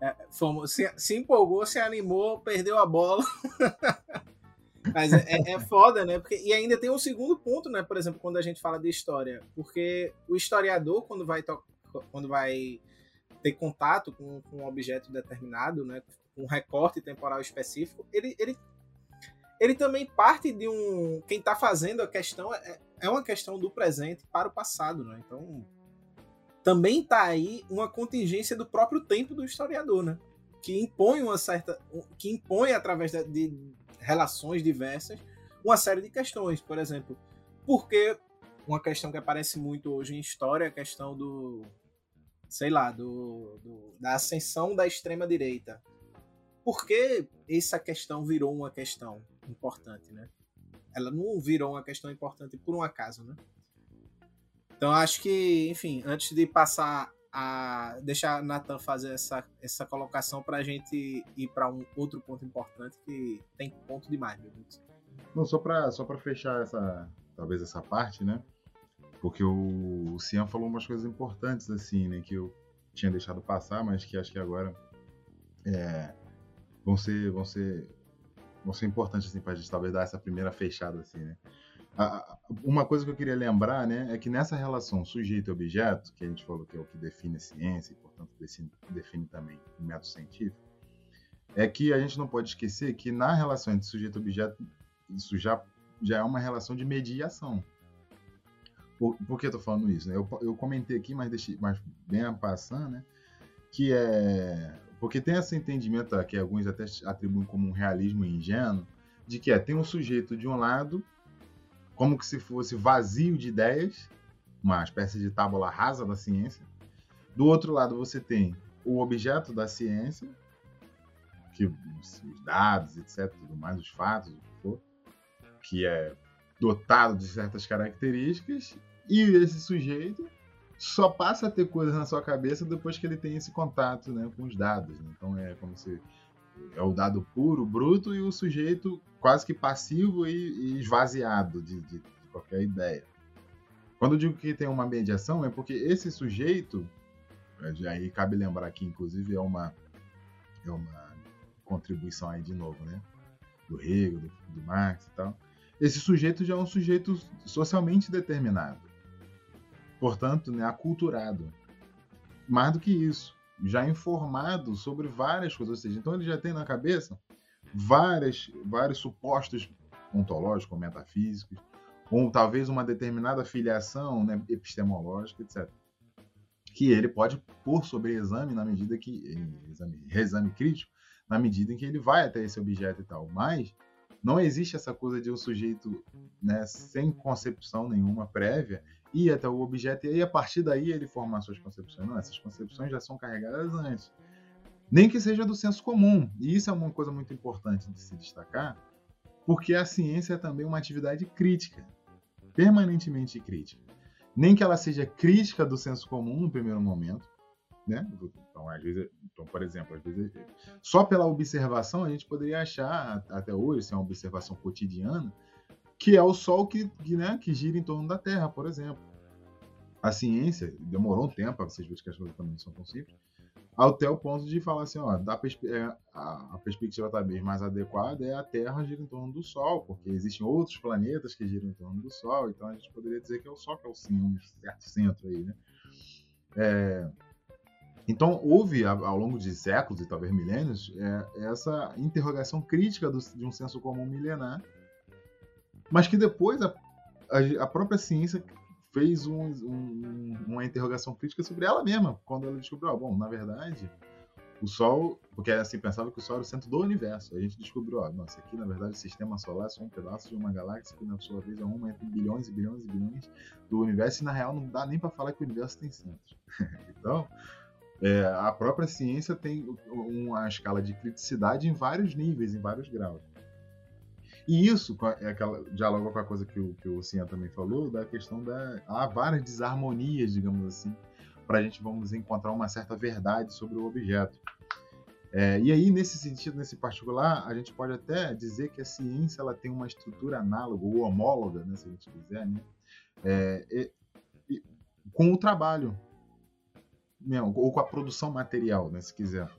A: É, fomos, se, se, empolgou, se animou, perdeu a bola. Mas é, é, é, foda, né? Porque, e ainda tem um segundo ponto, né? Por exemplo, quando a gente fala de história. Porque o historiador, quando vai, quando vai ter contato com, com um objeto determinado, né? um recorte temporal específico, ele, ele, ele também parte de um. Quem está fazendo a questão é, é uma questão do presente para o passado, né? Então também está aí uma contingência do próprio tempo do historiador, né? Que impõe uma certa. que impõe através de, relações diversas uma série de questões. Por exemplo, porque uma questão que aparece muito hoje em história é a questão do. sei lá, do, do da ascensão da extrema-direita por que essa questão virou uma questão importante, né? Ela não virou uma questão importante por um acaso, né? Então acho que, enfim, antes de passar a deixar Nathan fazer essa, essa colocação para a gente ir para um outro ponto importante que tem ponto demais, meu Deus.
C: Não, só para só para fechar essa talvez essa parte, né? Porque o, o Cian falou umas coisas importantes assim, né, que eu tinha deixado passar, mas que acho que agora é, vão ser, vão ser, vão ser importantes assim, para a gente talvez dar essa primeira fechada assim, né? uma coisa que eu queria lembrar, né, é que nessa relação sujeito-objeto, que a gente falou que é o que define a ciência e, portanto, define, também o método científico, é que a gente não pode esquecer que na relação entre sujeito-objeto, isso já, já é uma relação de mediação. Por, por que eu estou falando isso? Né? Eu, eu comentei aqui, mas, deixei, mas bem a passando, né, que é porque tem esse entendimento que alguns até atribuem como um realismo ingênuo, de que é, tem um sujeito de um lado, como que se fosse vazio de ideias, uma espécie de tábula rasa da ciência. Do outro lado, você tem o objeto da ciência, que os dados, etc., tudo mais, os fatos, o que for, que é dotado de certas características, e esse sujeito só passa a ter coisas na sua cabeça depois que ele tem esse contato né, com os dados. Né? Então é como se é o dado puro, bruto, e o sujeito quase que passivo e, e esvaziado de, de, de, qualquer ideia. Quando eu digo que tem uma mediação, é porque esse sujeito, é, aí cabe lembrar que inclusive é uma, é uma contribuição aí de novo, né? Do Hegel, do, do Marx e tal. Esse sujeito já é um sujeito socialmente determinado portanto, né, aculturado. Mais do que isso, já informado sobre várias coisas, ou seja, então ele já tem na cabeça várias, vários supostos ontológicos metafísicos, ou talvez uma determinada filiação né, epistemológica, etc. Que ele pode pôr sobre exame na medida que. Exame, reexame crítico, na medida em que ele vai até esse objeto e tal. Mas não existe essa coisa de um sujeito né, sem concepção nenhuma prévia ir até o objeto e aí a partir daí ele formar suas concepções. Não, essas concepções já são carregadas antes. Nem que seja do senso comum. E isso é uma coisa muito importante de se destacar, porque a ciência é também uma atividade crítica, permanentemente crítica. Nem que ela seja crítica do senso comum no primeiro momento, né? Então, às vezes, então, por exemplo, às vezes, só pela observação a gente poderia achar até hoje, se é uma observação cotidiana, que é o Sol que, que, né, que gira em torno da Terra, por exemplo. A ciência demorou um tempo vocês verem que as coisas também não são tão simples, até o ponto de falar assim, ó, da é, a, a, perspectiva talvez mais adequada é a Terra gira em torno do Sol, porque existem outros planetas que giram em torno do Sol, então a gente poderia dizer que é o Sol que é o um certo centro aí, né? É, Então, houve, ao longo de séculos e talvez milênios, é, essa interrogação crítica do, de um senso comum milenar, mas que depois a, a, a própria ciência fez um, um, uma interrogação crítica sobre ela mesma, quando ela descobriu, ah, bom, na verdade, o Sol, porque assim pensava que o Sol era o centro do universo. A gente descobriu, ó, nossa, aqui na verdade o sistema solar é só um pedaço de uma galáxia que na sua vez é uma entre bilhões e bilhões e bilhões do universo e na real não dá nem para falar que o universo tem centro. então, é, a própria ciência tem uma escala de criticidade em vários níveis, em vários graus. E isso é aquela, dialoga com a coisa que o, que o Cian também falou, da questão da. Há várias desarmonias, digamos assim, para a gente vamos encontrar uma certa verdade sobre o objeto. É, e aí, nesse sentido, nesse particular, a gente pode até dizer que a ciência ela tem uma estrutura análoga ou homóloga, né, se a gente quiser, né, é, com o trabalho, né, ou com a produção material, né, se quiser.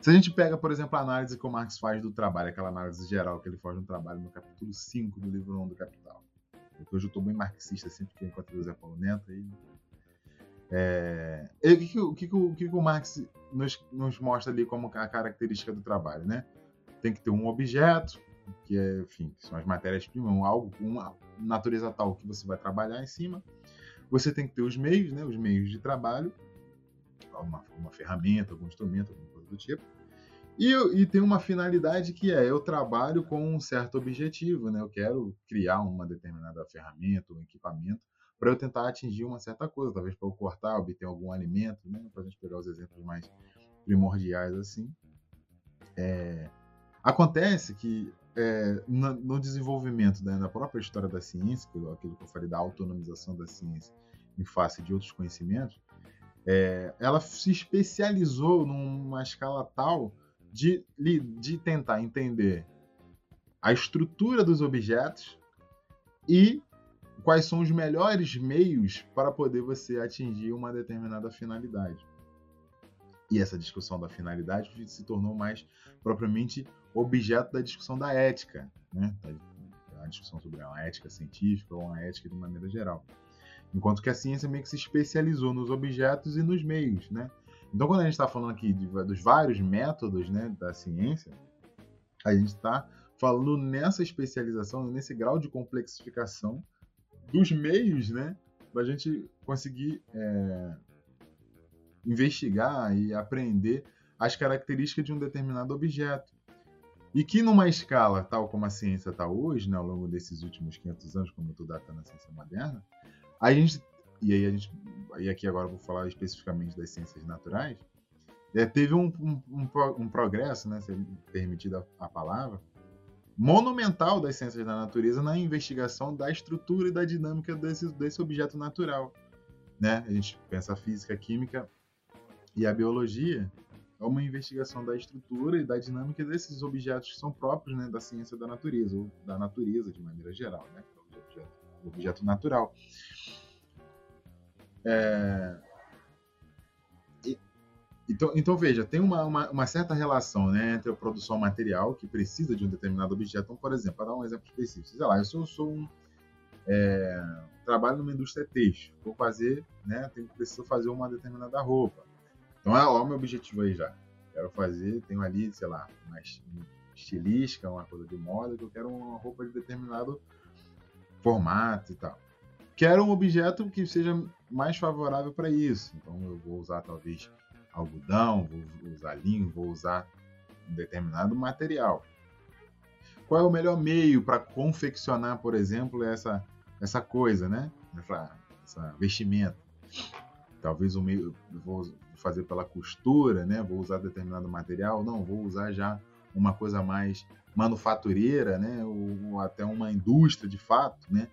C: Se a gente pega, por exemplo, a análise que o Marx faz do trabalho, aquela análise geral que ele faz no trabalho no capítulo 5 do livro 1 do Capital. Hoje eu estou bem marxista sempre que eu encontro o Zé Paulo Neto. E, é, e o, que, o, que, o, que, o Marx nos, nos mostra ali como a característica do trabalho, né? Tem que ter um objeto, que é, enfim, são as matérias-primas, algo com uma natureza tal que você vai trabalhar em cima. Você tem que ter os meios, né? Os meios de trabalho, uma, uma ferramenta, algum instrumento, alguma do tipo. E, e, tem uma finalidade que é eu trabalho com um certo objetivo, né? Eu quero criar uma determinada ferramenta, um equipamento para eu tentar atingir uma certa coisa, talvez para eu cortar, obter algum alimento, né? Para a gente pegar os exemplos mais primordiais assim. É... Acontece que é, no, no, desenvolvimento né, da própria história da ciência, aquilo que eu falei da autonomização da ciência em face de outros conhecimentos, é, ela se especializou numa escala tal de, de tentar entender a estrutura dos objetos e quais são os melhores meios para poder você atingir uma determinada finalidade. E essa discussão da finalidade se tornou mais propriamente objeto da discussão da ética, né? a discussão sobre a ética científica ou a ética de maneira geral. Enquanto que a ciência meio que se especializou nos objetos e nos meios, né? Então, quando a gente está falando aqui de, dos vários métodos né, da ciência, a gente está falando nessa especialização, nesse grau de complexificação dos meios, né? Para a gente conseguir é, investigar e aprender as características de um determinado objeto. E que numa escala tal como a ciência está hoje, né, ao longo desses últimos 500 anos, como eu estou datando a ciência moderna, a gente, e aí a gente, e aqui agora vou falar especificamente das ciências naturais, é, teve um, um, um, um, progresso, né, se permitida a palavra, monumental das ciências da natureza na investigação da estrutura e da dinâmica desse, desse objeto natural. Né? A gente pensa a física, a química e a biologia é uma investigação da estrutura e da dinâmica desses objetos que são próprios né, da ciência da natureza, ou da natureza de maneira geral, né? Objeto, natural. É... Então, então, veja, tem uma, uma, uma, certa relação né, entre a produção material, que precisa de um determinado objeto. Então, por exemplo, para dar um exemplo específico, sei lá, eu sou, sou um. É, trabalho numa indústria têxtil, vou fazer, né, tenho, preciso fazer uma determinada roupa. Então, é, o meu objetivo aí já. Quero fazer, tenho ali, sei lá, uma estilística, uma coisa de moda, que eu quero uma roupa de determinado formato e tal quero um objeto que seja mais favorável para isso. Então eu vou usar talvez algodão, vou usar linho, vou usar um determinado material. Qual é o melhor meio para confeccionar, por exemplo, essa, essa coisa, né? Essa, essa vestimenta. Talvez o meio vou fazer pela costura, né? Vou usar determinado material, não, vou usar já uma coisa mais manufatureira, né? Ou, ou até uma indústria de fato, né?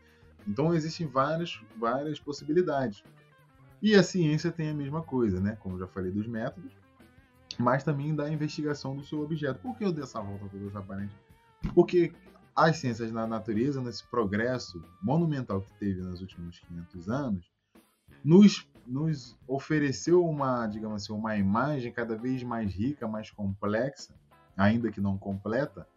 C: Então existem várias, várias possibilidades. E a ciência tem a mesma coisa, né? Como já falei dos métodos, mas também da investigação do seu objeto. Por que eu dei essa volta toda aparente? Porque as ciências da natureza, nesse progresso monumental que teve nos últimos 500 anos, nos, nos ofereceu uma, digamos assim, uma imagem cada vez mais rica, mais complexa, ainda que não completa,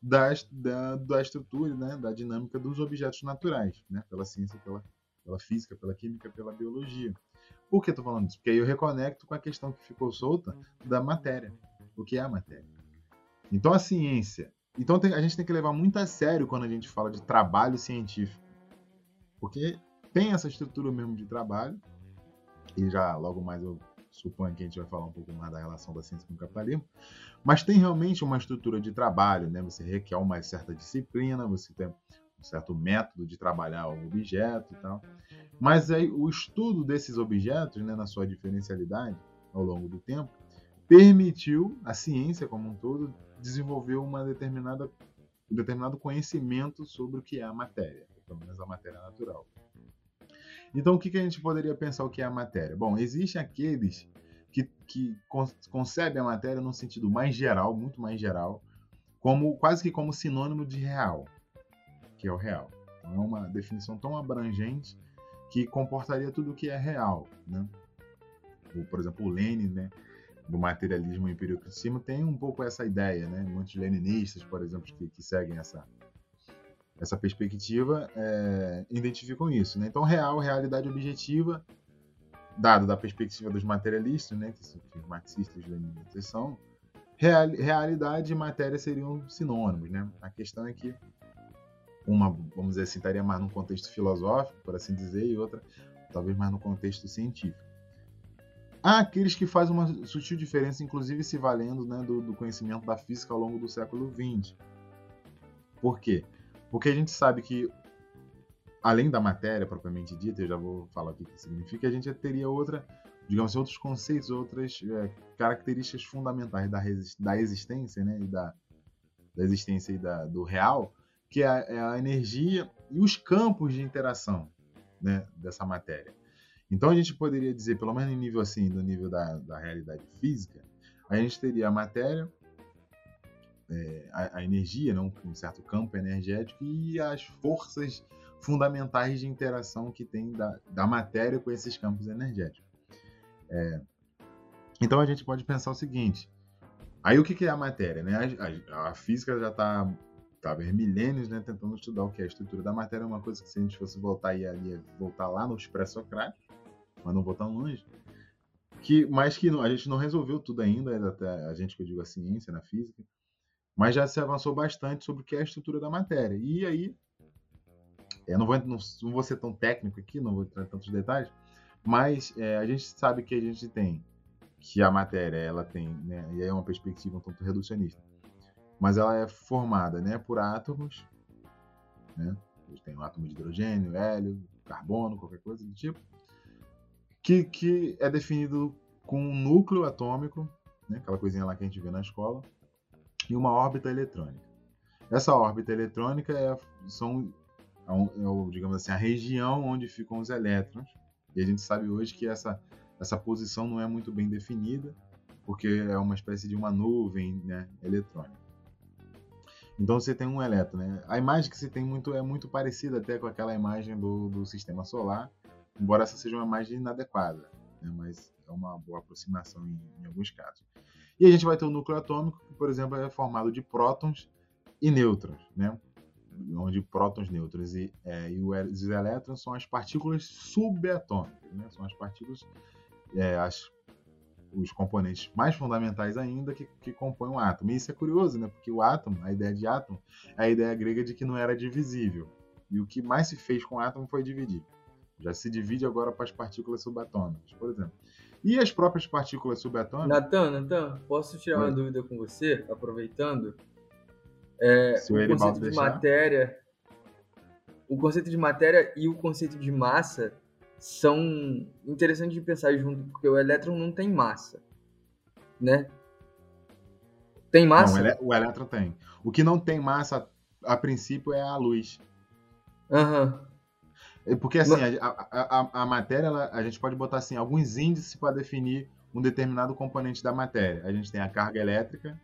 C: da, da, da estrutura, né, da dinâmica dos objetos naturais, né, pela ciência, pela, pela física, pela química, pela biologia. Por que eu tô falando isso? Porque aí eu reconecto com a questão que ficou solta da matéria. O que é a matéria? Então a ciência. Então tem, a gente tem que levar muito a sério quando a gente fala de trabalho científico. Porque tem essa estrutura mesmo de trabalho. E já logo mais eu suponho que a gente vai falar um pouco mais da relação da ciência com o capitalismo. Mas tem realmente uma estrutura de trabalho, né? Você requer uma certa disciplina, você tem um certo método de trabalhar o objeto e tal. Mas aí o estudo desses objetos, né, na sua diferencialidade ao longo do tempo, permitiu a ciência como um todo desenvolver uma determinada um determinado conhecimento sobre o que é a matéria, pelo menos a matéria natural. Então, o que, que a gente poderia pensar o que é a matéria? Bom, existem aqueles que, que concebem a matéria num sentido mais geral, muito mais geral, como quase que como sinônimo de real, que é o real. Então, é uma definição tão abrangente que comportaria tudo o que é real, né? por exemplo, o Lenin, né, do materialismo empiricismo tem um pouco essa ideia, né? Muitos leninistas, por exemplo, que, que seguem essa essa perspectiva é, identificam isso, né? Então, real, realidade objetiva, dado da perspectiva dos materialistas, né, que, que os marxistas leninistas são, real, realidade e matéria seriam sinônimos, né? A questão é que uma, vamos dizer assim, estaria mais num contexto filosófico, por assim dizer, e outra talvez mais no contexto científico. Há aqueles que fazem uma sutil diferença, inclusive se valendo né, do, do, conhecimento da física ao longo do século XX. Por quê? Porque a gente sabe que, além da matéria propriamente dita, eu já vou falar o que significa, a gente teria outra, digamos assim, outros conceitos, outras é, características fundamentais da, da existência, né, e da, da existência e da, do real, que é a, é a energia e os campos de interação né, dessa matéria. Então a gente poderia dizer, pelo menos em nível assim, do nível da, da realidade física, a gente teria a matéria, é, a, a, energia, né, um, certo campo energético e as forças fundamentais de interação que tem da, da matéria com esses campos energéticos. É, então a gente pode pensar o seguinte: aí o que, que é a matéria? Né? A, a, a física já está estava milênios né, tentando estudar o que é a estrutura da matéria, é uma coisa que se a gente fosse voltar e ali voltar lá nos pré-socráticos, mas não vou tão longe, que, mas que a gente não resolveu tudo ainda, até a gente que eu digo a ciência, na física, mas já se avançou bastante sobre o que é a estrutura da matéria. E aí, eu não vou, não, não vou ser tão técnico aqui, não vou entrar em tantos detalhes, mas é, a gente sabe que a gente tem que a matéria ela tem, né, e aí é uma perspectiva um tanto reducionista, mas ela é formada né, por átomos, né? Tem um átomo de hidrogênio, hélio, carbono, qualquer coisa do tipo, que, que é definido com um núcleo atômico, né, aquela coisinha lá que a gente vê na escola, e uma órbita eletrônica. Essa órbita eletrônica é, são, é, é, digamos assim, a região onde ficam os elétrons, e a gente sabe hoje que essa, essa posição não é muito bem definida, porque é uma espécie de uma nuvem né, eletrônica. Então você tem um elétron, né? A imagem que você tem muito é muito parecida até com aquela imagem do, do sistema solar, embora essa seja uma imagem inadequada, né? mas é uma boa aproximação em, em, alguns casos. E a gente vai ter o núcleo atômico, que, por exemplo, é formado de prótons e nêutrons, né? onde prótons, nêutrons e, é, e os elétrons são as partículas subatômicas, né? são as partículas, é, as os componentes mais fundamentais ainda que, que compõem o átomo. E isso é curioso, né? Porque o átomo, a ideia de átomo, é a ideia grega de que não era divisível. E o que mais se fez com o átomo foi dividir. Já se divide agora para as partículas subatômicas, por exemplo. E as próprias partículas subatômicas.
B: Natan, Natan, posso tirar Oi. uma dúvida com você, aproveitando? É, Se o, o conceito de deixar. matéria. O conceito de matéria e o conceito de massa são interessantes de pensar junto, porque o elétron não tem massa, né? Tem massa?
C: Não, o elétron tem. O que não tem massa, a princípio, é a luz.
B: Aham.
C: Uhum. Porque, assim, a, a, a, matéria, ela, a gente pode botar, assim, alguns índices para definir um determinado componente da matéria. A gente tem a carga elétrica,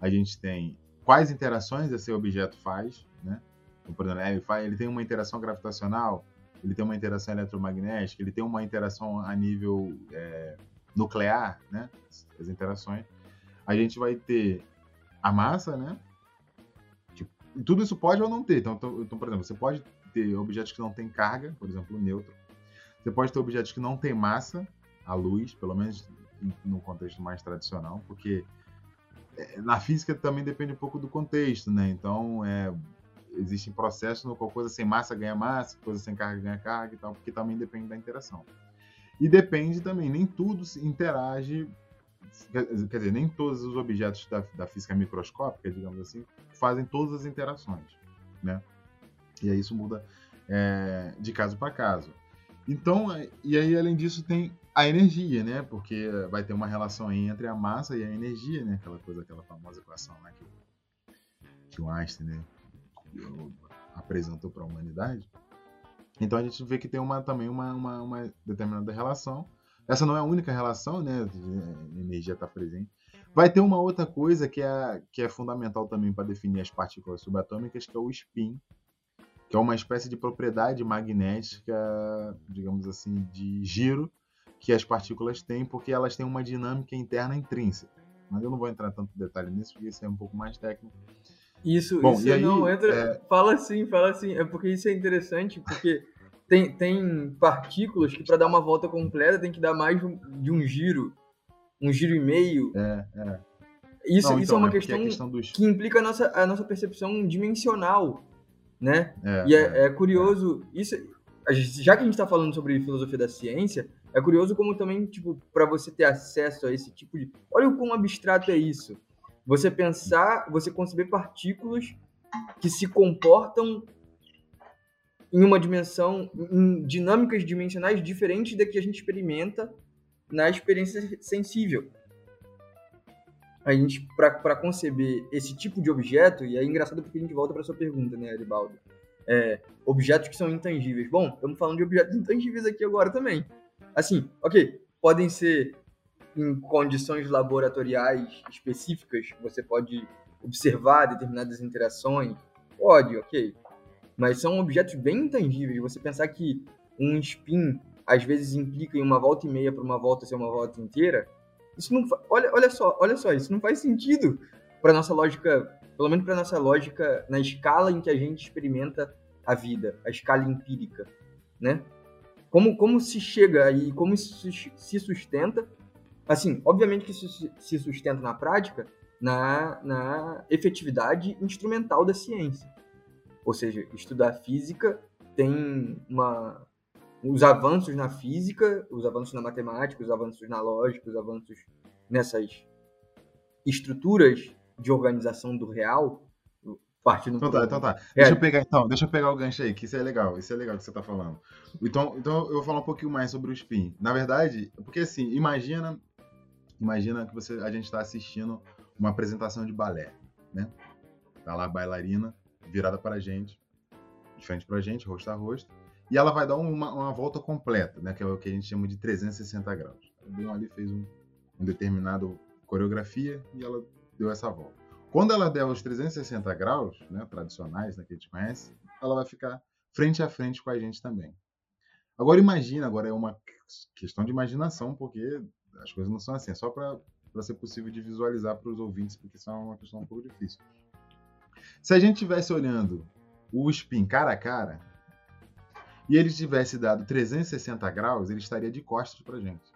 C: a gente tem quais interações esse objeto faz, né? Então, por exemplo, ele, faz, ele tem uma interação gravitacional, ele tem uma interação eletromagnética, ele tem uma interação a nível é, nuclear, né? As interações. A gente vai ter a massa, né? Tipo, tudo isso pode ou não ter. Então, então, então, por exemplo, você pode ter objetos que não têm carga, por exemplo, o neutro. Você pode ter objetos que não têm massa, a luz, pelo menos no contexto mais tradicional, porque é, na física também depende um pouco do contexto, né? Então, é, existem processos no qual coisa sem massa ganha massa, coisa sem carga ganha carga e tal, porque também depende da interação. E depende também, nem tudo interage, quer dizer, nem todos os objetos da, da física microscópica, digamos assim, fazem todas as interações, né? E aí isso muda é, de caso para caso. Então, é, e aí além disso tem a energia, né? Porque vai ter uma relação entre a massa e a energia, né? Aquela coisa, aquela famosa equação né? que, que o Einstein né? apresentou para a humanidade. Então a gente vê que tem uma, também uma, uma, uma determinada relação. Essa não é a única relação, né? A energia está presente. Vai ter uma outra coisa que é, que é fundamental também para definir as partículas subatômicas, que é o spin, que é uma espécie de propriedade magnética, digamos assim, de giro que as partículas têm, porque elas têm uma dinâmica interna intrínseca. Mas eu não vou entrar tanto detalhe nisso, porque isso é um pouco mais técnico.
B: Isso, Bom, isso aí, não entra. É... Fala assim, fala assim. É porque isso é interessante, porque tem, tem partículas que para dar uma volta completa tem que dar mais de um giro, um giro e meio.
C: É, é.
B: Isso, não, isso é então, é uma é questão, questão dos... que implica a nossa, a nossa percepção dimensional, né? É, e é, é, é curioso, isso, já que a gente está falando sobre filosofia da ciência, é curioso como também, tipo, para você ter acesso a esse tipo de. Olha o quão abstrato é isso. Você pensar, você conceber partículas que se comportam em uma dimensão, em dinâmicas dimensionais diferentes da que a gente experimenta na experiência sensível. A gente, para conceber esse tipo de objeto, e é engraçado porque a gente volta para sua pergunta, né, Aribaldo? É, objetos que são intangíveis. Bom, estamos falando de objetos intangíveis aqui agora também. Assim, ok, podem ser em condições laboratoriais específicas, você pode observar determinadas interações, pode, ok. Mas são objetos bem intangíveis. Você pensar que um spin às vezes implica em uma volta e meia para uma volta ser uma volta inteira, isso não olha, olha só, olha só, isso não faz sentido para nossa lógica, pelo menos para nossa lógica na escala em que a gente experimenta a vida, a escala empírica, né? Como, como se chega aí, como isso se sustenta? Assim, obviamente que isso se sustenta na prática, na, na efetividade instrumental da ciência. Ou seja, estudar física tem uma, os avanços na física, os avanços na matemática, os avanços na lógica, os avanços nessas estruturas de organização do real, partindo
C: Então tá, então tá. É. Deixa eu pegar então, deixa eu pegar o gancho aí, que isso é legal, isso é legal que você tá falando. Então, então eu vou falar um pouquinho mais sobre o spin. Na verdade, porque assim, imagina, imagina que você a gente está assistindo uma apresentação de balé, né? Tá lá a bailarina virada para a gente, de frente para a gente, rosto a rosto, e ela vai dar uma, uma volta completa, né? Que é o que a gente chama de 360 graus. Ela ali fez um, um determinado coreografia e ela deu essa volta. Quando ela der os 360 graus, né, tradicionais, né, que a gente conhece, ela vai ficar frente a frente com a gente também. Agora imagina, agora é uma questão de imaginação, porque as coisas não são assim, é só para ser possível de visualizar para os ouvintes, porque isso é uma questão um pouco difícil. Se a gente estivesse olhando o spin cara a cara, e ele tivesse dado 360 graus, ele estaria de costas para gente.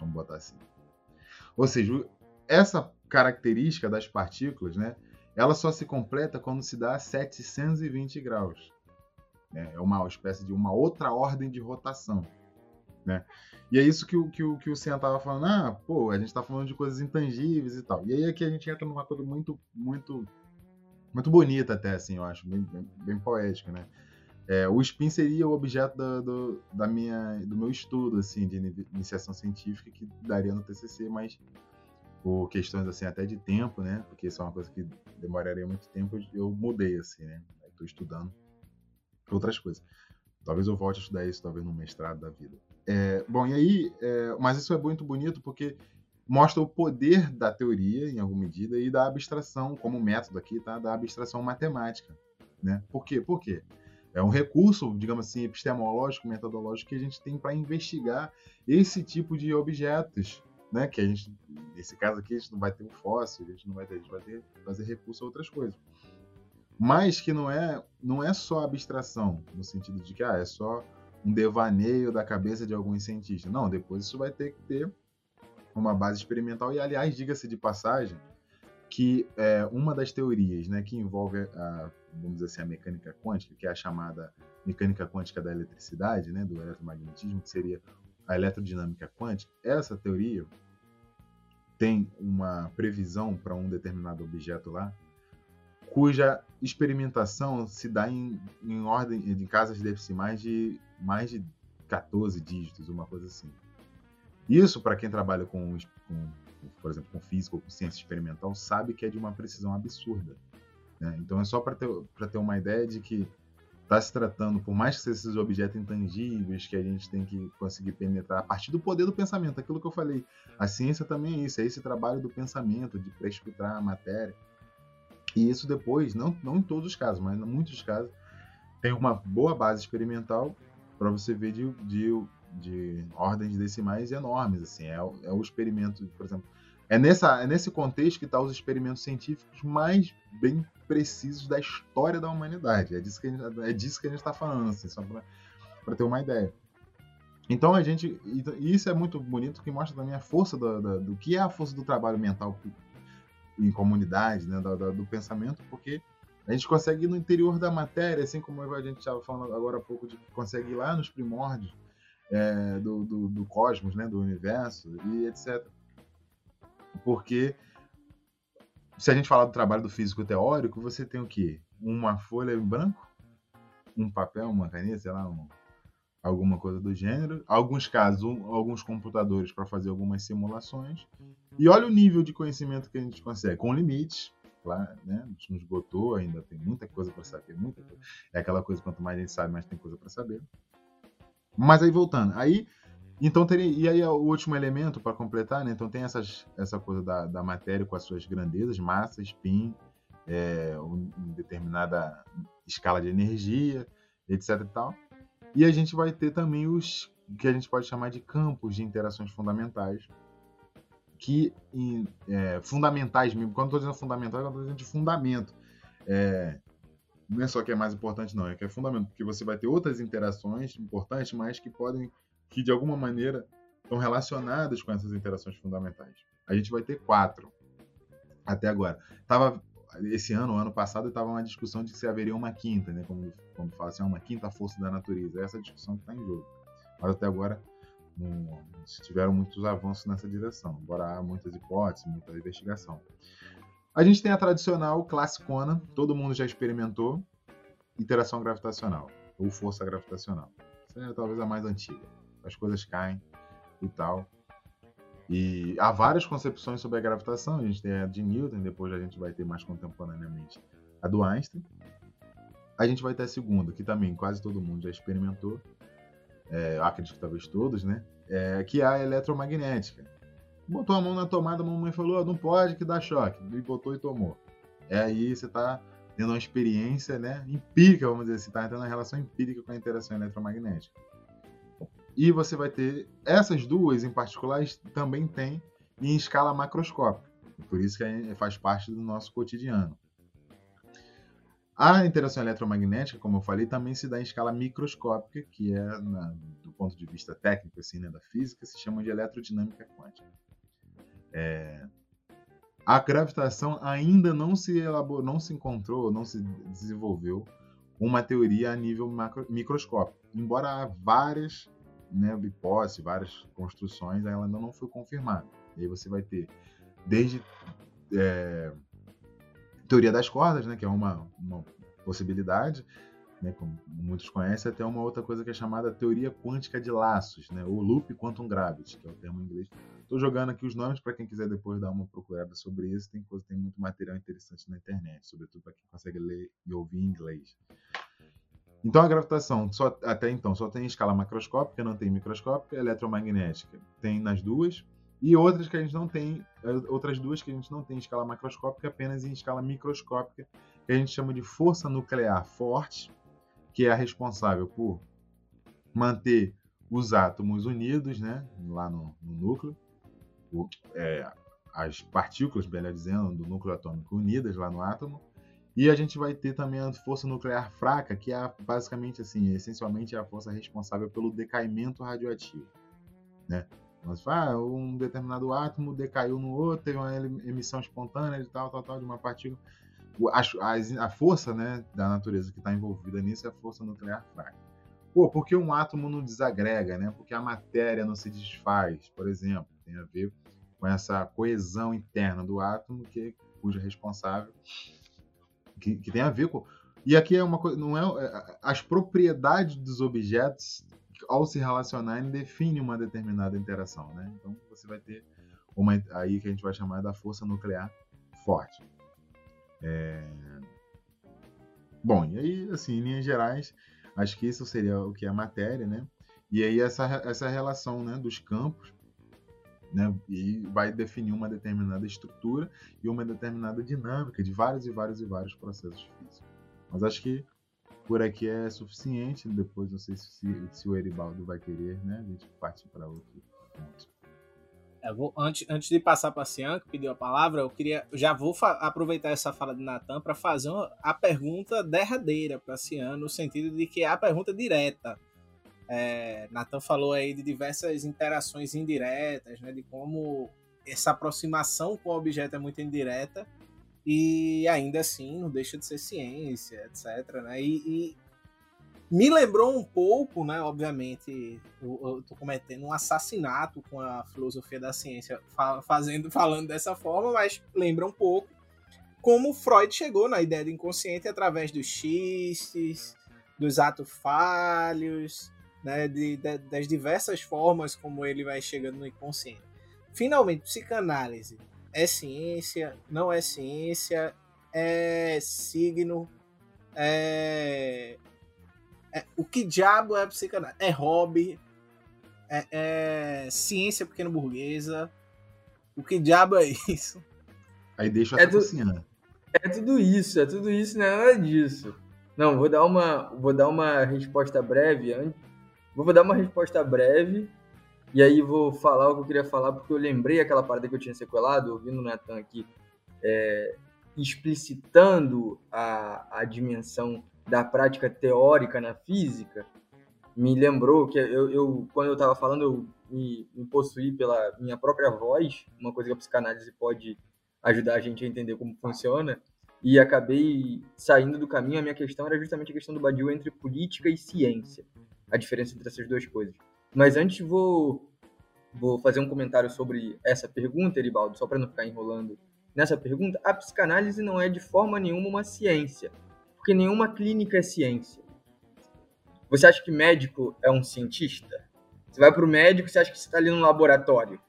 C: Vamos botar assim. Ou seja, essa característica das partículas, né, ela só se completa quando se dá 720 graus. Né? É uma espécie de uma outra ordem de rotação. Né? E é isso que o, que o, que o Senna estava falando, ah, pô, a gente está falando de coisas intangíveis e tal. E aí aqui a gente entra numa coisa muito, muito, muito bonita até, assim, eu acho, bem, bem, bem poética, né? É, o spin seria o objeto da, do, da minha, do meu estudo, assim, de iniciação científica que daria no TCC, mas por questões assim até de tempo, né? Porque isso é uma coisa que demoraria muito tempo, eu mudei assim, né? Estou estudando outras coisas. Talvez eu volte a estudar isso, talvez no mestrado da vida. É, bom, e aí, é, mas isso é muito bonito porque mostra o poder da teoria, em alguma medida, e da abstração, como método aqui, tá? Da abstração matemática, né? Por quê? Por quê? É um recurso, digamos assim, epistemológico, metodológico que a gente tem para investigar esse tipo de objetos, né? Que a gente, nesse caso aqui, a gente não vai ter um fóssil, a gente não vai ter, a gente vai ter fazer recurso a outras coisas. Mas que não é, não é só abstração, no sentido de que ah, é só um devaneio da cabeça de alguns cientistas. Não, depois isso vai ter que ter uma base experimental. E, aliás, diga-se de passagem que é, uma das teorias né, que envolve, a, vamos dizer assim, a mecânica quântica, que é a chamada mecânica quântica da eletricidade, né, do eletromagnetismo, que seria a eletrodinâmica quântica, essa teoria tem uma previsão para um determinado objeto lá, cuja experimentação se dá em, em ordem de casas decimais de mais de 14 dígitos, uma coisa assim. Isso, para quem trabalha com, com, por exemplo, com física ou com ciência experimental, sabe que é de uma precisão absurda. Né? Então, é só para ter, ter uma ideia de que está se tratando, por mais que sejam esses objetos intangíveis que a gente tem que conseguir penetrar a partir do poder do pensamento, aquilo que eu falei. A ciência também é isso, é esse trabalho do pensamento, de prescrutar a matéria. E isso depois, não, não em todos os casos, mas em muitos casos, tem uma boa base experimental para você ver de, de, de, ordens decimais enormes. Assim, é, é o experimento, por exemplo. É, nessa, é nesse contexto que estão tá os experimentos científicos mais bem precisos da história da humanidade. É disso que a gente é está falando, assim, só para ter uma ideia. Então a gente. E isso é muito bonito, que mostra também a força do, do, do que é a força do trabalho mental em comunidade, né, do, do, do, pensamento, porque a gente consegue ir no interior da matéria, assim como a gente estava falando agora há pouco, de consegue ir lá nos primórdios é, do, do, do, cosmos, né, do universo e etc. Porque se a gente falar do trabalho do físico teórico, você tem o quê? Uma folha em branco, um papel, uma caneta, sei lá, um, alguma coisa do gênero. Alguns casos, um, alguns computadores para fazer algumas simulações. E olha o nível de conhecimento que a gente consegue, com limites, claro, né? A gente não esgotou, ainda tem muita coisa para saber, muita coisa. É aquela coisa, quanto mais a gente sabe, mais tem coisa para saber. Mas aí voltando, aí então teria, e aí o último elemento para completar, né? Então tem essas, essa coisa da, da matéria com as suas grandezas, massa, spin, é, um, determinada escala de energia, etc e tal. E a gente vai ter também os que a gente pode chamar de campos de interações fundamentais, que é, fundamentais mesmo. Quando estou dizendo fundamental, eu estou dizendo de fundamento. É, não é só que é mais importante, não, é que é fundamento, porque você vai ter outras interações importantes, mas que podem, que de alguma maneira estão relacionadas com essas interações fundamentais. A gente vai ter quatro até agora. Tava esse ano, ano passado, estava uma discussão de se haveria uma quinta, né? Como, como fala assim, uma quinta força da natureza. Essa é discussão que está em jogo. Mas até agora não, tiveram muitos avanços nessa direção, embora há muitas hipóteses, muita investigação. A gente tem a tradicional classicona, todo mundo já experimentou, interação gravitacional, ou força gravitacional. Essa é talvez a mais antiga. As coisas caem e tal. E há várias concepções sobre a gravitação. A gente tem a de Newton, depois a gente vai ter mais contemporaneamente a do Einstein. A gente vai ter a segunda, que também quase todo mundo já experimentou, é, acredito que talvez todos, né? É, que é a eletromagnética. Botou a mão na tomada, a mamãe falou, não pode que dá choque. E botou e tomou. É aí você está tendo uma experiência né, empírica, vamos dizer assim, está tendo uma relação empírica com a interação eletromagnética. E você vai ter essas duas em particular também tem em escala macroscópica. Por isso que faz parte do nosso cotidiano. A interação eletromagnética, como eu falei, também se dá em escala microscópica, que é, na, do ponto de vista técnico assim, né, da física, se chama de eletrodinâmica quântica. É, a gravitação ainda não se elaborou, não se encontrou, não se desenvolveu uma teoria a nível macro, microscópico. Embora há várias né, hipóteses, várias construções, ela ainda não foi confirmada. E aí você vai ter desde é, teoria das cordas, né, que é uma, uma possibilidade, né, como muitos conhecem, até uma outra coisa que é chamada teoria quântica de laços, né, ou loop quantum gravity, que é o termo em inglês. Estou jogando aqui os nomes para quem quiser depois dar uma procurada sobre isso. Tem coisa, tem muito material interessante na internet, sobretudo para quem consegue ler e ouvir em inglês. Então a gravitação, só, até então, só tem escala macroscópica, não tem microscópica, eletromagnética tem nas duas, e outras que a gente não tem, é, outras duas que a gente não tem em escala macroscópica, apenas em escala microscópica, que a gente chama de força nuclear forte, que é a responsável por manter os átomos unidos, né, lá no, no núcleo, o, é, as partículas, melhor dizendo, do núcleo atômico unidas lá no átomo, E a gente vai ter também a força nuclear fraca, que é basicamente assim, essencialmente é a força responsável pelo decaimento radioativo, né? Fala, ah, um determinado átomo decaiu no outro, teve uma emissão espontânea de tal, tal, tal, de uma partícula. A, a, a força né, da natureza que está envolvida nisso é a força nuclear fraca. Pô, por que um átomo não desagrega, né? Porque a matéria não se desfaz, por exemplo. Tem a ver com essa coesão interna do átomo, que cuja responsável que, que tem a ver com e aqui é uma coisa, não é, é as propriedades dos objetos ao se relacionarem definem uma determinada interação, né? Então você vai ter uma aí que a gente vai chamar da força nuclear forte. É... Bom, e aí assim, em linhas gerais, acho que isso seria o que é a matéria, né? E aí essa essa relação, né, dos campos né? E vai definir uma determinada estrutura e uma determinada dinâmica de vários e vários e vários processos físicos. Mas acho que por aqui é suficiente. Depois não sei se, se o Eribaldo vai querer, né? A gente parte para outro ponto.
A: É, vou, antes, antes de passar para a Cian, que pediu a palavra, eu queria. Já vou aproveitar essa fala de Natan para fazer uma, a pergunta derradeira para a Cian, no sentido de que é a pergunta direta. É, Nathan falou aí de diversas interações indiretas, né, de como essa aproximação com o objeto é muito indireta e ainda assim não deixa de ser ciência, etc. Né? E, e me lembrou um pouco, né, obviamente, eu, estou cometendo um assassinato com a filosofia da ciência fazendo, falando dessa forma, mas lembra um pouco como Freud chegou na ideia do inconsciente através dos xistes, dos atos falhos, né, de, de, das diversas formas como ele vai chegando no inconsciente. Finalmente, psicanálise é ciência, não é ciência, é signo, é, é o que diabo é psicanálise? É hobby, é, é ciência pequeno burguesa, o que diabo é isso?
C: Aí deixa a
B: é, tu, é tudo isso, é tudo isso, não é nada disso. Não, vou dar uma, vou dar uma resposta breve Vou dar uma resposta breve e aí vou falar o que eu queria falar, porque eu lembrei aquela parada que eu tinha sequelado, ouvindo o Nathan aqui, é, explicitando a, a dimensão da prática teórica na física, me lembrou que eu, eu quando eu estava falando, eu me, me possuí pela minha própria voz, uma coisa que a psicanálise pode ajudar a gente a entender como funciona, e acabei saindo do caminho. A minha questão era justamente a questão do Badiou entre política e ciência a diferença entre essas duas coisas. Mas antes vou, vou fazer um comentário sobre essa pergunta, Eribaldo, só para não ficar enrolando nessa pergunta. A psicanálise não é de forma nenhuma uma ciência, porque nenhuma clínica é ciência. Você acha que médico é um cientista? Você vai para o médico, você acha que você está ali no laboratório?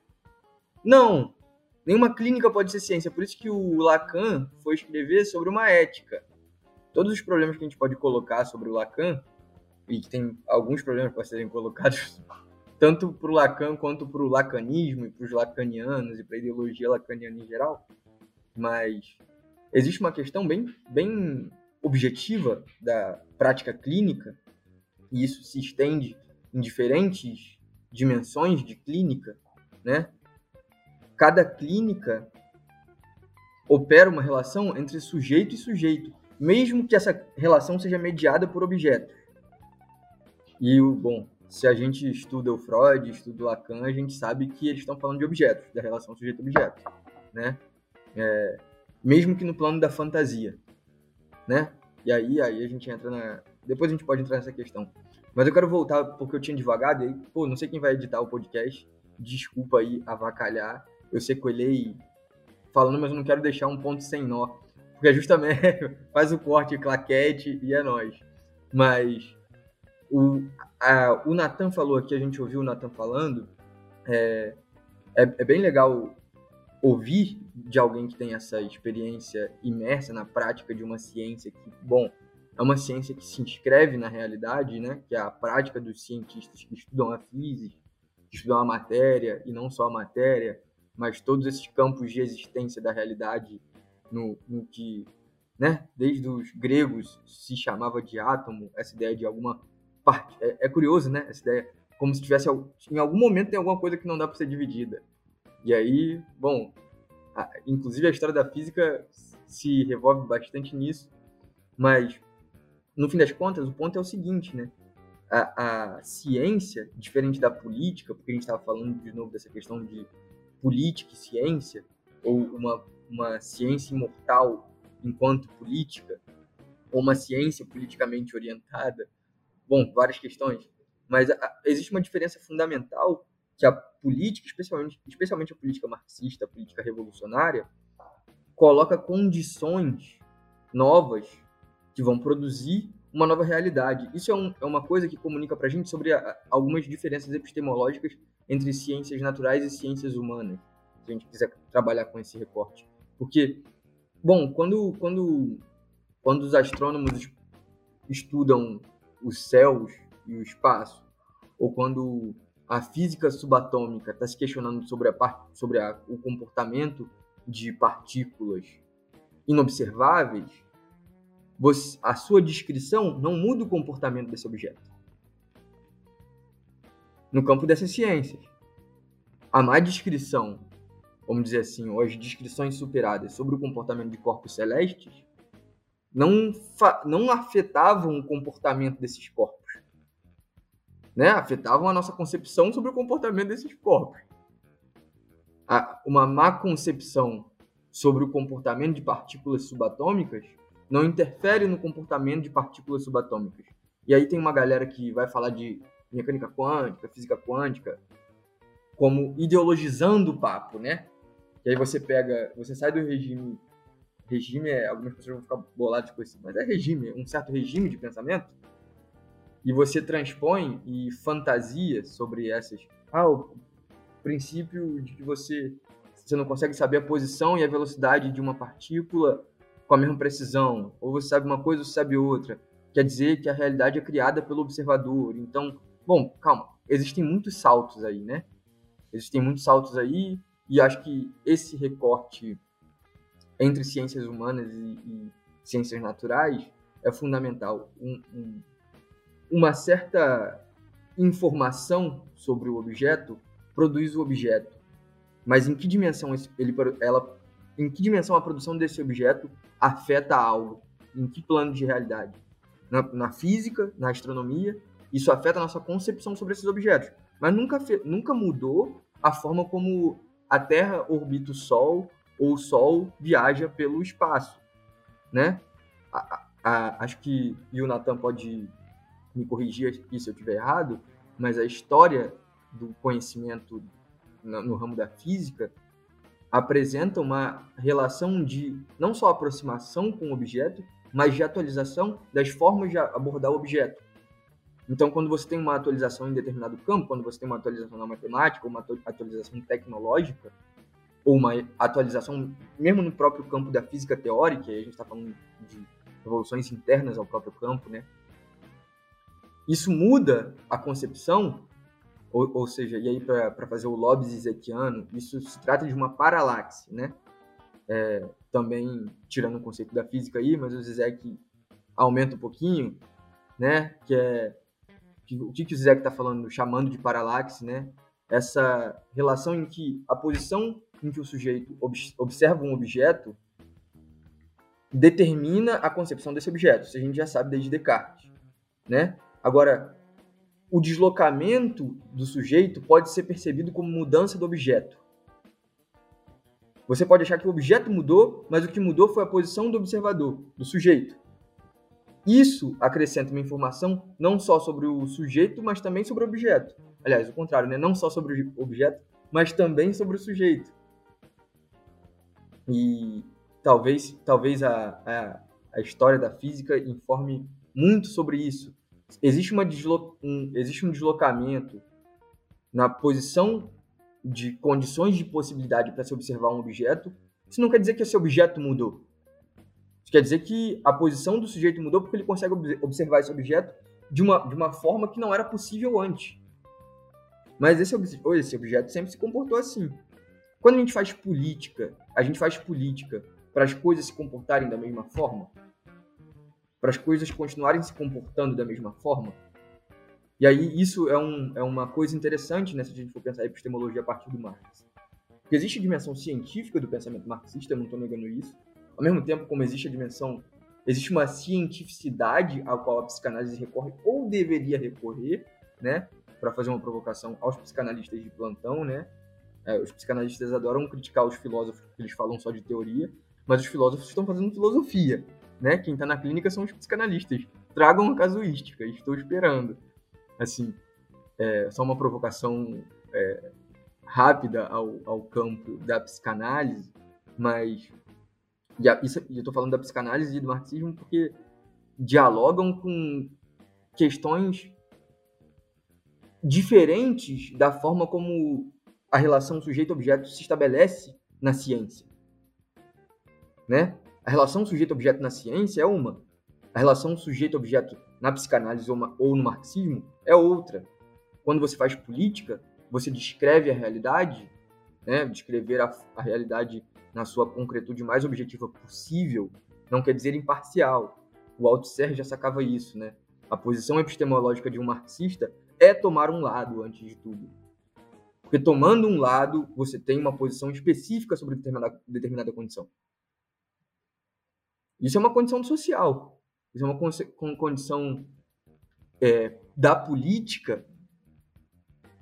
B: Não! Nenhuma clínica pode ser ciência. Por isso que o Lacan foi escrever sobre uma ética. Todos os problemas que a gente pode colocar sobre o Lacan e que tem alguns problemas para serem colocados tanto para o Lacan quanto para o lacanismo e para os lacanianos e para a ideologia lacaniana em geral, mas existe uma questão bem, bem objetiva da prática clínica e isso se estende em diferentes dimensões de clínica, né? Cada clínica opera uma relação entre sujeito e sujeito, mesmo que essa relação seja mediada por objetos. E, bom, se a gente estuda o Freud, estuda o Lacan, a gente sabe que eles estão falando de objetos, da relação sujeito-objeto, né? É, mesmo que no plano da fantasia, né? E aí, aí a gente entra na... Depois a gente pode entrar nessa questão. Mas eu quero voltar porque eu tinha devagado e aí, pô, não sei quem vai editar o podcast. Desculpa aí avacalhar. Eu sequelei falando, mas eu não quero deixar um ponto sem nó. Porque justamente faz o corte, claquete e é nós. Mas o, o Natan falou aqui, a gente ouviu o Natan falando, é, é, é, bem legal ouvir de alguém que tem essa experiência imersa na prática de uma ciência que, bom, é uma ciência que se inscreve na realidade, né? Que é a prática dos cientistas que estudam a física, que estudam a matéria e não só a matéria, mas todos esses campos de existência da realidade no, no que, né? Desde os gregos se chamava de átomo, essa ideia de alguma. É, é, curioso, né? Essa ideia. Como se tivesse. Em algum momento tem alguma coisa que não dá para ser dividida. E aí, bom. A, inclusive a história da física se revolve bastante nisso. Mas, no fim das contas, o ponto é o seguinte, né? A, a ciência, diferente da política, porque a gente estava falando de novo dessa questão de política e ciência, ou uma, uma ciência imortal enquanto política, ou uma ciência politicamente orientada, bom, várias questões, mas a, existe uma diferença fundamental que a política, especialmente, especialmente a política marxista, a política revolucionária, coloca condições novas que vão produzir uma nova realidade. Isso é, um, é uma coisa que comunica para a gente sobre a, algumas diferenças epistemológicas entre ciências naturais e ciências humanas, se a gente quiser trabalhar com esse recorte. Porque, bom, quando, quando, quando os astrônomos estudam os céus e o espaço, ou quando a física subatômica está se questionando sobre, a, sobre a, o comportamento de partículas inobserváveis, você, a sua descrição não muda o comportamento desse objeto. No campo dessas ciências, a má descrição, vamos dizer assim, ou as descrições superadas sobre o comportamento de corpos celestes, não, não afetavam o comportamento desses corpos né, afetavam a nossa concepção sobre o comportamento desses corpos. uma má concepção sobre o comportamento de partículas subatômicas não interfere no comportamento de partículas subatômicas. E aí tem uma galera que vai falar de mecânica quântica, física quântica, como ideologizando o papo, né? E aí você pega, você sai do regime, regime é, algumas pessoas vão ficar boladas com isso, mas é regime, um certo regime de pensamento, e você transpõe e fantasia sobre essas. Ah, o princípio de que você, você não consegue saber a posição e a velocidade de uma partícula com a mesma precisão, ou você sabe uma coisa ou você sabe outra. Quer dizer que a realidade é criada pelo observador. Então, bom, calma, existem muitos saltos aí, né? Existem muitos saltos aí, e acho que esse recorte entre ciências humanas e, e ciências naturais é fundamental. Um, um, uma certa informação sobre o objeto produz o objeto. Mas em que dimensão ele, ela, em que dimensão a produção desse objeto afeta algo? Em que plano de realidade? Na, na física, na astronomia, isso afeta a nossa concepção sobre esses objetos. Mas nunca, nunca mudou a forma como a Terra orbita o Sol ou o Sol viaja pelo espaço, né? A, a, acho que e o Natan pode me corrigir aqui se eu estiver errado, mas a história do conhecimento no ramo da física apresenta uma relação de não só aproximação com o objeto, mas de atualização das formas de abordar o objeto. Então, quando você tem uma atualização em determinado campo, quando você tem uma atualização na matemática, uma atualização tecnológica, ou uma atualização mesmo no próprio campo da física teórica, a gente está falando de evoluções internas ao próprio campo, né? Isso muda a concepção, ou, ou seja, e aí para fazer o lobby zizekiano, isso se trata de uma paralaxe, né? É, também tirando o conceito da física aí, mas o Zizek aumenta um pouquinho, né? Que é que, o que, que o Zizek está falando, chamando de paralaxe, né? Essa relação em que a posição em que o sujeito ob observa um objeto determina a concepção desse objeto. Isso a gente já sabe desde Descartes, né? Agora, o deslocamento do sujeito pode ser percebido como mudança do objeto. Você pode achar que o objeto mudou, mas o que mudou foi a posição do observador, do sujeito. Isso acrescenta uma informação não só sobre o sujeito, mas também sobre o objeto. Aliás, o contrário, né? não só sobre o objeto, mas também sobre o sujeito. E talvez, talvez a, a, a história da física informe muito sobre isso existe, uma deslo um, existe um deslocamento na posição de condições de possibilidade para se observar um objeto, isso não quer dizer que esse objeto mudou. Isso quer dizer que a posição do sujeito mudou porque ele consegue observar esse objeto de uma, de uma forma que não era possível antes. Mas esse, esse objeto sempre se comportou assim. Quando a gente faz política, a gente faz política para as coisas se comportarem da mesma forma? para as coisas continuarem se comportando da mesma forma. E aí isso é, um, é uma coisa interessante né, se a gente for pensar a epistemologia a partir do Marx. Porque existe a dimensão científica do pensamento marxista, eu não estou negando isso, ao mesmo tempo como existe a dimensão existe uma cientificidade a qual a psicanálise recorre ou deveria recorrer, né, para fazer uma provocação aos psicanalistas de plantão, né? É, os psicanalistas adoram criticar os filósofos porque eles falam só de teoria, mas os filósofos estão fazendo filosofia, né? Quem está na clínica são os psicanalistas. Tragam a casuística, estou esperando. Assim, é, só uma provocação é, rápida ao, ao campo da psicanálise, mas a, isso, eu estou falando da psicanálise e do marxismo porque dialogam com questões diferentes da forma como a relação sujeito-objeto se estabelece na ciência. Né? A relação sujeito-objeto na ciência é uma. A relação sujeito-objeto na psicanálise ou no marxismo é outra. Quando você faz política, você descreve a realidade, né? descrever a, a realidade na sua concretude mais objetiva possível, não quer dizer imparcial. O Althusser já sacava isso, né? A posição epistemológica de um marxista é tomar um lado antes de tudo. Porque tomando um lado, você tem uma posição específica sobre determinada, determinada condição. Isso é uma condição social. Isso é uma condição é, da política,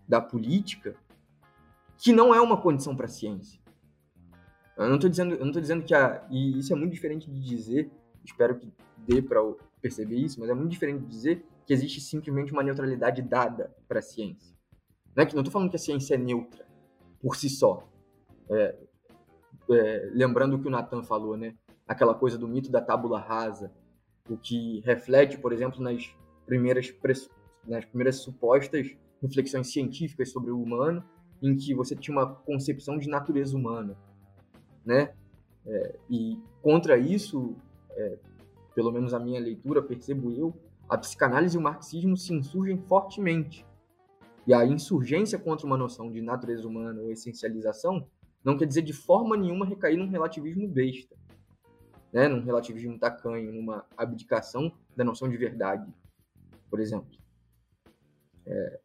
B: da política, que não é uma condição para a ciência. Eu não estou dizendo, eu não dizendo que a. E isso é muito diferente de dizer, espero que dê para perceber isso, mas é muito diferente de dizer que existe simplesmente uma neutralidade dada para a ciência. É que, não estou falando que a ciência é neutra por si só. É, é, lembrando o que o Nathan falou, né? Aquela coisa do mito da tábula rasa, o que reflete, por exemplo, nas primeiras, nas primeiras supostas reflexões científicas sobre o humano, em que você tinha uma concepção de natureza humana né? É, e contra isso, é, pelo menos a minha leitura, percebo eu, a psicanálise e o marxismo se insurgem fortemente. E a insurgência contra uma noção de natureza humana ou essencialização não quer dizer de forma nenhuma recair num relativismo besta, né? num relativismo tacanho, numa abdicação da noção de verdade, por exemplo. É,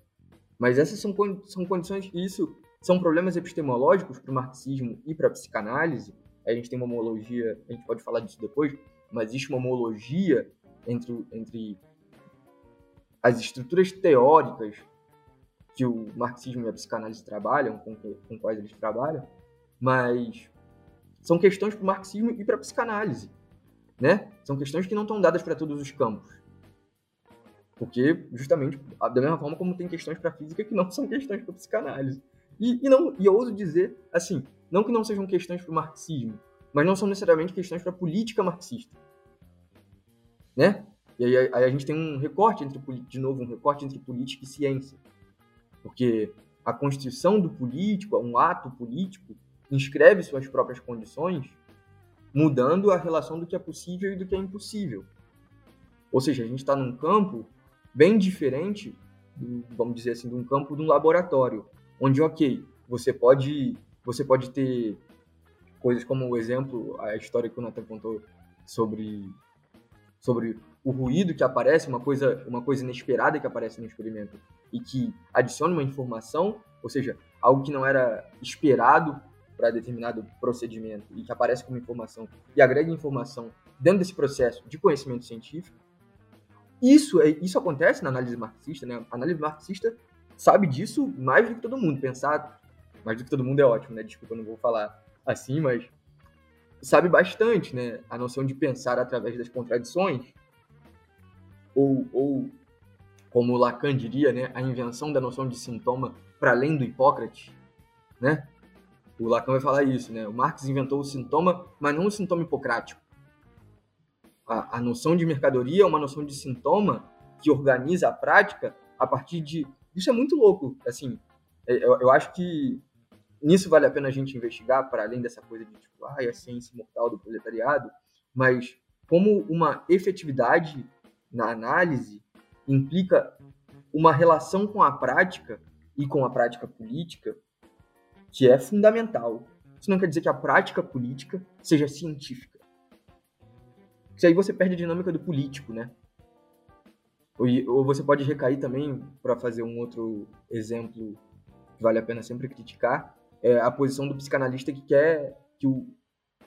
B: mas essas são, são condições, isso são problemas epistemológicos para o marxismo e para a psicanálise. A gente tem uma homologia, a gente pode falar disso depois, mas existe uma homologia entre, entre as estruturas teóricas que o marxismo e a psicanálise trabalham, com, com quais eles trabalham, mas são questões para o marxismo e para a psicanálise, né? São questões que não estão dadas para todos os campos. Porque, justamente, da mesma forma como tem questões para a física que não são questões para a psicanálise. E, e, não, e eu ouso dizer, assim, não que não sejam questões para o marxismo, mas não são necessariamente questões para a política marxista. Né? E aí, aí, a gente tem um recorte entre, de novo, um recorte entre política e ciência. Porque a constituição do político, um ato político, inscreve suas próprias condições, mudando a relação do que é possível e do que é impossível. Ou seja, a gente está num campo bem diferente, do, vamos dizer assim, de um campo de um laboratório onde, ok, você pode, você pode ter coisas como o exemplo, a história que o Nathan contou sobre, sobre o ruído que aparece, uma coisa, uma coisa inesperada que aparece no experimento e que adiciona uma informação, ou seja, algo que não era esperado para determinado procedimento e que aparece como informação e agrega informação dentro desse processo de conhecimento científico. Isso, é, isso acontece na análise marxista, né? A análise marxista sabe disso mais do que todo mundo. Pensar mais do que todo mundo é ótimo, né? Desculpa, eu não vou falar assim, mas sabe bastante, né? A noção de pensar através das contradições, ou, ou como Lacan diria, né? A invenção da noção de sintoma para além do Hipócrates, né? O Lacan vai falar isso, né? O Marx inventou o sintoma, mas não o sintoma hipocrático. A, a noção de mercadoria é uma noção de sintoma que organiza a prática a partir de isso é muito louco, assim. É, eu, eu acho que nisso vale a pena a gente investigar, para além dessa coisa de, tipo, ah, é a ciência mortal do proletariado, mas como uma efetividade na análise implica uma relação com a prática e com a prática política que é fundamental. Isso não quer dizer que a prática política seja científica. Isso aí você perde a dinâmica do político, né? Ou, você pode recair também, para fazer um outro exemplo que vale a pena sempre criticar, é a posição do psicanalista que quer que o,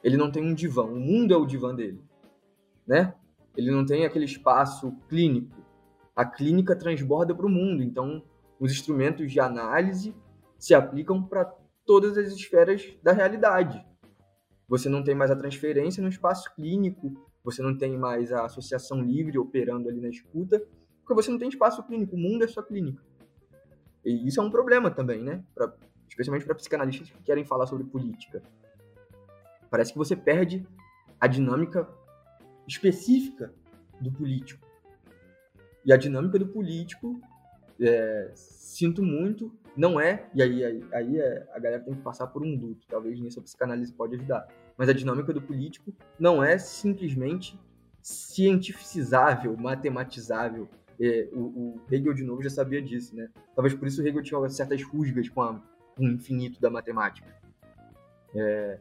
B: ele não tem um divã, o mundo é o divã dele. né? Ele não tem aquele espaço clínico. A clínica transborda para o mundo, então os instrumentos de análise se aplicam para todas as esferas da realidade. Você não tem mais a transferência no espaço clínico, você não tem mais a associação livre operando ali na escuta, porque você não tem espaço clínico, o mundo é sua clínica. E isso é um problema também, né? Pra, especialmente para psicanalistas que querem falar sobre política. Parece que você perde a dinâmica específica do político. E a dinâmica do político, é, sinto muito, não é, e aí, aí, aí é, a galera tem que passar por um luto, talvez nisso a psicanálise pode ajudar. Mas a dinâmica do político não é simplesmente cientificizável, matematizável. É, o, o, Hegel, de novo, já sabia disso, né? Talvez por isso o Hegel tinha certas rusgas com, a, com o infinito da matemática. É,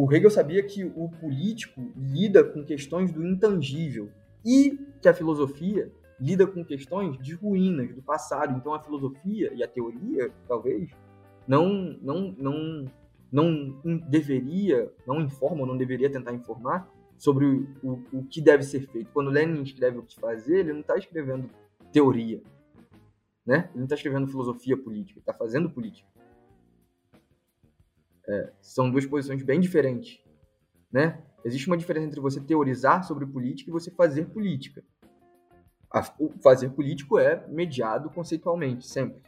B: o Hegel sabia que o político lida com questões do intangível e que a filosofia lida com questões de ruínas do passado. Então a filosofia e a teoria, talvez, não não não não deveria, não informa, não deveria tentar informar sobre o, o, o que deve ser feito. Quando Lenin escreve o que fazer, ele não está escrevendo teoria, né? Ele não está escrevendo filosofia política, está fazendo política. É, são duas posições bem diferentes, né? Existe uma diferença entre você teorizar sobre política e você fazer política. o fazer político é mediado conceitualmente, sempre.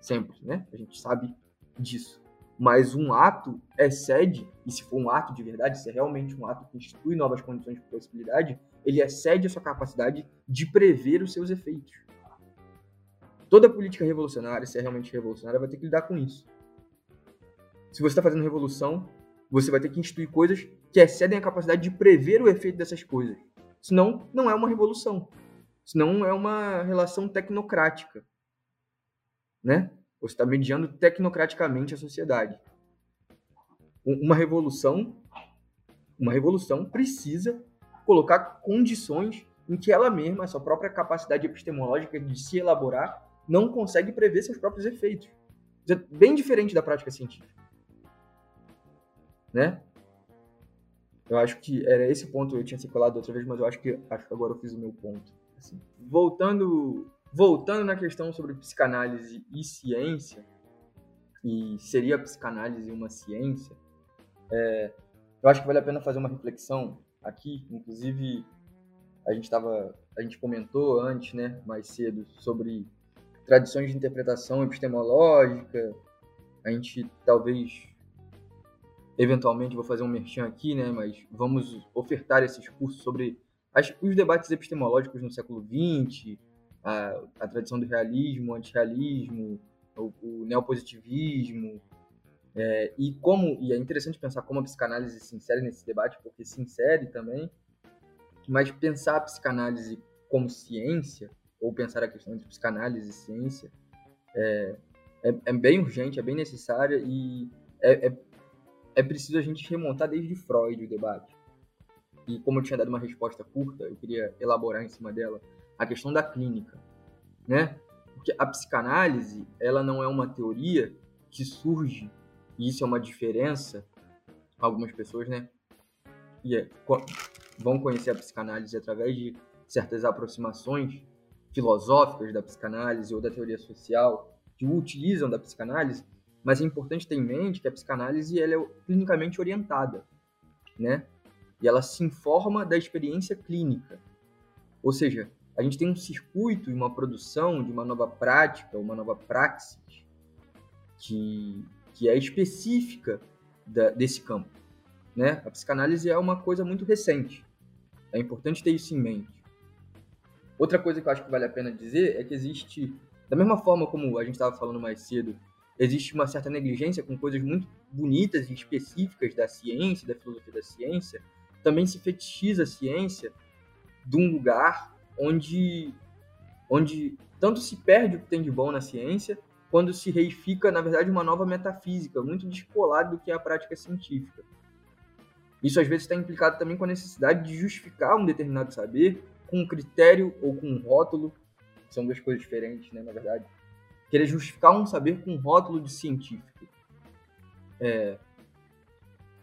B: Sempre, né? A gente sabe disso. Mas um ato excede, e se for um ato de verdade, se é realmente um ato que institui novas condições de possibilidade, ele excede a sua capacidade de prever os seus efeitos. Toda política revolucionária, se é realmente revolucionária, vai ter que lidar com isso. Se você está fazendo revolução, você vai ter que instituir coisas que excedem a capacidade de prever o efeito dessas coisas. Senão, não é uma revolução. Senão, é uma relação tecnocrática. Né? Você está mediando tecnocraticamente a sociedade. Uma revolução, uma revolução precisa colocar condições em que ela mesma, a sua própria capacidade epistemológica de se elaborar, não consegue prever seus próprios efeitos. É bem diferente da prática científica né? Eu acho que era esse ponto eu tinha circulado outra vez, mas eu acho que acho que agora eu fiz o meu ponto. Assim, voltando, voltando na questão sobre psicanálise e ciência, e seria a psicanálise uma ciência, é, eu acho que vale a pena fazer uma reflexão aqui, inclusive a gente estava, a gente comentou antes, né, mais cedo sobre tradições de interpretação epistemológica, a gente talvez eventualmente vou fazer um merchan aqui, né, mas vamos ofertar esses cursos sobre as, os debates epistemológicos no século XX, a, a tradição do realismo, antirrealismo, o, o neopositivismo, é, e como e é interessante pensar como a psicanálise se insere nesse debate, porque se insere também, mas pensar a psicanálise como ciência, ou pensar a questão entre psicanálise e ciência, é, é, é bem urgente, é bem necessária e é, é é preciso a gente remontar desde Freud o debate. E como eu tinha dado uma resposta curta, eu queria elaborar em cima dela a questão da clínica, né? Porque a psicanálise, ela não é uma teoria que surge, e isso é uma diferença, algumas pessoas, né? E é, vão conhecer a psicanálise através de certas aproximações filosóficas da psicanálise ou da teoria social que utilizam da psicanálise, mas é importante ter em mente que a psicanálise ela é clinicamente orientada, né? E ela se informa da experiência clínica. Ou seja, a gente tem um circuito e uma produção de uma nova prática, uma nova praxis, que, que é específica da, desse campo. Né? A psicanálise é uma coisa muito recente. É importante ter isso em mente. Outra coisa que eu acho que vale a pena dizer é que existe, da mesma forma como a gente estava falando mais cedo, existe uma certa negligência com coisas muito bonitas e específicas da ciência, da filosofia da ciência, também se fetichiza a ciência de um lugar onde, onde tanto se perde o que tem de bom na ciência, quando se reifica, na verdade, uma nova metafísica, muito descolada do que é a prática científica. Isso às vezes está implicado também com a necessidade de justificar um determinado saber com um critério ou com um rótulo, são duas coisas diferentes, né, na verdade, querer justificar um saber com um rótulo de científico. É,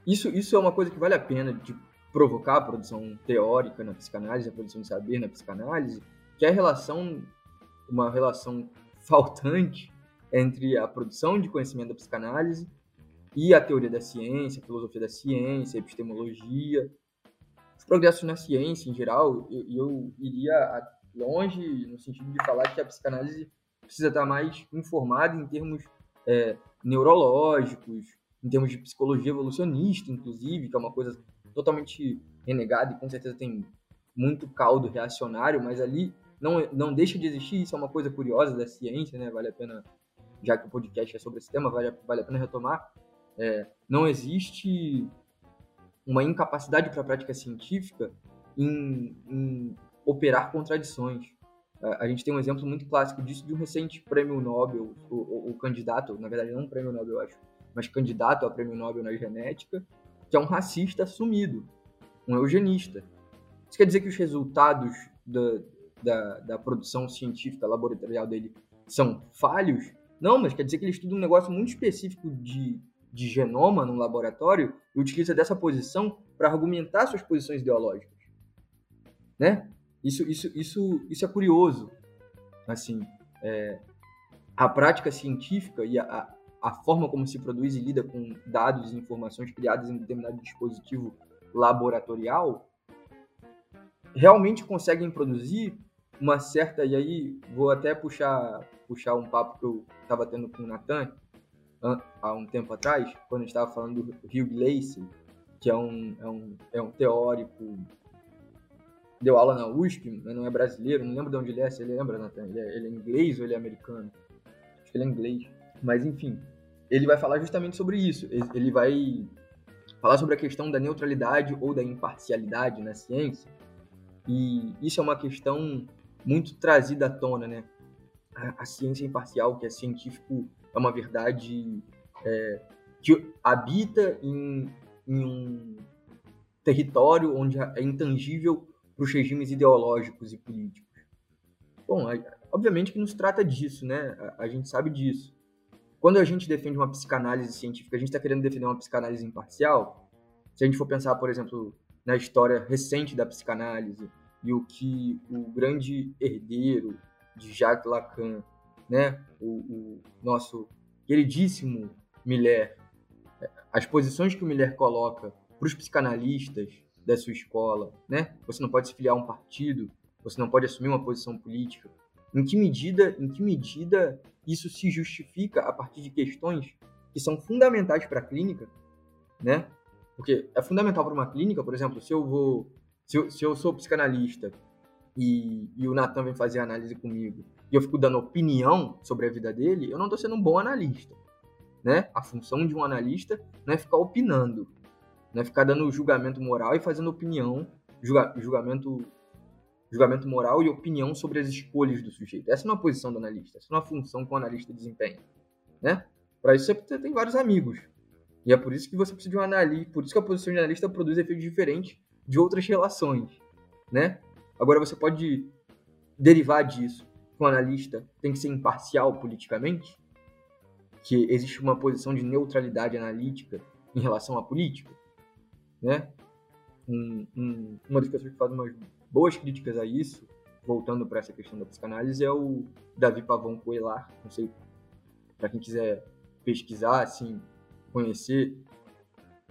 B: isso, isso é uma coisa que vale a pena de provocar a produção teórica na psicanálise, a produção de saber na psicanálise, que é a relação, uma relação faltante entre a produção de conhecimento da psicanálise e a teoria da ciência, a filosofia da ciência, a epistemologia, os progressos na ciência em geral. Eu, eu iria longe no sentido de falar que a psicanálise precisa estar mais informada em termos é, neurológicos, em termos de psicologia evolucionista, inclusive, que é uma coisa totalmente renegada e com certeza tem muito caldo reacionário, mas ali não, não deixa de existir, isso é uma coisa curiosa da ciência, né? Vale a pena, já que o podcast é sobre esse tema, vale, vale a pena retomar. É, não existe uma incapacidade para a prática científica em, em operar contradições. A gente tem um exemplo muito clássico disso de um recente prêmio Nobel, o, o, o candidato, na verdade não um prêmio Nobel, eu acho, mas candidato a prêmio Nobel na genética, que é um racista assumido, um eugenista. Isso quer dizer que os resultados da, da, da produção científica laboratorial dele são falhos? Não, mas quer dizer que ele estuda um negócio muito específico de, de genoma no laboratório e utiliza dessa posição para argumentar suas posições ideológicas. Né? Isso, isso, isso, isso é curioso. Assim, é, a prática científica e a, a forma como se produz e lida com dados e informações criadas em determinado dispositivo laboratorial realmente conseguem produzir uma certa e aí vou até puxar puxar um papo que eu estava tendo com o Nathan há um tempo atrás quando estava falando do Hugh Lacey que é um, é um, é um teórico deu aula na USP, mas não é brasileiro, não lembro de onde ele é, se ele lembra, Nathan? Ele é, ele é inglês ou ele é americano? Acho que ele é inglês. Mas enfim, ele vai falar justamente sobre isso. Ele vai falar sobre a questão da neutralidade ou da imparcialidade na ciência. E isso é uma questão muito trazida à tona, né? A, a ciência imparcial, que é científico, é uma verdade é, que habita em, em um território onde é intangível para os regimes ideológicos e políticos. Bom, obviamente que não se trata disso, né? A, a, gente sabe disso. Quando a gente defende uma psicanálise científica, a gente está querendo defender uma psicanálise imparcial. Se a gente for pensar, por exemplo, na história recente da psicanálise e o que o grande herdeiro de Jacques Lacan, né, o, o nosso queridíssimo Miller, as posições que o Miller coloca para os psicanalistas da sua escola, né? Você não pode se filiar a um partido, você não pode assumir uma posição política. Em que medida, em que medida isso se justifica a partir de questões que são fundamentais para a clínica, né? Porque é fundamental para uma clínica, por exemplo, se eu vou, se eu, se eu sou psicanalista e, e o Natan vem fazer análise comigo e eu fico dando opinião sobre a vida dele, eu não estou sendo um bom analista, né? A função de um analista não é ficar opinando, né? Ficar dando julgamento moral e fazendo opinião, julga, julgamento, julgamento moral e opinião sobre as escolhas do sujeito. Essa não é a posição do analista, essa não é a função que o analista desempenha, né? Para isso você tem vários amigos. E é por isso que você precisa de um analista, por isso que a posição de analista produz efeitos diferentes de outras relações, né? Agora você pode derivar disso que o analista tem que ser imparcial politicamente, que existe uma posição de neutralidade analítica em relação à política né? Um, um, uma das pessoas que faz umas boas críticas a isso, voltando para essa questão da psicanálise, é o Davi Pavão Coelar. Não sei, para quem quiser pesquisar, assim, conhecer,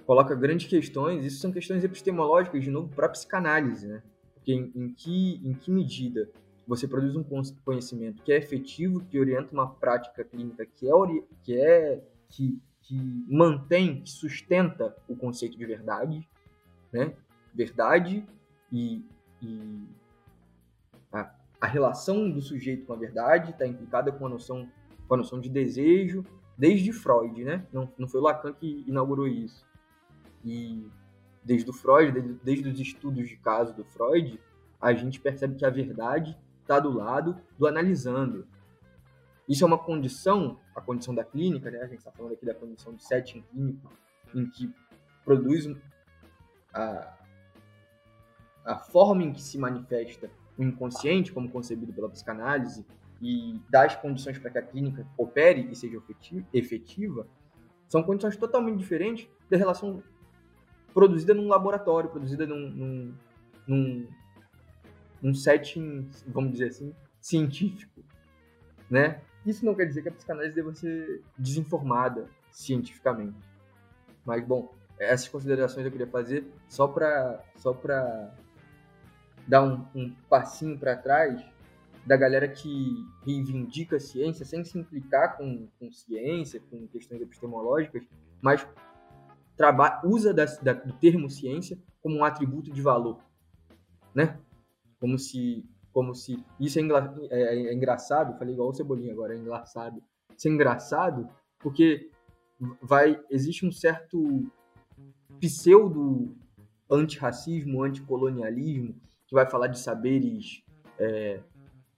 B: coloca grandes questões. Isso são questões epistemológicas, de novo, para a psicanálise, né? Porque em, em, que, em que medida você produz um conhecimento que é efetivo, que orienta uma prática clínica que é, que é que que mantém, que sustenta o conceito de verdade, né? Verdade e, e a, a, relação do sujeito com a verdade está implicada com a noção com a noção de desejo desde Freud, né? Não, não foi Lacan que inaugurou isso. E desde o Freud, desde, desde os estudos de caso do Freud, a gente percebe que a verdade está do lado do analisando, isso é uma condição, a condição da clínica, né? A gente está falando aqui da condição de setting clínico, em que produz a, a forma em que se manifesta o inconsciente, como concebido pela psicanálise, e dá as condições para que a clínica opere e seja efetiva, são condições totalmente diferentes da relação produzida num laboratório, produzida num, num, num, num setting, vamos dizer assim, científico, né? Isso não quer dizer que a psicanálise deva ser desinformada cientificamente. Mas, bom, essas considerações eu queria fazer só para só dar um, um passinho para trás da galera que reivindica a ciência sem se implicar com, com ciência, com questões epistemológicas, mas usa da, da, do termo ciência como um atributo de valor, né? Como se, como se isso é, engra, é, é engraçado, falei igual o Cebolinha agora, é engraçado. Isso é engraçado porque vai existe um certo pseudo antirracismo, anticolonialismo, que vai falar de saberes é,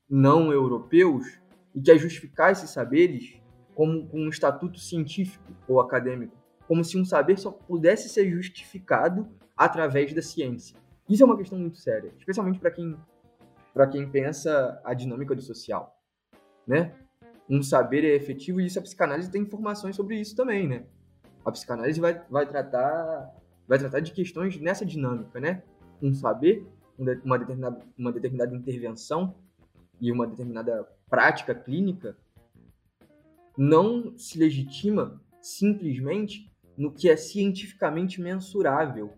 B: não europeus e quer justificar esses saberes como com um estatuto científico ou acadêmico, como se um saber só pudesse ser justificado através da ciência. Isso é uma questão muito séria, especialmente para quem para quem pensa a dinâmica do social, né? Um saber é efetivo e isso a psicanálise tem informações sobre isso também, né? A psicanálise vai, vai tratar vai tratar de questões nessa dinâmica, né? Um saber, uma determinada, uma determinada intervenção e uma determinada prática clínica não se legitima simplesmente no que é cientificamente mensurável,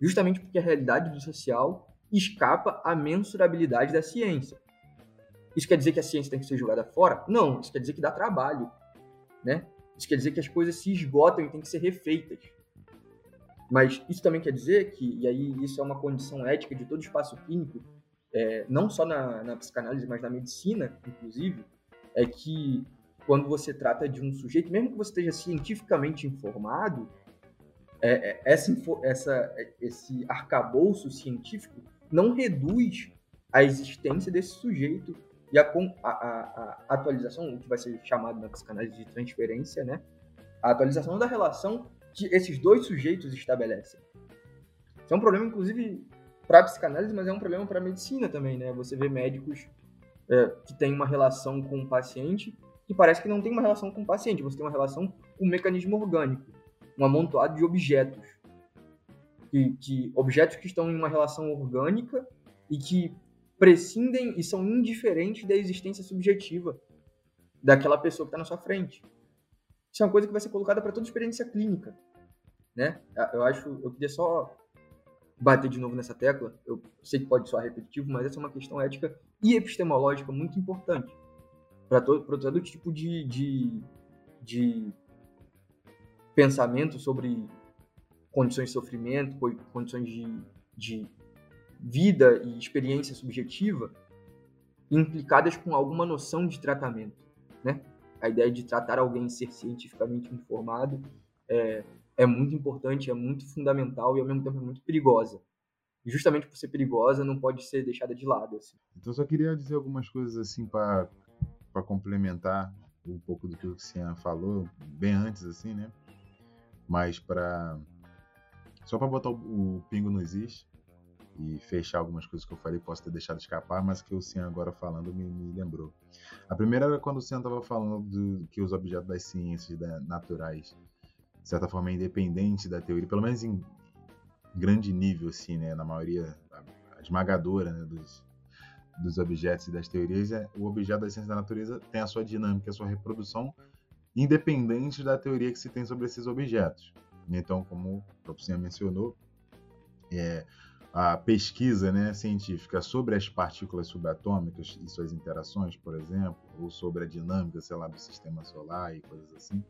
B: justamente porque a realidade do social escapa à mensurabilidade da ciência. Isso quer dizer que a ciência tem que ser jogada fora? Não, isso quer dizer que dá trabalho, né? Isso quer dizer que as coisas se esgotam e têm que ser refeitas. Mas isso também quer dizer que, e aí isso é uma condição ética de todo espaço clínico, é, não só na, na psicanálise, mas na medicina, inclusive, é que quando você trata de um sujeito, mesmo que você esteja cientificamente informado, é, é, essa, essa, esse arcabouço científico não reduz a existência desse sujeito e a, a, a, a, atualização, o que vai ser chamado na psicanálise de transferência, né? A atualização da relação que esses dois sujeitos estabelecem. Isso é um problema, inclusive, para a psicanálise, mas é um problema para a medicina também, né? Você vê médicos é, que têm uma relação com o paciente que parece que não tem uma relação com o paciente, você tem uma relação com um mecanismo orgânico, um amontoado de objetos. Que, que, objetos que estão em uma relação orgânica e que prescindem e são indiferentes da existência subjetiva daquela pessoa que está na sua frente. Isso é uma coisa que vai ser colocada para toda experiência clínica, né? Eu acho, eu queria só bater de novo nessa tecla, eu sei que pode soar repetitivo, mas essa é uma questão ética e epistemológica muito importante para todo, todo tipo de, de, de pensamento sobre condições de sofrimento, condições de, de vida e experiência subjetiva implicadas com alguma noção de tratamento, né? A ideia de tratar alguém ser cientificamente informado é, é muito importante, é muito fundamental e ao mesmo tempo é muito perigosa. E justamente por ser perigosa, não pode ser deixada de lado. Assim.
C: Então, só queria dizer algumas coisas assim para complementar um pouco do que o Cian falou, bem antes, assim, né? Mas para. Só para botar o, o pingo no existe e fechar algumas coisas que eu falei, posso ter deixado escapar, mas que o Cian agora falando me, me lembrou. A primeira era quando o Cian estava falando do, que os objetos das ciências da, naturais de certa forma, é independente da teoria, pelo menos em grande nível, assim, né? Na maioria a esmagadora né, dos, dos objetos e das teorias, é, o objeto da ciência da natureza tem a sua dinâmica, a sua reprodução, independente da teoria que se tem sobre esses objetos. Então, como o próprio mencionou, é, a pesquisa né, científica sobre as partículas subatômicas e suas interações, por exemplo, ou sobre a dinâmica, sei lá, do sistema solar e coisas assim,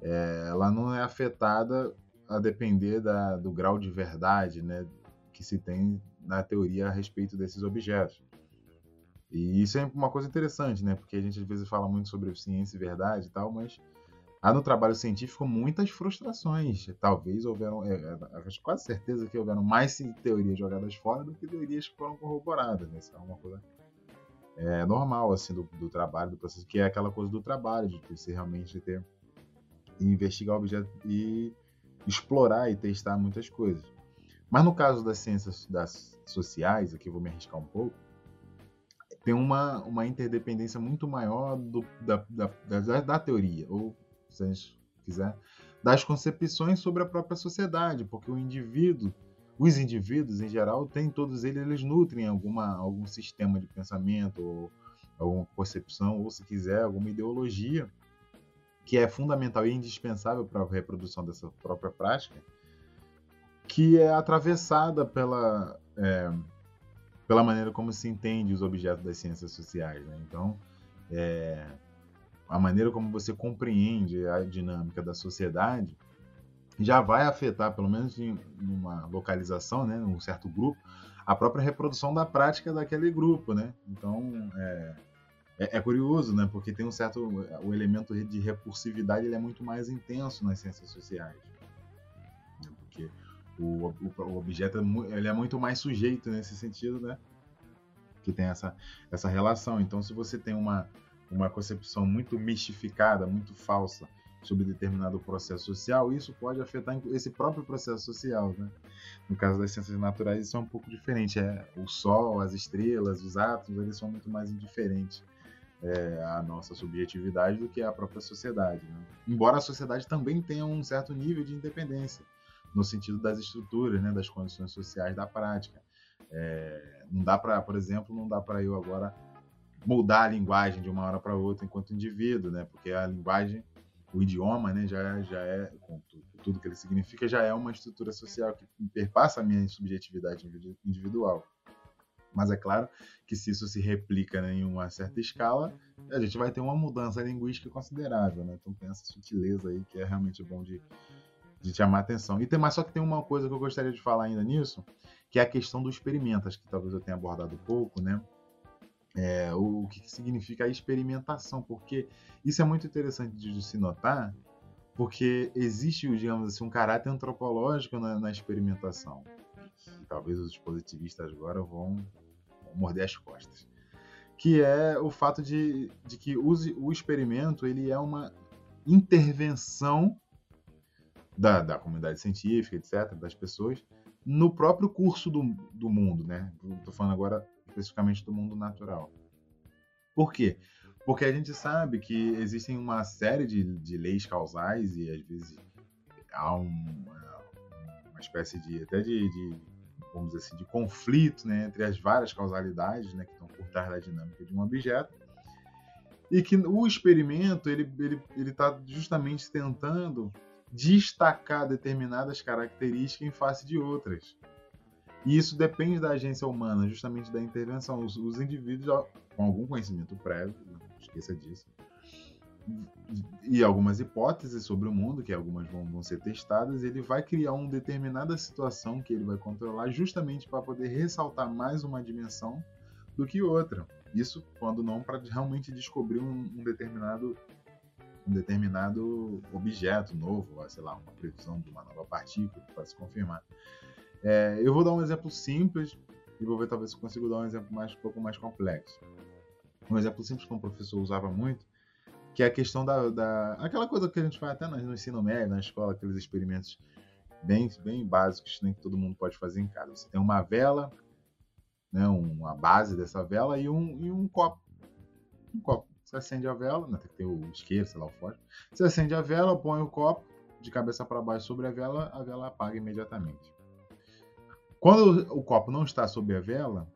C: é, ela não é afetada a depender da, do grau de verdade né, que se tem na teoria a respeito desses objetos. E isso é uma coisa interessante, né? Porque a gente às vezes fala muito sobre ciência e verdade e tal, mas há no trabalho científico muitas frustrações. Talvez houveram, é, é quase certeza que houveram mais teorias jogadas fora do que teorias que foram corroboradas. Né? Isso é uma coisa é, normal assim do, do, trabalho, do processo, que é aquela coisa do trabalho, de você realmente ter investigar o objeto e explorar e testar muitas coisas. Mas no caso das ciências das sociais, aqui vou me arriscar um pouco, tem uma, uma interdependência muito maior do, da, da, da, da, teoria, ou se a gente quiser, das concepções sobre a própria sociedade, porque o indivíduo, os indivíduos em geral, têm todos eles, eles nutrem alguma, algum sistema de pensamento, ou alguma concepção, ou se quiser, alguma ideologia que é fundamental e indispensável para a reprodução dessa própria prática, que é atravessada pela, é, pela maneira como se entende os objetos das ciências sociais. Né? Então, é, a maneira como você compreende a dinâmica da sociedade já vai afetar, pelo menos em uma localização, né, num certo grupo, a própria reprodução da prática daquele grupo, né? Então é, é, é, curioso, né? Porque tem um certo o elemento de repulsividade ele é muito mais intenso nas ciências sociais, né? porque o, o, o objeto é, ele é muito mais sujeito nesse sentido, né? Que tem essa essa relação. Então, se você tem uma uma concepção muito mistificada, muito falsa sobre determinado processo social, isso pode afetar esse próprio processo social, né? No caso das ciências naturais, isso é um pouco diferente. É o Sol, as estrelas, os átomos, eles são muito mais indiferentes é, à nossa subjetividade do que à própria sociedade. Né? Embora a sociedade também tenha um certo nível de independência no sentido das estruturas, né, das condições sociais da prática. É, não dá para, por exemplo, não dá para eu agora mudar a linguagem de uma hora para outra enquanto indivíduo, né? Porque a linguagem, o idioma, né, já, já é, com tudo que ele significa, já é uma estrutura social que perpassa a minha subjetividade individual. Mas é claro que se isso se replica né, em uma certa escala, a gente vai ter uma mudança linguística considerável, né? Então tem essa sutileza aí que é realmente bom de, de chamar atenção. E tem mais só que tem uma coisa que eu gostaria de falar ainda nisso, que é a questão do experimento, acho que talvez eu tenha abordado pouco, né? É, o, que, significa a experimentação, porque isso é muito interessante de, se notar, porque existe, digamos assim, um caráter antropológico na, na experimentação. E talvez os positivistas agora vão, morder as costas. Que é o fato de, de que o, o experimento ele é uma intervenção da, da comunidade científica, etc., das pessoas, no próprio curso do, do mundo, né? Estou falando agora especificamente do mundo natural. Por quê? Porque a gente sabe que existem uma série de, de leis causais e às vezes há um, uma espécie de até de, de, vamos dizer assim de conflito né, entre as várias causalidades né, que estão por trás da dinâmica de um objeto e que o experimento ele ele ele está justamente tentando destacar determinadas características em face de outras e isso depende da agência humana, justamente da intervenção. Os, os indivíduos, com algum conhecimento prévio, esqueça disso, e algumas hipóteses sobre o mundo, que algumas vão, vão ser testadas, ele vai criar uma determinada situação que ele vai controlar justamente para poder ressaltar mais uma dimensão do que outra. Isso quando não para realmente descobrir um, um, determinado um determinado objeto novo, sei lá, uma previsão de uma nova partícula para se confirmar. É, eu vou dar um exemplo simples e vou ver talvez se consigo dar um exemplo mais, um pouco mais complexo. Um exemplo simples que um professor usava muito, que é a questão da, da aquela coisa que a gente faz até no ensino médio, na escola, aqueles experimentos bem, bem básicos nem que todo mundo pode fazer em casa. Você tem uma vela, né, uma base dessa vela e um, e um copo. Um copo. Você acende a vela, né, tem que ter o isqueiro, sei lá, o fósforo. Você acende a vela, põe o copo de cabeça para baixo sobre a vela, a vela apaga imediatamente. Quando o copo não está sob a vela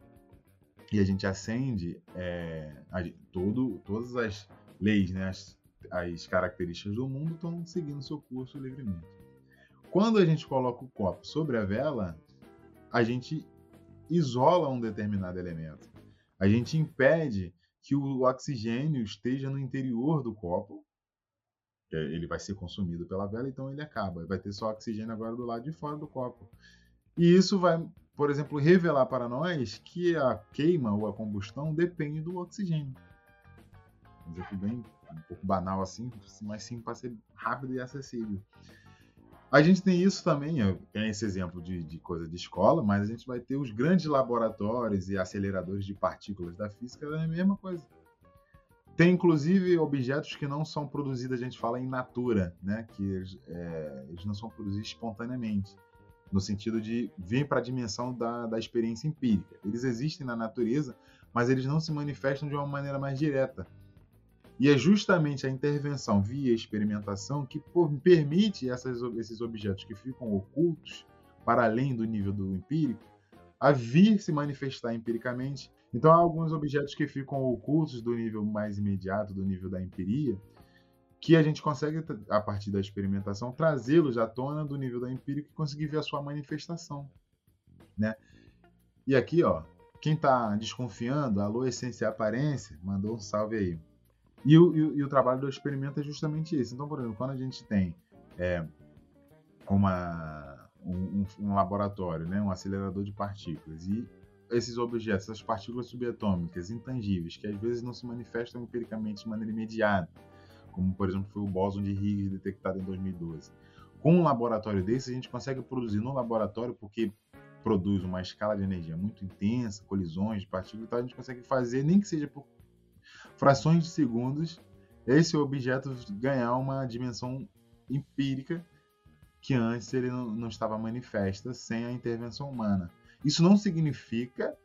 C: e a gente acende, é, a, todo, todas as leis, né, as, as características do mundo estão seguindo seu curso livremente. Quando a gente coloca o copo sobre a vela, a gente isola um determinado elemento. A gente impede que o oxigênio esteja no interior do copo. Ele vai ser consumido pela vela, então ele acaba. Vai ter só oxigênio agora do lado de fora do copo. E isso vai, por exemplo, revelar para nós que a queima ou a combustão depende do oxigênio. Um exemplo bem um pouco banal assim, mas sim para ser rápido e acessível. A gente tem isso também, tem esse exemplo de, de, coisa de escola, mas a gente vai ter os grandes laboratórios e aceleradores de partículas da física, é a mesma coisa. Tem inclusive objetos que não são produzidos, a gente fala em natura, né? que é, eles não são produzidos espontaneamente no sentido de vir para a dimensão da, da experiência empírica. Eles existem na natureza, mas eles não se manifestam de uma maneira mais direta. E é justamente a intervenção via experimentação que permite essas, esses objetos que ficam ocultos, para além do nível do empírico, a vir se manifestar empiricamente. Então, há alguns objetos que ficam ocultos do nível mais imediato, do nível da empiria, que a gente consegue, a partir da experimentação, trazê-los à tona do nível da empírica e conseguir ver a sua manifestação. Né? E aqui, ó, quem está desconfiando, alô, essência e aparência, mandou um salve aí. E o, e, e o, trabalho do experimento é justamente isso. Então, por exemplo, quando a gente tem é, uma, um, um, laboratório, né, um acelerador de partículas, e esses objetos, essas partículas subatômicas intangíveis, que às vezes não se manifestam empiricamente de maneira imediata, como por exemplo foi o bóson de Higgs detectado em 2012. Com um laboratório desse, a gente consegue produzir no laboratório, porque produz uma escala de energia muito intensa, colisões de partículas, então a gente consegue fazer, nem que seja por frações de segundos, esse objeto ganhar uma dimensão empírica que antes ele não, não estava manifesta sem a intervenção humana. Isso não significa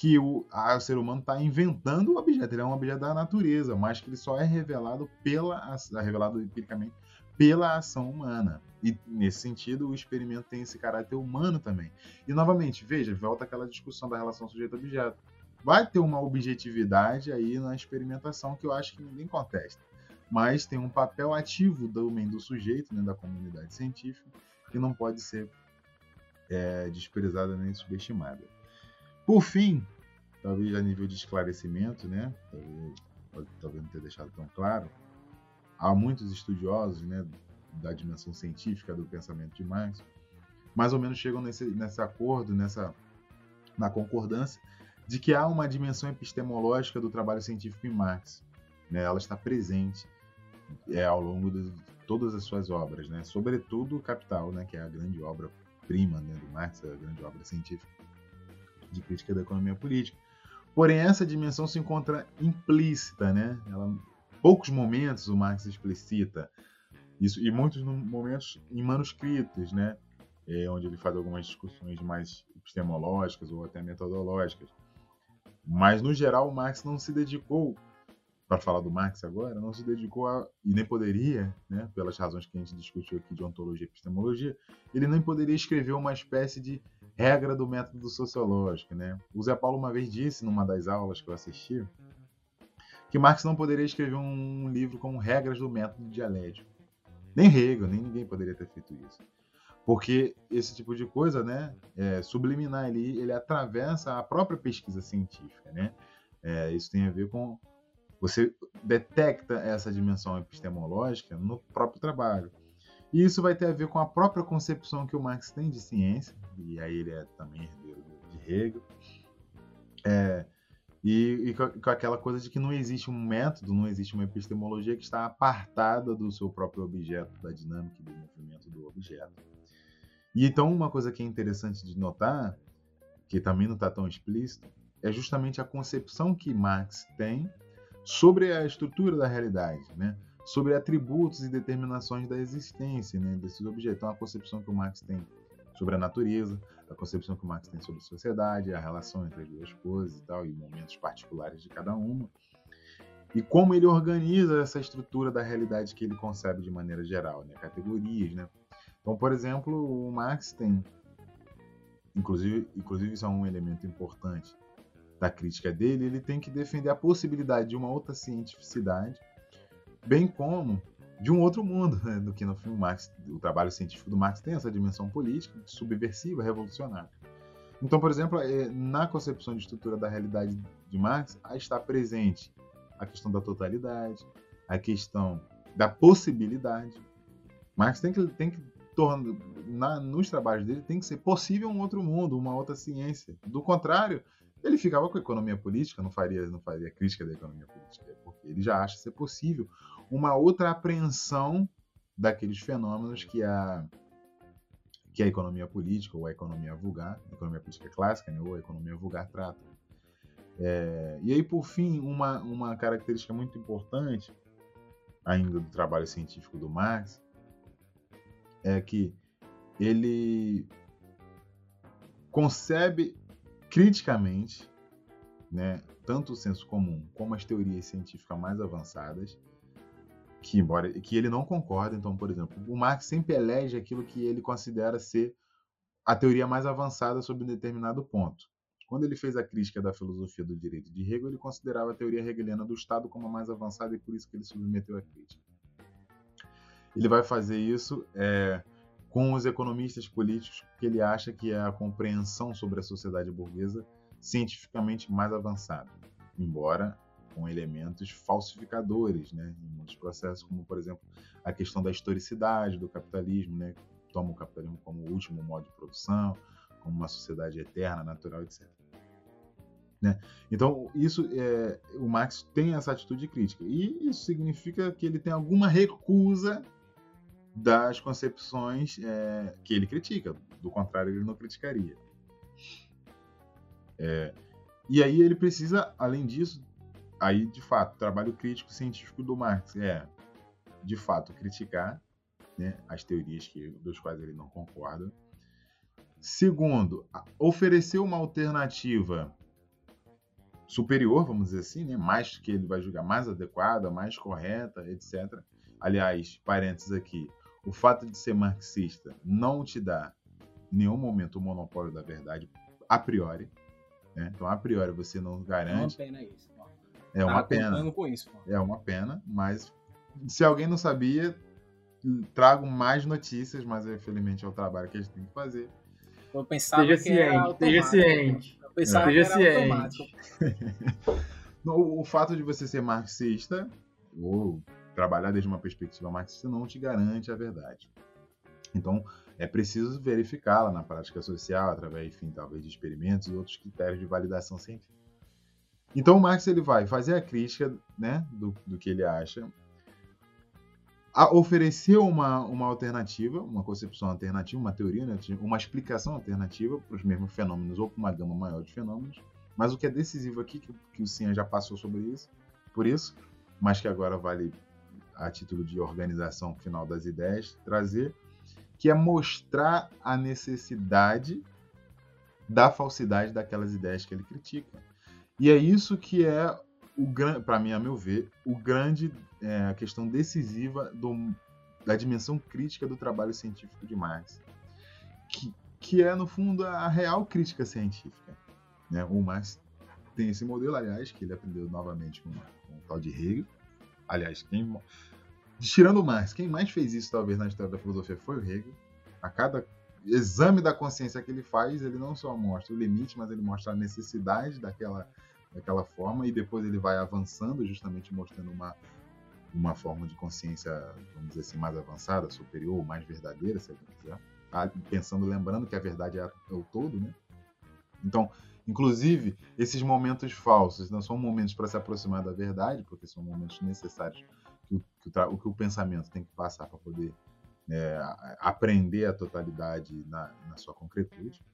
C: que o, a, o ser humano está inventando o objeto, ele é um objeto da natureza, mas que ele só é revelado pela revelado empiricamente pela ação humana. E nesse sentido, o experimento tem esse caráter humano também. E novamente, veja, volta aquela discussão da relação sujeito-objeto vai ter uma objetividade aí na experimentação que eu acho que ninguém contesta. Mas tem um papel ativo também do sujeito, né, da comunidade científica, que não pode ser é, desprezada nem subestimada. Por fim, talvez a nível de esclarecimento, né, talvez, talvez não ter deixado tão claro, há muitos estudiosos né, da dimensão científica do pensamento de Marx, mais ou menos chegam nesse, nesse acordo, nessa na concordância de que há uma dimensão epistemológica do trabalho científico em Marx. Né? Ela está presente é, ao longo de todas as suas obras, né? sobretudo o Capital, né? que é a grande obra prima né, do Marx, a grande obra científica de crítica da economia política. Porém, essa dimensão se encontra implícita, né? Ela, poucos momentos o Marx explicita isso, e muitos momentos em manuscritos, né? É, onde ele faz algumas discussões mais epistemológicas ou até metodológicas. Mas, no geral, o Marx não se dedicou, para falar do Marx agora, não se dedicou a, e nem poderia, né, pelas razões que a gente discutiu aqui de ontologia e epistemologia, ele nem poderia escrever uma espécie de regra do método sociológico. Né? O Zé Paulo uma vez disse, numa das aulas que eu assisti, que Marx não poderia escrever um livro com regras do método dialético. Nem Hegel, nem ninguém poderia ter feito isso porque esse tipo de coisa, né, é, subliminar ali, ele atravessa a própria pesquisa científica, né? É, isso tem a ver com você detecta essa dimensão epistemológica no próprio trabalho. E isso vai ter a ver com a própria concepção que o Marx tem de ciência, e aí ele é também herdeiro de Hegel, é, e, e, com aquela coisa de que não existe um método, não existe uma epistemologia que está apartada do seu próprio objeto, da dinâmica e do movimento do objeto. E então uma coisa que é interessante de notar, que também não está tão explícito, é justamente a concepção que Marx tem sobre a estrutura da realidade, né? Sobre atributos e determinações da existência né? desses objetos. Então, a concepção que o Marx tem sobre a natureza, a concepção que o Marx tem sobre a sociedade, a relação entre as duas coisas e tal, e momentos particulares de cada uma. E como ele organiza essa estrutura da realidade que ele concebe de maneira geral, né? categorias, né? Então, por exemplo, o Marx tem, inclusive, inclusive isso é um elemento importante da crítica dele, ele tem que defender a possibilidade de uma outra cientificidade, bem como de um outro mundo, né, do que no filme Marx, o trabalho científico do Marx tem essa dimensão política, subversiva, revolucionária. Então, por exemplo, é, na concepção de estrutura da realidade de Marx, está presente a questão da totalidade, a questão da possibilidade. Marx tem que, tem que torna, na, nos trabalhos dele tem que ser possível um outro mundo, uma outra ciência. Do contrário, ele ficava com a economia política, não faria, não faria crítica da economia política, porque ele já acha ser possível uma outra apreensão daqueles fenômenos que a que a economia política ou a economia vulgar, a economia política clássica, né, ou a economia vulgar trata. É, e aí, por fim, uma, uma característica muito importante ainda do trabalho científico do Marx é que ele concebe criticamente né, tanto o senso comum como as teorias científicas mais avançadas, que embora que ele não concorda. Então, por exemplo, o Marx sempre elege aquilo que ele considera ser a teoria mais avançada sobre um determinado ponto. Quando ele fez a crítica da filosofia do direito de Hegel, ele considerava a teoria hegeliana do Estado como a mais avançada e por isso que ele submeteu a crítica. Ele vai fazer isso é, com os economistas políticos, que ele acha que é a compreensão sobre a sociedade burguesa cientificamente mais avançada, embora com elementos falsificadores, né, em muitos processos, como por exemplo a questão da historicidade do capitalismo, né, toma o capitalismo como o último modo de produção, como uma sociedade eterna, natural, etc. Né? Então, isso é, o Marx tem essa atitude crítica. E isso significa que ele tem alguma recusa das concepções é, que ele critica. Do contrário, ele não criticaria. É, e aí ele precisa, além disso, aí de fato, trabalho crítico científico do Marx é, de fato, criticar né, as teorias que, dos quais ele não concorda. Segundo, oferecer uma alternativa superior, vamos dizer assim, né, mais que ele vai julgar mais adequada, mais correta, etc. Aliás, parênteses aqui, o fato de ser marxista não te dá em nenhum momento o monopólio da verdade a priori. Né? Então, a priori, você não garante.
A: É uma pena isso.
C: É uma pena.
A: Com isso,
C: é uma pena, mas se alguém não sabia, trago mais notícias, mas infelizmente é o trabalho que a gente tem que fazer.
A: Eu pensava seja que ciente,
B: seja ciente.
A: Eu pensava
B: seja
A: que era ciente.
C: o, o fato de você ser marxista ou trabalhar desde uma perspectiva marxista não te garante a verdade. Então, é preciso verificá-la na prática social, através, enfim, talvez de experimentos e outros critérios de validação científica. Então, Marx ele vai fazer a crítica né, do, do que ele acha, oferecer uma, uma alternativa, uma concepção alternativa, uma teoria, né, uma explicação alternativa para os mesmos fenômenos ou para uma gama maior de fenômenos. Mas o que é decisivo aqui, que, que o Cian já passou sobre isso, por isso, mas que agora vale a título de organização final das ideias, trazer, que é mostrar a necessidade da falsidade daquelas ideias que ele critica. E é isso que é o para mim, a meu ver, o grande é, a questão decisiva do, da dimensão crítica do trabalho científico de Marx, que, que é no fundo a real crítica científica. Né? O Marx tem esse modelo, aliás, que ele aprendeu novamente com, com o tal de Hegel. Aliás, quem, tirando Marx, quem mais fez isso talvez na história da filosofia foi o Hegel. A cada exame da consciência que ele faz, ele não só mostra o limite, mas ele mostra a necessidade daquela daquela forma e depois ele vai avançando justamente mostrando uma uma forma de consciência, vamos dizer assim, mais avançada, superior, mais verdadeira, se alguém quiser. Ah, pensando, lembrando que a verdade é, é o todo, né? Então, inclusive, esses momentos falsos não são momentos para se aproximar da verdade, porque são momentos necessários que o, o, que o pensamento tem que passar para poder é, aprender a totalidade na, na sua concretude.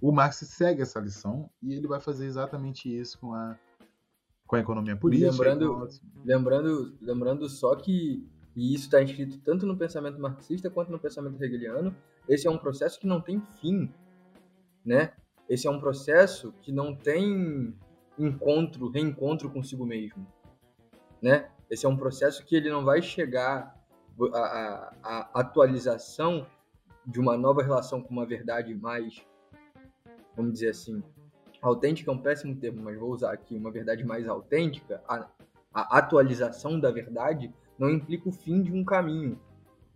C: O Marx segue essa lição e ele vai fazer exatamente isso com a, com a economia política.
B: Lembrando, lembrando, lembrando só que, e isso está escrito tanto no pensamento marxista quanto no pensamento hegeliano, esse é um processo que não tem fim, né? Esse é um processo que não tem encontro, reencontro consigo mesmo, né? Esse é um processo que ele não vai chegar a atualização de uma nova relação com uma verdade mais vamos dizer assim, autêntica é um péssimo termo, mas vou usar aqui uma verdade mais autêntica, a, a atualização da verdade não implica o fim de um caminho,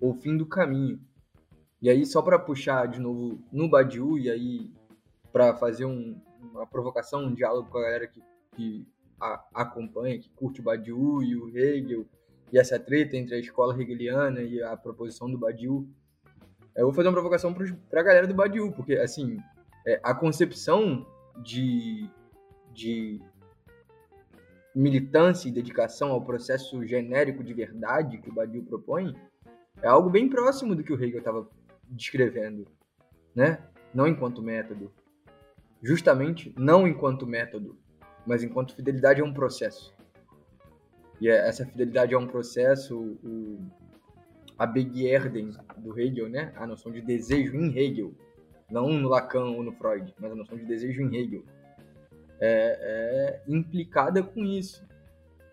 B: ou o fim do caminho. E aí, só para puxar de novo no Badiou, e aí para fazer um, uma provocação, um diálogo com a galera que, que a, acompanha, que curte o Badiou e o Hegel, e essa treta entre a escola hegeliana e a proposição do Badiou, eu vou fazer uma provocação para a galera do Badiou, porque, assim, é, a concepção de, de militância e dedicação ao processo genérico de verdade que o Badiou propõe é algo bem próximo do que o Hegel estava descrevendo, né? Não enquanto método, justamente não enquanto método, mas enquanto fidelidade a um processo. E é, essa fidelidade a um processo, o, a Begierden do Hegel, né? A noção de desejo em Hegel, não no Lacan ou no Freud, mas a noção de desejo em Hegel. é, é implicada com isso.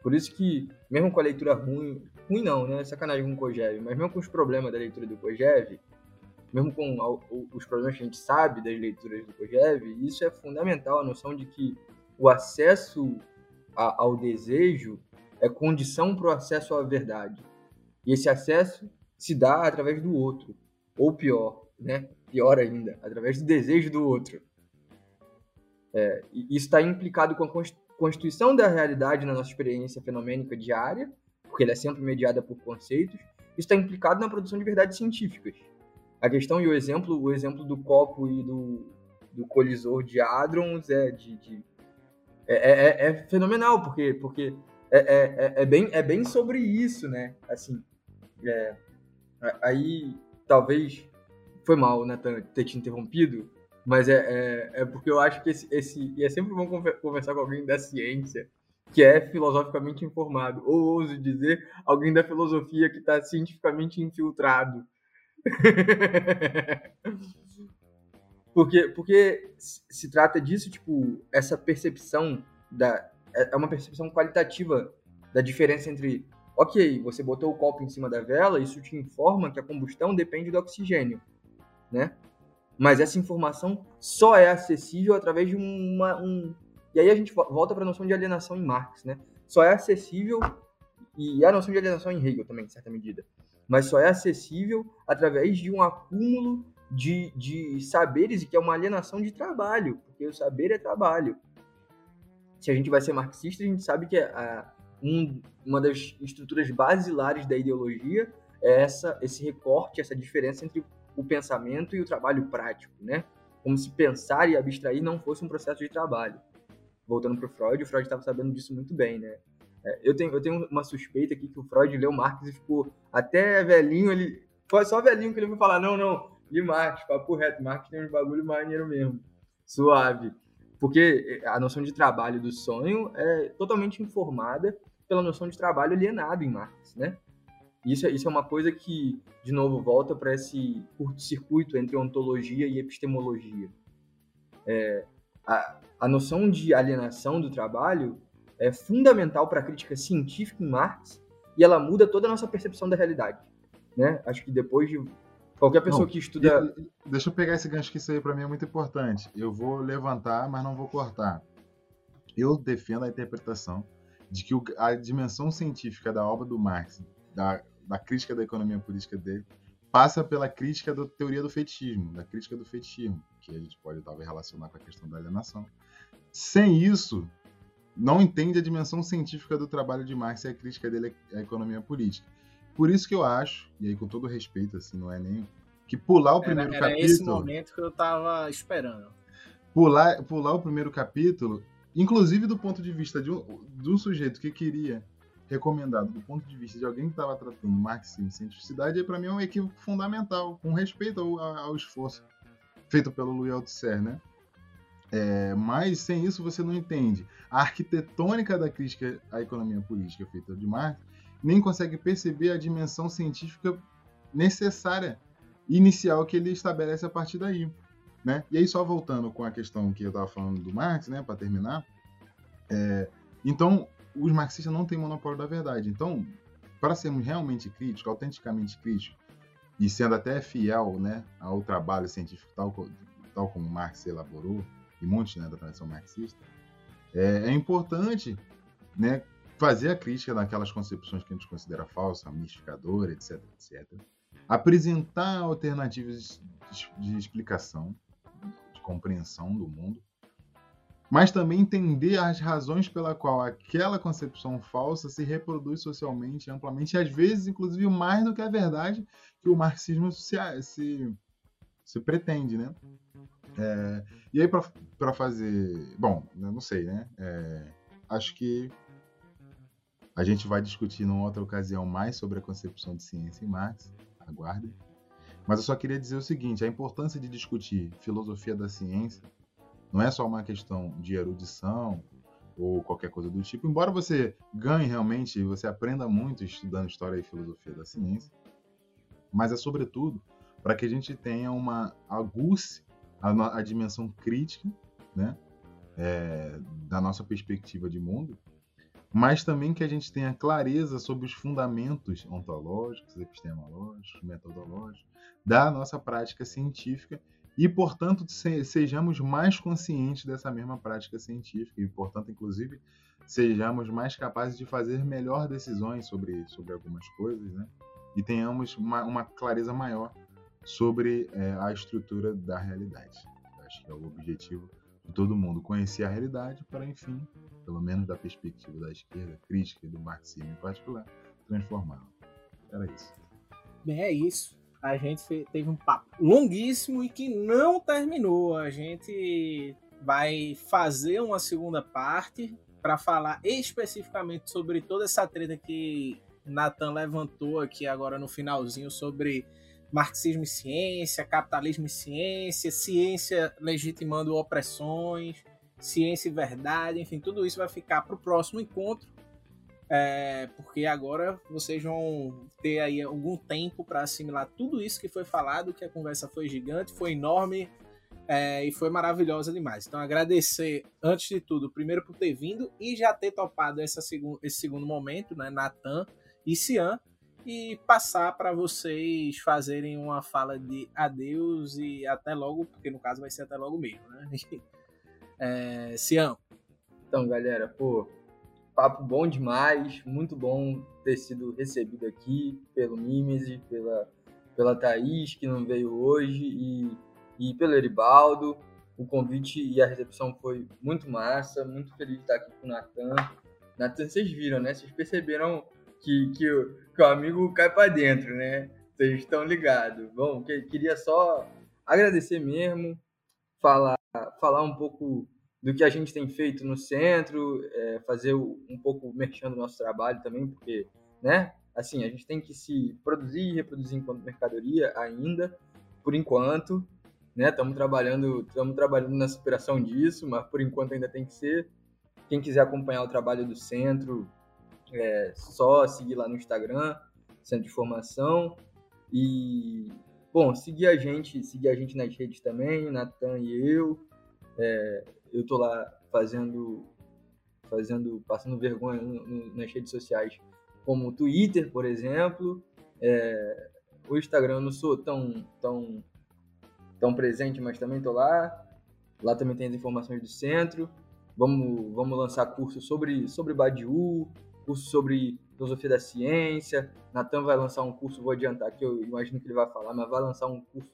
B: Por isso que, mesmo com a leitura ruim, ruim não, né? Sacanagem com o Kojev, mas mesmo com os problemas da leitura do Kojev, mesmo com os problemas que a gente sabe das leituras do Kojev, isso é fundamental, a noção de que o acesso a, ao desejo é condição para o acesso à verdade. E esse acesso se dá através do outro, ou pior, né? Pior ainda, através do desejo do outro. É, isso está implicado com a constituição da realidade na nossa experiência fenomênica diária, porque ela é sempre mediada por conceitos. Isso está implicado na produção de verdades científicas a questão e o exemplo, o exemplo do copo e do, do colisor de hadrons é de, de é, é, é, é, fenomenal porque porque é, é, é, é, bem é bem sobre isso, né? Assim, é, aí talvez foi mal, né, ter te interrompido, mas é, é, é, porque eu acho que esse, esse e é sempre bom conversar com alguém da ciência que é filosoficamente informado, ou ouso dizer, alguém da filosofia que está cientificamente infiltrado porque, porque se trata disso, tipo, essa percepção da. É, é uma percepção qualitativa da diferença entre. Ok, você botou o copo em cima da vela, isso te informa que a combustão depende do oxigênio, né? Mas essa informação só é acessível através de uma. Um... E aí a gente volta para a noção de alienação em Marx, né? Só é acessível, e a noção de alienação em Hegel também, em certa medida mas só é acessível através de um acúmulo de, de saberes e que é uma alienação de trabalho, porque o saber é trabalho. Se a gente vai ser marxista, a gente sabe que a, um, uma das estruturas basilares da ideologia é essa, esse recorte, essa diferença entre o pensamento e o trabalho prático, né? Como se pensar e abstrair não fosse um processo de trabalho. Voltando para o Freud, o Freud estava sabendo disso muito bem, né? É, eu, tenho, eu tenho uma suspeita aqui que o Freud leu Marx e ficou até velhinho, ele. Foi só velhinho que ele foi falar, não, não, li Marx, papo reto, Marx tem um bagulho maneiro mesmo. Suave. Porque a noção de trabalho do sonho é totalmente informada pela noção de trabalho alienado em Marx, né? Isso, é, isso é uma coisa que, de novo, volta para esse curto-circuito entre ontologia e epistemologia. É, a, a noção de alienação do trabalho é fundamental para a crítica científica em Marx e ela muda toda a nossa percepção da realidade. Né? Acho que depois de qualquer pessoa não, que estuda.
C: Deixa eu pegar esse gancho que isso aí para mim é muito importante. Eu vou levantar, mas não vou cortar. Eu defendo a interpretação de que a dimensão científica da obra do Marx, da, da crítica da economia política dele, passa pela crítica da teoria do fetichismo, da crítica do fetichismo, que a gente pode talvez relacionar com a questão da alienação. Sem isso, não entende a dimensão científica do trabalho de Marx e a crítica dele à economia política. Por isso que eu acho, e aí com todo respeito, assim, não é nem que pular o primeiro
A: era, era
C: capítulo.
A: esse momento que eu estava esperando.
C: Pular, pular o primeiro capítulo, inclusive do ponto de vista de um, de um sujeito que queria recomendado do ponto de vista de alguém que estava tratando marxismo e cientificidade, para mim é um equívoco fundamental, com respeito ao, ao esforço feito pelo Louis Althusser, né? É, mas sem isso você não entende a arquitetônica da crítica à economia política feita de Marx, nem consegue perceber a dimensão científica necessária, inicial que ele estabelece a partir daí. Né? E aí, só voltando com a questão que eu estava falando do Marx, né, para terminar, é, então os marxistas não têm monopólio da verdade. Então, para sermos realmente críticos, autenticamente críticos, e sendo até fiel né, ao trabalho científico tal, tal como Marx elaborou, e muitos né, da tradição marxista, é, é importante né, fazer a crítica daquelas concepções que a gente considera falsa, mistificadora, etc, etc. Apresentar alternativas de, de explicação, de compreensão do mundo, mas também entender as razões pela qual aquela concepção falsa se reproduz socialmente, amplamente, e às vezes, inclusive, mais do que a verdade que o marxismo se, se, se pretende, né? É, e aí, para fazer. Bom, eu não sei, né? É, acho que a gente vai discutir numa outra ocasião mais sobre a concepção de ciência em Marx. Aguardem. Mas eu só queria dizer o seguinte: a importância de discutir filosofia da ciência não é só uma questão de erudição ou qualquer coisa do tipo. Embora você ganhe realmente, você aprenda muito estudando história e filosofia da ciência, mas é sobretudo para que a gente tenha uma aguce a, a dimensão crítica, né? é, da nossa perspectiva de mundo, mas também que a gente tenha clareza sobre os fundamentos ontológicos, epistemológicos, metodológicos da nossa prática científica e, portanto, sejamos mais conscientes dessa mesma prática científica e, portanto, inclusive, sejamos mais capazes de fazer melhor decisões sobre, sobre algumas coisas, né? E tenhamos uma, uma clareza maior sobre é, a estrutura da realidade. Acho que é o objetivo de todo mundo, conhecer a realidade para, enfim, pelo menos da perspectiva da esquerda crítica e do marxismo em particular, transformá-la. Era isso.
A: Bem, é isso. A gente teve um papo longuíssimo e que não terminou. A gente vai fazer uma segunda parte para falar especificamente sobre toda essa treta que Nathan levantou aqui agora no finalzinho sobre marxismo e ciência, capitalismo e ciência, ciência legitimando opressões, ciência e verdade, enfim, tudo isso vai ficar para o próximo encontro, é, porque agora vocês vão ter aí algum tempo para assimilar tudo isso que foi falado, que a conversa foi gigante, foi enorme, é, e foi maravilhosa demais. Então, agradecer, antes de tudo, primeiro por ter vindo e já ter topado essa segun, esse segundo momento, né, Natan e Cian, e passar para vocês fazerem uma fala de adeus e até logo, porque no caso vai ser até logo mesmo, né? É, Cian.
B: Então, galera, pô, papo bom demais, muito bom ter sido recebido aqui pelo Mimes, pela, pela Thaís, que não veio hoje, e e pelo Eribaldo. O convite e a recepção foi muito massa, muito feliz de estar aqui com o Natan. Natan, vocês viram, né? Vocês perceberam que, que, que o amigo cai para dentro, né? Vocês estão ligados. Bom, que, queria só agradecer mesmo, falar, falar um pouco do que a gente tem feito no centro, é, fazer um pouco mexendo o nosso trabalho também, porque, né? Assim, a gente tem que se produzir e reproduzir enquanto mercadoria ainda, por enquanto né? Estamos trabalhando, estamos trabalhando na superação disso, mas por enquanto ainda tem que ser. Quem quiser acompanhar o trabalho do centro, é só seguir lá no Instagram, Centro de Formação. E bom, seguir a gente, seguir a gente nas redes também, Natan e eu. É, eu tô lá fazendo, fazendo, passando vergonha no, no, nas redes sociais, como o Twitter, por exemplo. É, o Instagram eu não sou tão, tão tão presente, mas também estou lá. Lá também tem as informações do centro. Vamos, vamos lançar cursos sobre, sobre Badiou, curso sobre filosofia da ciência. Natan vai lançar um curso, vou adiantar aqui, eu imagino que ele vai falar, mas vai lançar um curso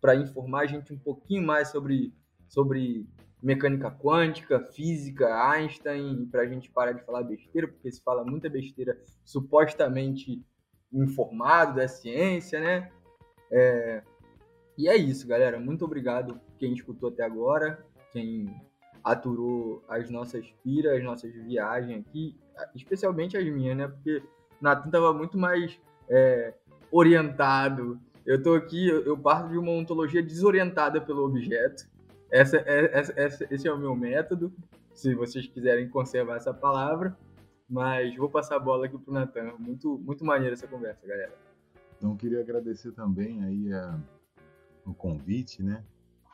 B: para informar a gente um pouquinho mais sobre, sobre mecânica quântica, física, Einstein, para a gente parar de falar besteira, porque se fala muita besteira supostamente informado da ciência, né? É, e é isso, galera. Muito obrigado quem escutou até agora, quem aturou as nossas piras, as nossas viagens aqui, especialmente as minhas, né? Porque Natan tava muito mais é, orientado. Eu tô aqui, eu, eu, parto de uma ontologia desorientada pelo objeto. Essa, é, essa, essa, esse é o meu método, se vocês quiserem conservar essa palavra. Mas vou passar a bola aqui pro Natan. Muito, muito maneira essa conversa, galera.
C: Então, queria agradecer também aí a o convite, né?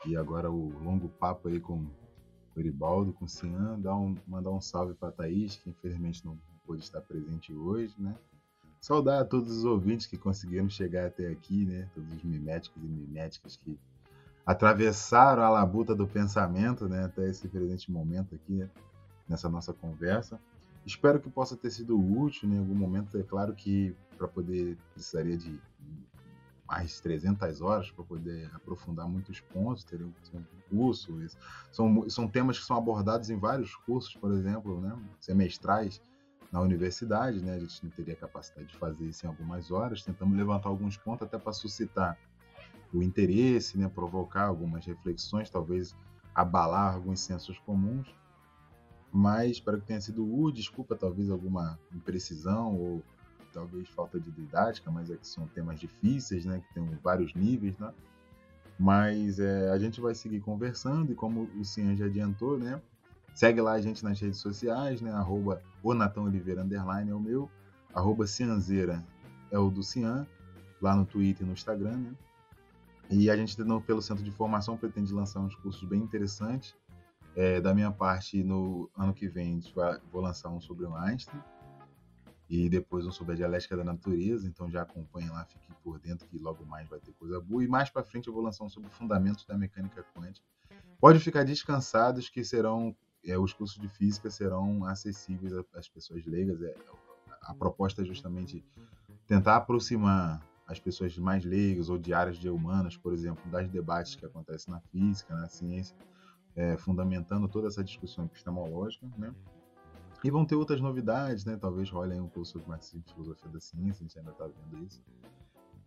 C: E agora o longo papo aí com o Eribaldo, com o Cian, dar um, mandar um salve para a Thaís, que infelizmente não pôde estar presente hoje, né? Saudar a todos os ouvintes que conseguiram chegar até aqui, né? Todos os miméticos e miméticas que atravessaram a labuta do pensamento, né? Até esse presente momento aqui, né? nessa nossa conversa. Espero que possa ter sido útil né? em algum momento. É claro que para poder precisaria de mais de 300 horas para poder aprofundar muitos pontos, teria um curso. São, são temas que são abordados em vários cursos, por exemplo, né, semestrais na universidade, né, a gente não teria capacidade de fazer isso em algumas horas. Tentamos levantar alguns pontos até para suscitar o interesse, né, provocar algumas reflexões, talvez abalar alguns sensos comuns. Mas espero que tenha sido útil. Desculpa, talvez alguma imprecisão ou talvez falta de didática, mas é que são temas difíceis, né? Que tem vários níveis, né? Mas é, a gente vai seguir conversando e como o Cian já adiantou, né? Segue lá a gente nas redes sociais, né? Arroba o Natão Oliveira Underline é o meu. Arroba Cianzeira é o do Cian, lá no Twitter e no Instagram, né? E a gente, pelo Centro de Formação, pretende lançar uns cursos bem interessantes É, da minha parte, no ano que vem, vai, vou lançar um sobre o Einstein e depois um sobre a dialética da natureza, então já acompanha lá, fique por dentro que logo mais vai ter coisa boa. E mais para frente eu vou lançar um sobre fundamentos da mecânica quântica. Pode ficar descansados que serão é, os cursos de física serão acessíveis às pessoas leigas. É, a proposta é justamente tentar aproximar as pessoas mais leigas ou de áreas de humanas, por exemplo, das debates que acontecem na física, na ciência, é, fundamentando toda essa discussão epistemológica, né? E vão ter outras novidades, né? Talvez role aí um curso sobre marxismo e filosofia da ciência, a gente ainda está vendo isso.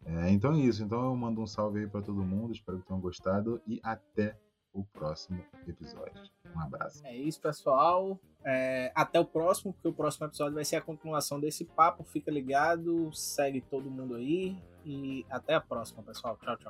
C: É, então é isso. Então eu mando um salve aí para todo mundo, espero que tenham gostado e até o próximo episódio. Um abraço.
A: É isso, pessoal. É, até o próximo, porque o próximo episódio vai ser a continuação desse papo. Fica ligado, segue todo mundo aí e até a próxima, pessoal. Tchau, tchau.